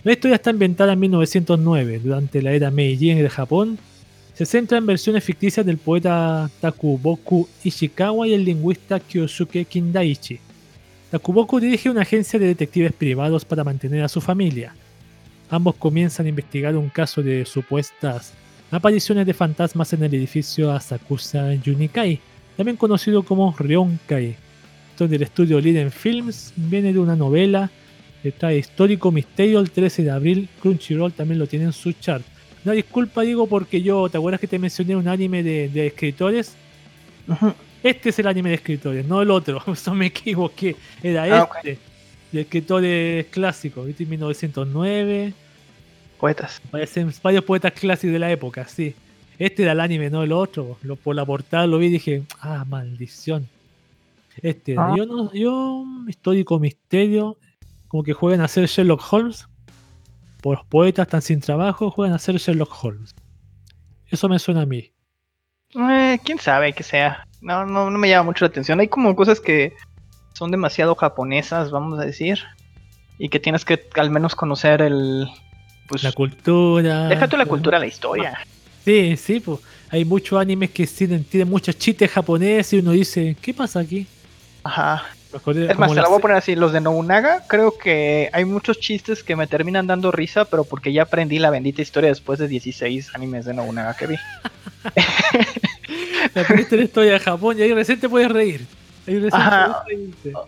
La historia está ambientada en 1909, durante la era Meiji de Japón. Se centra en versiones ficticias del poeta Takuboku Ishikawa y el lingüista Kyosuke Kindaichi. Takuboku dirige una agencia de detectives privados para mantener a su familia. Ambos comienzan a investigar un caso de supuestas apariciones de fantasmas en el edificio Asakusa Yunikai, también conocido como Ryonkai. Es del estudio Liden Films, viene de una novela, está histórico misterio el 13 de abril, Crunchyroll también lo tiene en su chart. No, disculpa, digo, porque yo, ¿te acuerdas que te mencioné un anime de, de escritores? Este es el anime de escritores, no el otro. Eso me equivoqué. Era Ah, este. De escritores clásicos, ¿viste? 1909. Poetas. Parecen varios poetas clásicos de la época, sí. Este era el anime, no el otro. Lo, por la portada lo vi y dije, ah, maldición. Este. Ah. yo no, yo, histórico misterio, como que juegan a ser Sherlock Holmes. Por los poetas están sin trabajo, juegan a ser Sherlock Holmes. Eso me suena a mí. Eh, quién sabe que sea. No, no, no me llama mucho la atención. Hay como cosas que son demasiado japonesas, vamos a decir. Y que tienes que al menos conocer el. Pues. La cultura. deja tú la cultura, la historia. Sí, sí, pues. Hay muchos animes que tienen, tienen muchos chistes japoneses y uno dice, ¿qué pasa aquí? Ajá. Es más, te la voy a poner así. Los de Nobunaga, creo que hay muchos chistes que me terminan dando risa, pero porque ya aprendí la bendita historia después de 16 animes de Nobunaga que vi. La aprendiste la historia de Japón y ahí recién te puedes reír. Ahí recién Ajá. puedes reírte. O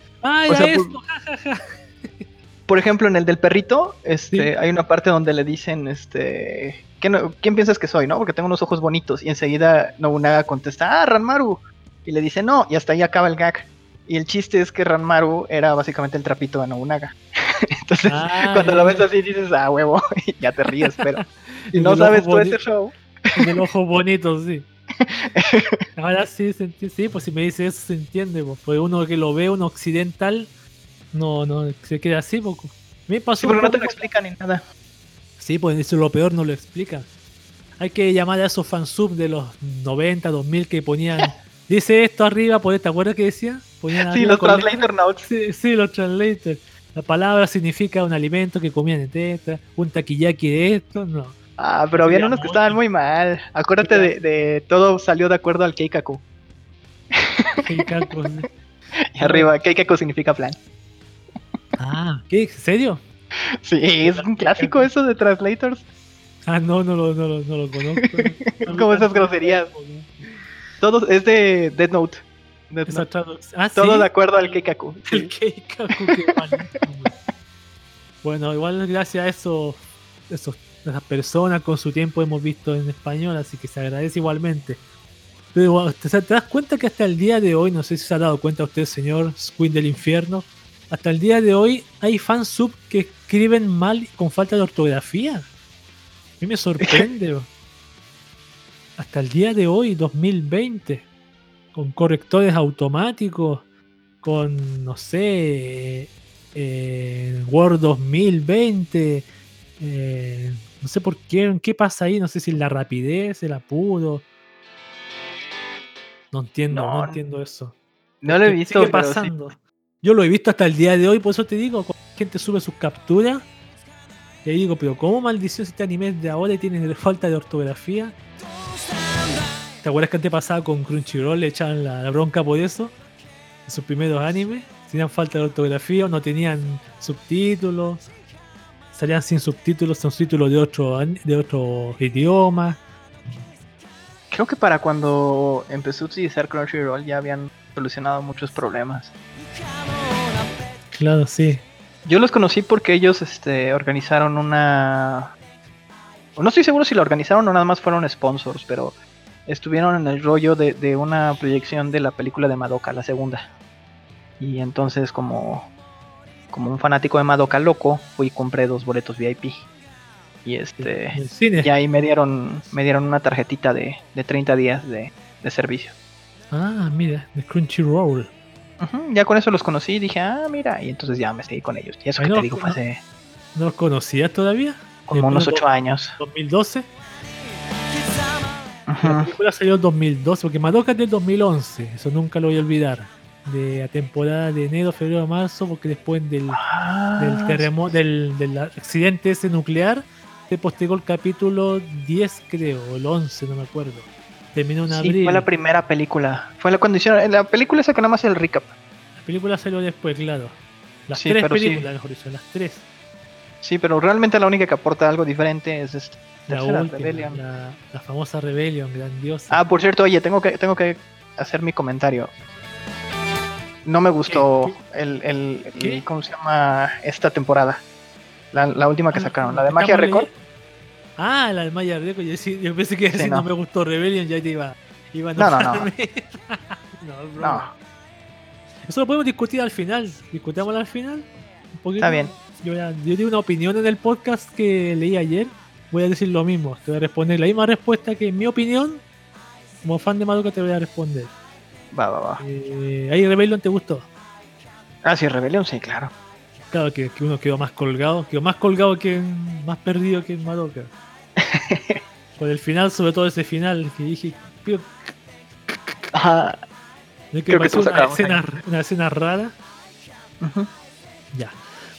por- esto, ja, ja, ja. Por ejemplo, en el del perrito, este, Sí. hay una parte donde le dicen, este, ¿qué no- ¿quién piensas que soy, no? Porque tengo unos ojos bonitos. Y enseguida Nobunaga contesta, ah, Ranmaru. Y le dice, no, y hasta ahí acaba el gag. Y el chiste es que Ranmaru era básicamente el trapito de Nobunaga. Entonces, Ah, cuando lo ves así dices, ah, huevo, y ya te ríes, pero si El no sabes todo ese show. El del ojo bonito, sí. Ahora sí, sí, pues si me dice eso se entiende, pues, porque uno que lo ve, un occidental, no, no, se queda así, poco. Me pasó Sí, un no te lo explican ni nada. Sí, pues eso es lo peor, no lo explica. Hay que llamar a esos fansub de los 90, 2000 que ponían. Dice esto arriba, pues, ¿te acuerdas que decía? Ponían Sí, los translator notes. Sí, sí, los translators. La palabra significa un alimento que comían en teta, un taquillaki de esto, no. Ah, pero había unos que estaban muy mal. Acuérdate de, de todo salió de acuerdo al Keikaku. Cacos. Y arriba, Keikaku significa plan. ah, ¿qué? ¿En serio? Sí, es un clásico eso de translators. Ah, no, no lo, no lo, no lo conozco. como esas groserías. Todo es de Dead Note. Esa Ah, Todo ¿sí? de acuerdo al Keikaku. El Keikaku, qué. Bueno, igual gracias a esos, esos, esas personas con su tiempo hemos visto en español, así que se agradece igualmente. Pero igual, ¿te, te das cuenta que hasta el día de hoy, no sé si se ha dado cuenta usted, señor Squid del Infierno, hasta el día de hoy hay fansub que escriben mal con falta de ortografía? A mí me sorprende. hasta el día de hoy, 2020, con correctores automáticos, con, no sé, eh, Word 2020, eh, no sé por qué, qué pasa ahí, no sé si la rapidez, el apuro. No entiendo, no, No, entiendo eso. No lo he ¿Qué visto, sigue pero sí. pasando? Yo lo he visto hasta el día de hoy, por eso te digo, cuando la gente sube sus capturas, y ahí digo, pero ¿cómo maldición si este anime es de ahora y tiene falta de ortografía? ¿Te acuerdas que antes pasaba con Crunchyroll, le echaban la, la bronca por eso? En sus primeros animes, tenían falta de ortografía, no tenían subtítulos, salían sin subtítulos, son subtítulos de otro, an- de otro idioma. Creo que para cuando empezó a utilizar Crunchyroll ya habían solucionado muchos problemas. Claro, sí. Yo los conocí porque ellos este, organizaron una... No estoy seguro si la organizaron o nada más fueron sponsors, pero estuvieron en el rollo de, de una proyección de la película de Madoka, la segunda. Y entonces como, como un fanático de Madoka loco, fui y compré dos boletos VIP. Y este... Y ahí me dieron, me dieron una tarjetita de, de 30 días de, de servicio. Ah, mira, de Crunchyroll. Ya con eso los conocí y dije, ah, mira, y entonces ya me seguí con ellos. Y eso Ay, que no, te digo fue hace ¿No los conocías todavía? como unos pero 8 años. 2012. La película salió en 2012, porque Madoka es del 2011, eso nunca lo voy a olvidar. De la temporada de enero, febrero, marzo, porque después del, Ah, del terremoto, del, del accidente ese nuclear, se postergó el capítulo 10, creo, o el 11, no me acuerdo. Terminó en sí, abril. fue la primera película. Fue la cuando hicieron, la película esa que nada más el recap. La película salió después, claro. Las Sí, tres pero sí. películas, mejor dicho, las tres. Sí, pero realmente la única que aporta algo diferente es este, La Tercera última, Rebellion. la, la famosa Rebellion, grandiosa. Ah, por cierto, oye, tengo que, tengo que hacer mi comentario. No me gustó el, el, el- ¿Qué? ¿cómo se llama? Esta temporada. La, la última que Ah, sacaron, la de Magia Record. Ah, la de Magia Record. Yo, sí- yo pensé que Sí, si no. no. me gustó Rebellion ya te iba, iba a No, no, no. no. No, Eso lo podemos discutir al final. Discutámoslo al final. Un poquito. Está bien. Yo, yo di una opinión en el podcast que leí ayer. Voy a decir lo mismo. Te voy a responder la misma respuesta que en mi opinión. Como fan de Madoka te voy a responder. va, va, va. Eh, ¿Ahí Rebellion te gustó? Ah, sí, Rebellion, sí, claro. Claro que, que uno quedó más colgado. Quedó más colgado que en- más perdido que en Madoka. Por el final, sobre todo ese final que dije. "Pero, Ajá. ¿no es que Creo que una escena, una escena rara. Ujú. Ya.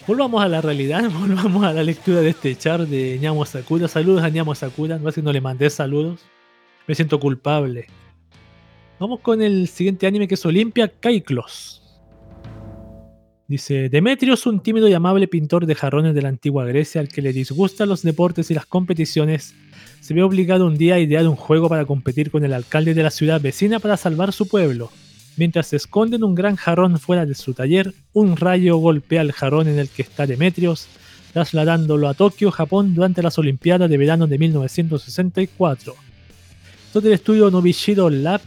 Volvamos a la realidad, volvamos a la lectura de este char de Ñamo Sakura. Saludos a Ñamo Sakura, no es que no le mandé saludos. Me siento culpable. Vamos con el siguiente anime que es Olimpia Kaiklos. Dice, Demetrios, un tímido y amable pintor de jarrones de la antigua Grecia al que le disgustan los deportes y las competiciones, se ve obligado un día a idear un juego para competir con el alcalde de la ciudad vecina para salvar su pueblo. Mientras se esconde en un gran jarrón fuera de su taller, un rayo golpea el jarrón en el que está Demetrios, trasladándolo a Tokio, Japón, durante las Olimpiadas de verano de 1964. Todo el estudio Nobishiro Lab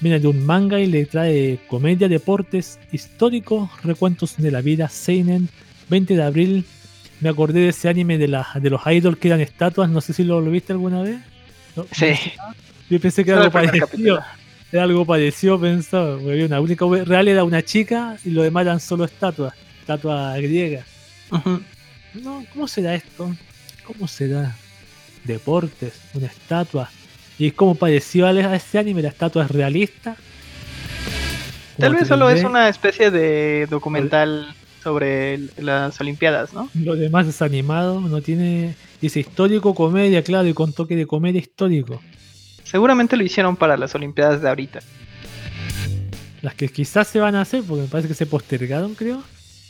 viene de un manga y le trae comedia, deportes, histórico, recuentos de la vida, Seinen, 20 de abril. Me acordé de ese anime de, la, de los idols que eran estatuas, no sé si lo, lo viste alguna vez. ¿No? Sí. Yo pensé que era el algo parecido. capítulo. Algo parecido, pensaba. porque había una única real era una chica y lo demás eran solo estatuas, estatuas griegas. No, ¿cómo será esto? ¿Cómo será? Deportes, una estatua. Y es como parecido a ese anime, la estatua es realista. Tal vez solo es 3D, una especie de documental sobre las Olimpiadas, ¿no? Lo demás es animado, no tiene. Dice histórico, comedia, claro, y con toque de comedia histórico. Seguramente lo hicieron para las Olimpiadas de ahorita. Las que quizás se van a hacer, porque me parece que se postergaron, creo.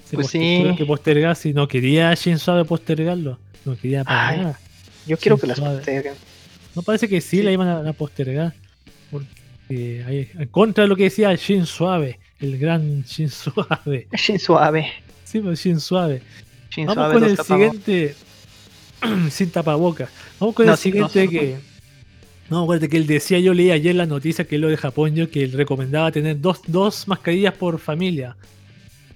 Se Pues poster- sí. que postergar, si no quería Shin Suave postergarlo. No quería para Ay. nada. Yo quiero que las posterguen. No parece que sí, Sí. la iban a, a postergar. Porque hay- en contra de lo que decía Shin Suave, el gran Shin Suave. Shin suave. Sí, pues Shin Suave. Shin Vamos suave con el tapabocas. siguiente. sin tapabocas. Vamos con No, el sí, siguiente no. que. No, acuérdate que él decía, yo leí ayer la noticia que es lo de Japón, yo que él recomendaba tener dos, dos mascarillas por familia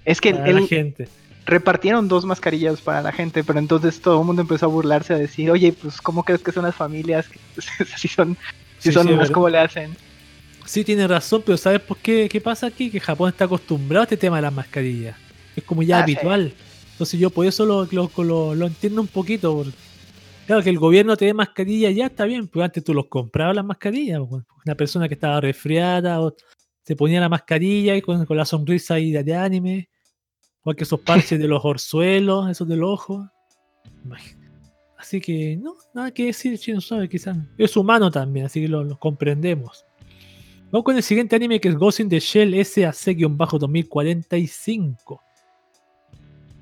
Es que para él, la gente. repartieron dos mascarillas para la gente, pero entonces todo el mundo empezó a burlarse a decir, oye, pues ¿cómo crees que son las familias? si son, si Sí, son sí, más. ¿cómo le hacen? Sí, tiene razón, pero ¿sabes por qué? ¿Qué pasa aquí? Que Japón está acostumbrado a este tema de las mascarillas. Es como ya Ah, sí. habitual. Entonces yo por eso lo, lo, lo- lo entiendo un poquito. porque, claro, que el gobierno te dé mascarillas ya está bien, pero antes tú los comprabas las mascarillas. pues, Una persona que estaba resfriada o se ponía la mascarilla y con, la sonrisa ahí de, anime. O que esos parches de los orzuelos, esos del ojo. Así que no, nada que decir, chino suave, quizás. Es humano también, así que lo, lo comprendemos. Vamos con el siguiente anime que es Ghost in the Shell SAC-2045.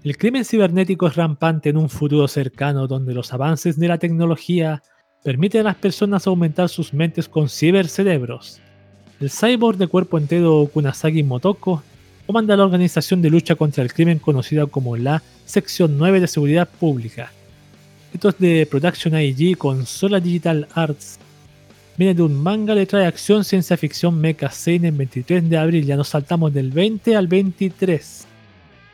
El crimen cibernético es rampante en un futuro cercano donde los avances de la tecnología permiten a las personas aumentar sus mentes con cibercerebros. El cyborg de cuerpo entero Kunasagi Motoko comanda la organización de lucha contra el crimen conocida como la Sección 9 de Seguridad Pública. Esto es de Production IG con Sola Digital Arts Viene de un manga, le trae acción, ciencia ficción, mecha, seinen, 23 de abril. Ya nos saltamos del 20 al 23.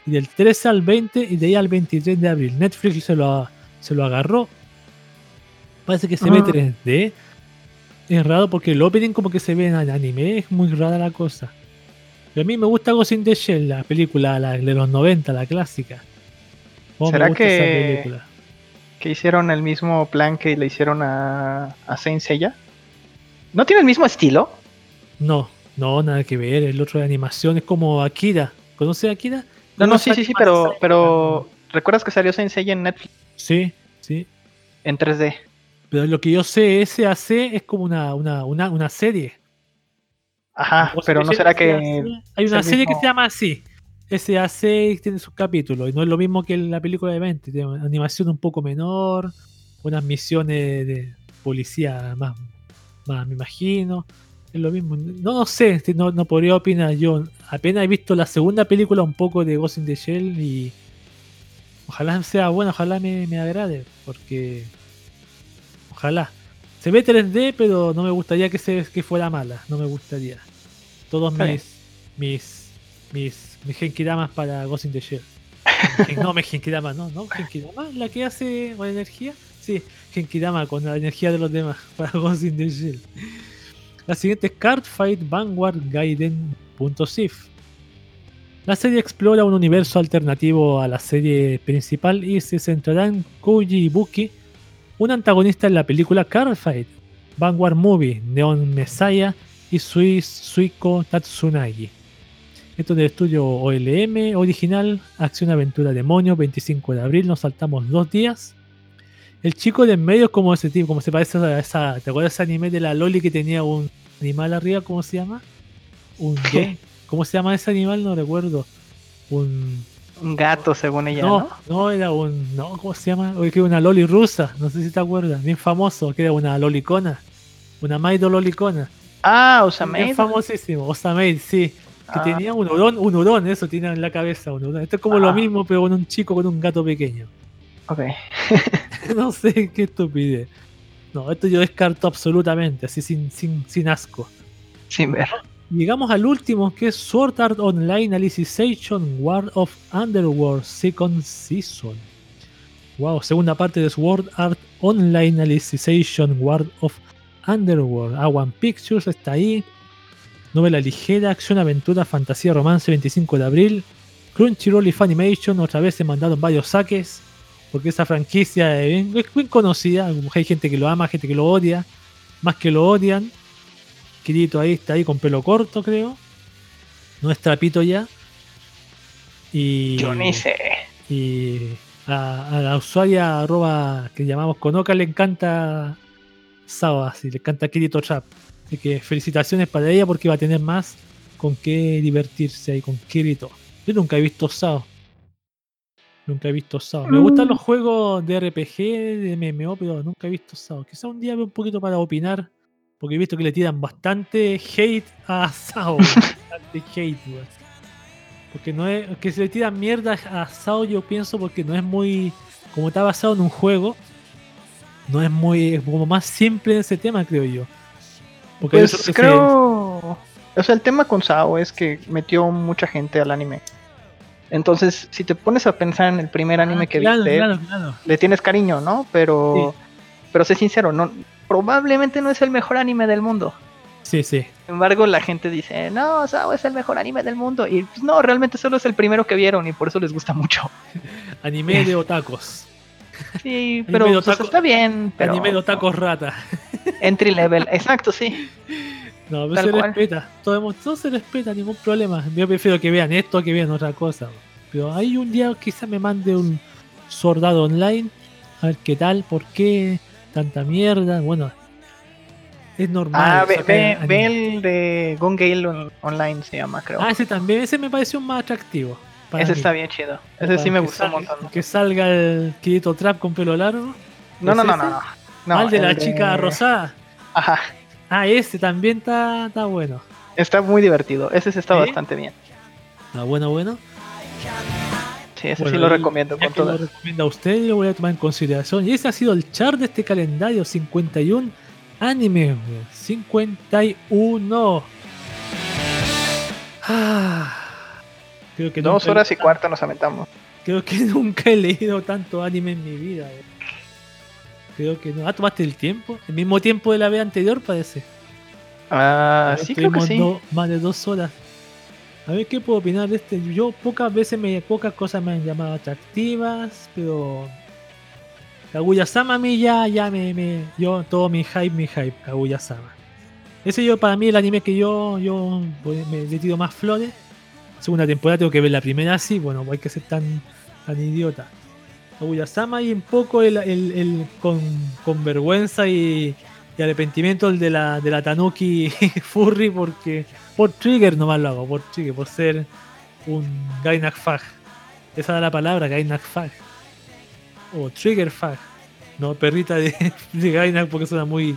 Y del 13 al 20 y de ahí al 23 de abril. Netflix se lo, se lo agarró. Parece que se ve Ah. 3D. Es raro porque el opening como que se ve en anime. Es muy rara la cosa. Pero a mí me gusta Ghost in the Shell, la película la de los 90, la clásica. Oh, ¿Será que-. Que hicieron el mismo plan que le hicieron a, a Saint Seiya. ¿No tiene el mismo estilo? No, no, nada que ver. El otro de animación es como Akira. ¿Conoces a Akira? No, no, sí, sí, sí, pero, pero ¿recuerdas que salió Saint Seiya en Netflix Sí, sí. en 3D? Pero lo que yo sé, SAC es como una, una, una, una serie. Ajá, pero no será que Hay una serie que se llama así. SAC tiene sus capítulos. Y no es lo mismo que la película de 20. Tiene una animación un poco menor. unas misiones de policía más, más me imagino. Es lo mismo. No, no sé, no, no podría opinar yo. Apenas he visto la segunda película un poco de Ghost in the Shell y ojalá sea buena, ojalá me, me agrade, porque ojalá. Se ve 3D, pero no me gustaría que, se, que fuera mala, no me gustaría. Todos mis, mis, mis, mis Genkidamas para Ghost in the Shell. No, me Genkidama, no, no, Genkidama, la que hace con energía. Sí, Genkidama con la energía de los demás para Ghost in the Shell. La siguiente es Cardfight Vanguard Gaiden.sif. La serie explora un universo alternativo a la serie principal y se centrará en Koji Ibuki, un antagonista en la película Cardfight, Vanguard Movie, Neon Messiah y Sui Suiko Tatsunagi. Esto es del estudio OLM original, Acción Aventura Demonio, 25 de abril, nos saltamos dos días. El chico de en medio es como ese tipo, como se parece a esa. ¿Te acuerdas ese anime de la Loli que tenía un animal arriba? ¿Cómo se llama? Un ¿qué? ¿Cómo se llama ese animal? No recuerdo. Un. Un gato, según ella, No, ¿no? no, era un. No, ¿cómo se llama? Oye, que era una Loli rusa, no sé si te acuerdas, bien famoso, que era una Lolicona. Una Maido Lolicona. Ah, Bien Osamade. famosísimo, Osamade, sí. Que Ah. tenía un hurón, un hurón, eso tiene en la cabeza, un hurón. Esto es como lo Ah. mismo, pero con un chico con un gato pequeño. Ok. no sé qué estupidez. No, esto yo descarto absolutamente, así sin, sin, sin asco. Sin ver. Llegamos al último, que es Sword Art Online Alicization War of Underworld Second Season. Wow, segunda parte de Sword Art Online Alicization War of Underworld. Ah, One Pictures está ahí. Novela ligera, acción, aventura, fantasía, romance, 25 de abril. Crunchyroll y Funimation otra vez se mandaron varios saques. Porque esa franquicia es bien, es bien conocida. Hay gente que lo ama, gente que lo odia. Más que lo odian. Kirito ahí está ahí con pelo corto, creo. No es trapito ya. Y, Yo ni sé. y a, a la usuaria arroba que llamamos Konoka le encanta Sao, así le encanta Kirito Trap. Así que felicitaciones para ella porque va a tener más con qué divertirse ahí con Kirito. Yo nunca he visto Sao. Nunca he visto Sao. Me gustan los juegos de RPG, de MMO, pero nunca he visto Sao. Quizá un día veo un poquito para opinar. Porque he visto que le tiran bastante hate a Sao. bastante hate, weón. Porque no es. Que se le tiran mierda a Sao, yo pienso, porque no es muy. Como está basado en un juego, no es muy. Es como más simple ese tema, creo yo. Porque Pues que se- creo. O sea, el tema con Sao es que metió mucha gente al anime. Entonces, si te pones a pensar en el primer anime Ah, que claro, viste, claro, claro. le tienes cariño, ¿no? Pero, pero sé sincero, no, probablemente no es el mejor anime del mundo. Sí, sí. Sin embargo, la gente dice, no, Sao es el mejor anime del mundo. Y pues, no, realmente solo es el primero que vieron y por eso les gusta mucho. Anime de otacos. Sí, pero de pues, otaku- está bien. Pero Anime de otacos rata. Entry level, exacto, sí. No, pero Tal se cual. respeta. Todo, todo se respeta, ningún problema. Yo prefiero que vean esto que vean otra cosa. Pero ahí un día quizá me mande un soldado online. A ver qué tal, por qué tanta mierda. Bueno, es normal. Ah, ve, ve, ve el de Gale on- Online, se llama, creo. Ah, ese también, ese me pareció más atractivo. Ese mí. está bien chido. Ese sí me gustó un montón. Que salga el Kirito Trap con pelo largo. No, ¿Es no, no, no, no. No, ah, de la chica rosada. Ajá. Ah, ese también está, está bueno. Está muy divertido. Ese sí está bastante bien. Está bueno, bueno. Sí, ese Bueno, sí lo y recomiendo con lo a usted, yo lo voy a tomar en consideración. Y ese ha sido el chart de este calendario: 51 animes. weón. 51. Ah, creo que Dos horas y cuarto nos aventamos. Creo que nunca he leído tanto anime en mi vida. weón. Creo que no. Ah, tomaste el tiempo. El mismo tiempo de la vez anterior, parece. Ah, sí, creo que sí. más de dos horas. A ver qué puedo opinar de este. Yo pocas veces me, pocas cosas me han llamado atractivas, pero Kaguya-sama a mí ya, ya me, me- yo todo mi hype, mi hype, Kaguya-sama. Ese yo para mí el anime que yo, yo voy- me le tiro más flores. Segunda temporada tengo que ver la primera así, bueno, hay que ser tan, tan idiota. Kaguya-sama y un poco el, el- el con, con vergüenza y, y arrepentimiento el de la, de la Tanuki Furry porque por trigger nomás lo hago, por trigger, por ser un Gainak Fag. Esa era la palabra, Gainak Fag. O Trigger Fag. No, perrita de, de Gainax porque suena muy,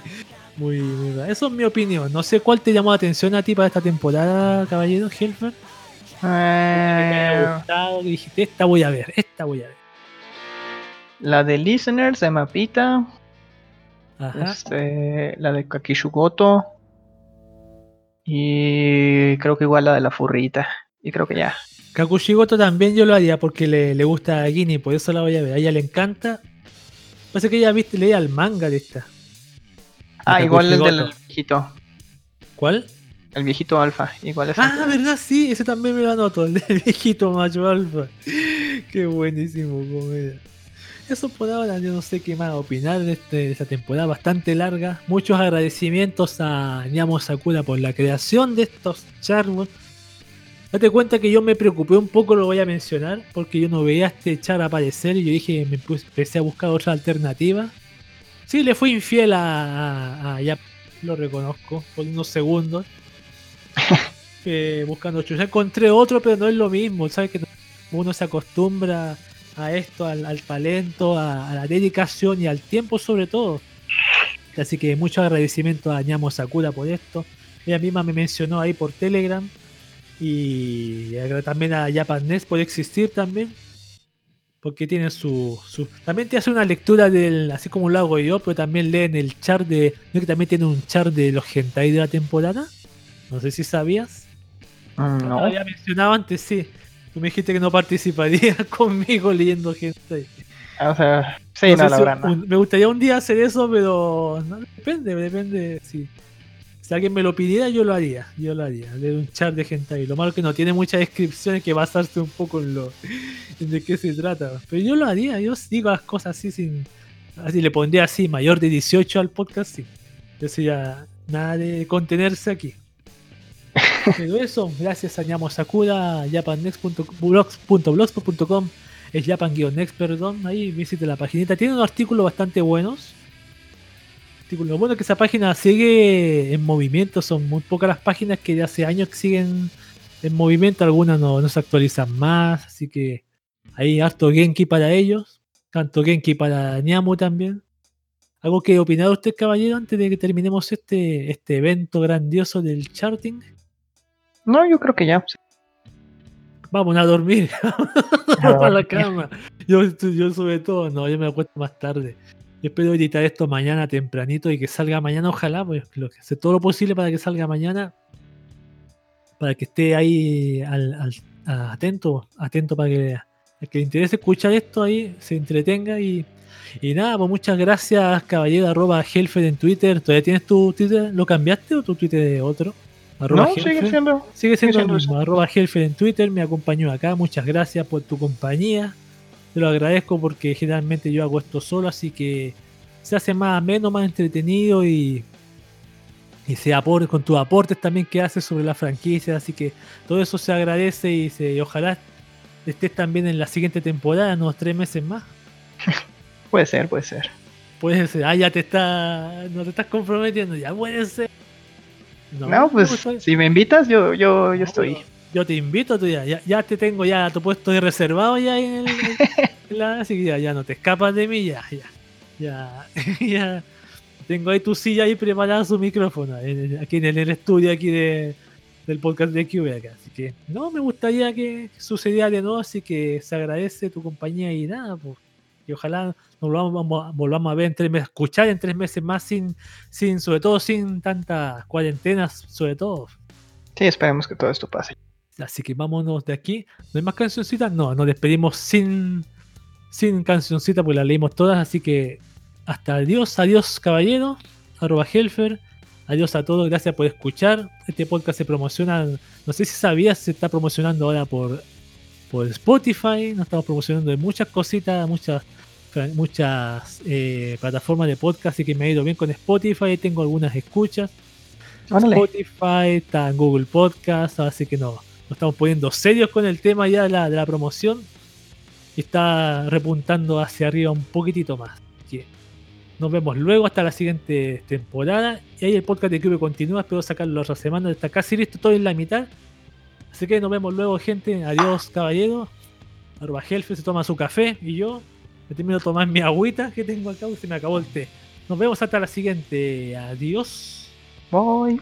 muy, muy. Eso es mi opinión. No sé cuál te llamó la atención a ti para esta temporada, caballero Helfer. Que te haya Eh, gustado, que dijiste, esta voy a ver, esta voy a ver. La de Listeners de Mapita. Ajá. Este, la de Kakishugoto. Y creo que igual la de la furrita. Y creo que ya. Kakushigoto también yo lo haría porque le, le gusta a Gini, por eso la voy a ver. A ella le encanta. Parece que ella viste, leía el manga de esta. Ah, igual el del viejito. ¿Cuál? El viejito alfa. Igual es. Ah, ¿verdad? Sí, ese también me lo anoto, el del viejito macho alfa. Qué buenísimo, comedia. Eso por ahora, yo no sé qué más opinar de, este- de esta temporada bastante larga. Muchos agradecimientos a Nyamo Sakura por la creación de estos charmos. Date cuenta que yo me preocupé un poco, lo voy a mencionar, porque yo no veía a este char aparecer y yo dije, me puse- empecé a buscar otra alternativa. Sí, le fui infiel a, a, a Yap, lo reconozco, por unos segundos. Eh, buscando. Ya encontré otro, pero no es lo mismo. ¿Sabes que uno se acostumbra a esto, al, al talento, a, a la dedicación y al tiempo sobre todo? Así que mucho agradecimiento a Ñamo Sakura por esto. Ella misma me mencionó ahí por Telegram. Y también a Japan Nest por existir también. Porque tiene su, su- También te hace una lectura del. Así como lo hago yo, pero también leen el chart de. ¿No que también tiene un chart de los hentai de la temporada? No sé si sabías. Mm, No. había mencionado antes, sí. Tú me dijiste que no participarías conmigo leyendo hentai. O sea, sí, No no, sé la si verdad. un- me gustaría un día hacer eso, pero no, depende, depende. Si, si alguien me lo pidiera, yo lo haría. Yo lo haría. Leer un chat de hentai. Lo malo es que no tiene muchas descripciones que basarse un poco en lo en de qué se trata. Pero yo lo haría. Yo digo las cosas así sin. Así le pondría así, mayor de 18 al podcast, sí. Yo sería nada de contenerse aquí. Pero eso, gracias a Ñamo Sakura, japannext.blogs.blogspot.com, es japan-next, perdón, ahí visite la paginita. Tiene unos artículos bastante buenos. Lo bueno es que esa página sigue en movimiento, son muy pocas las páginas que de hace años que siguen en movimiento, algunas no, no se actualizan más, así que hay harto Genki para ellos, tanto Genki para Ñamo también. ¿Algo que opinar usted, caballero, antes de que terminemos este, este evento grandioso del charting? No, yo creo que ya. Vamos a dormir. Vamos a la cama. Yo, yo sobre todo, no, yo me acuesto más tarde. Yo espero editar esto mañana tempranito y que salga mañana, ojalá, pues lo que hace todo lo posible para que salga mañana. Para que esté ahí al, al- a- atento, atento para que al que le interese escuchar esto ahí se entretenga y, y nada, pues muchas gracias, caballero, arroba Helfer en Twitter. ¿Todavía tienes tu Twitter? ¿Lo cambiaste o tu Twitter de otro? Arroba No, sigue siendo. Sigue siendo el siendo mismo. Arroba Helfer en Twitter me acompañó acá. Muchas gracias por tu compañía. Te lo agradezco porque generalmente yo hago esto solo, así que se hace más ameno, más entretenido y, y se aporte con tus aportes también que haces sobre la franquicia. Así que todo eso se agradece y, se, y ojalá estés también en la siguiente temporada, en unos tres meses más. Puede ser, puede ser. Puede ser, ah, ya te está, no te estás comprometiendo, ya puede ser. No, pues estoy- si me invitas, yo, yo, yo estoy. Yo te invito, tú ya, ya, ya te tengo ya tu puesto de reservado ya en, el, en la, así que ya, ya no te escapas de mí, ya, ya, ya, ya. Tengo ahí tu silla ahí preparada su micrófono, en- aquí en el, en el estudio aquí de, del podcast de acá. Así que no, me gustaría que sucediera de nuevo, así que se agradece tu compañía y nada, pues. Y ojalá nos volvamos, a- volvamos a ver en tres meses, escuchar en tres meses más sin, sin, sobre todo sin tantas cuarentenas, sobre todo. Sí, esperemos que todo esto pase. Así que vámonos de aquí. ¿No hay más cancioncitas? No, nos despedimos sin, sin cancioncita porque las leímos todas. Así que hasta adiós, adiós caballero, arroba Helfer. Adiós a todos, gracias por escuchar. Este podcast se promociona, no sé si sabías, se está promocionando ahora por, por Spotify. Nos estamos promocionando de muchas cositas, muchas muchas eh, plataformas de podcast, así que me ha ido bien con Spotify. Tengo algunas escuchas. Órale. Spotify, está en Google Podcast, así que no, nos estamos poniendo serios con el tema ya de la, de la promoción y está repuntando hacia arriba un poquitito más. Nos vemos luego hasta la siguiente temporada y ahí el podcast de Cube continúa, espero sacarlo la otra semana, está casi listo todo en la mitad. Así que nos vemos luego gente, adiós caballero, arroba Helfe se toma su café y yo Me termino de tomar mi agüita que tengo acá y se me acabó el té. Nos vemos hasta la siguiente. Adiós. Bye.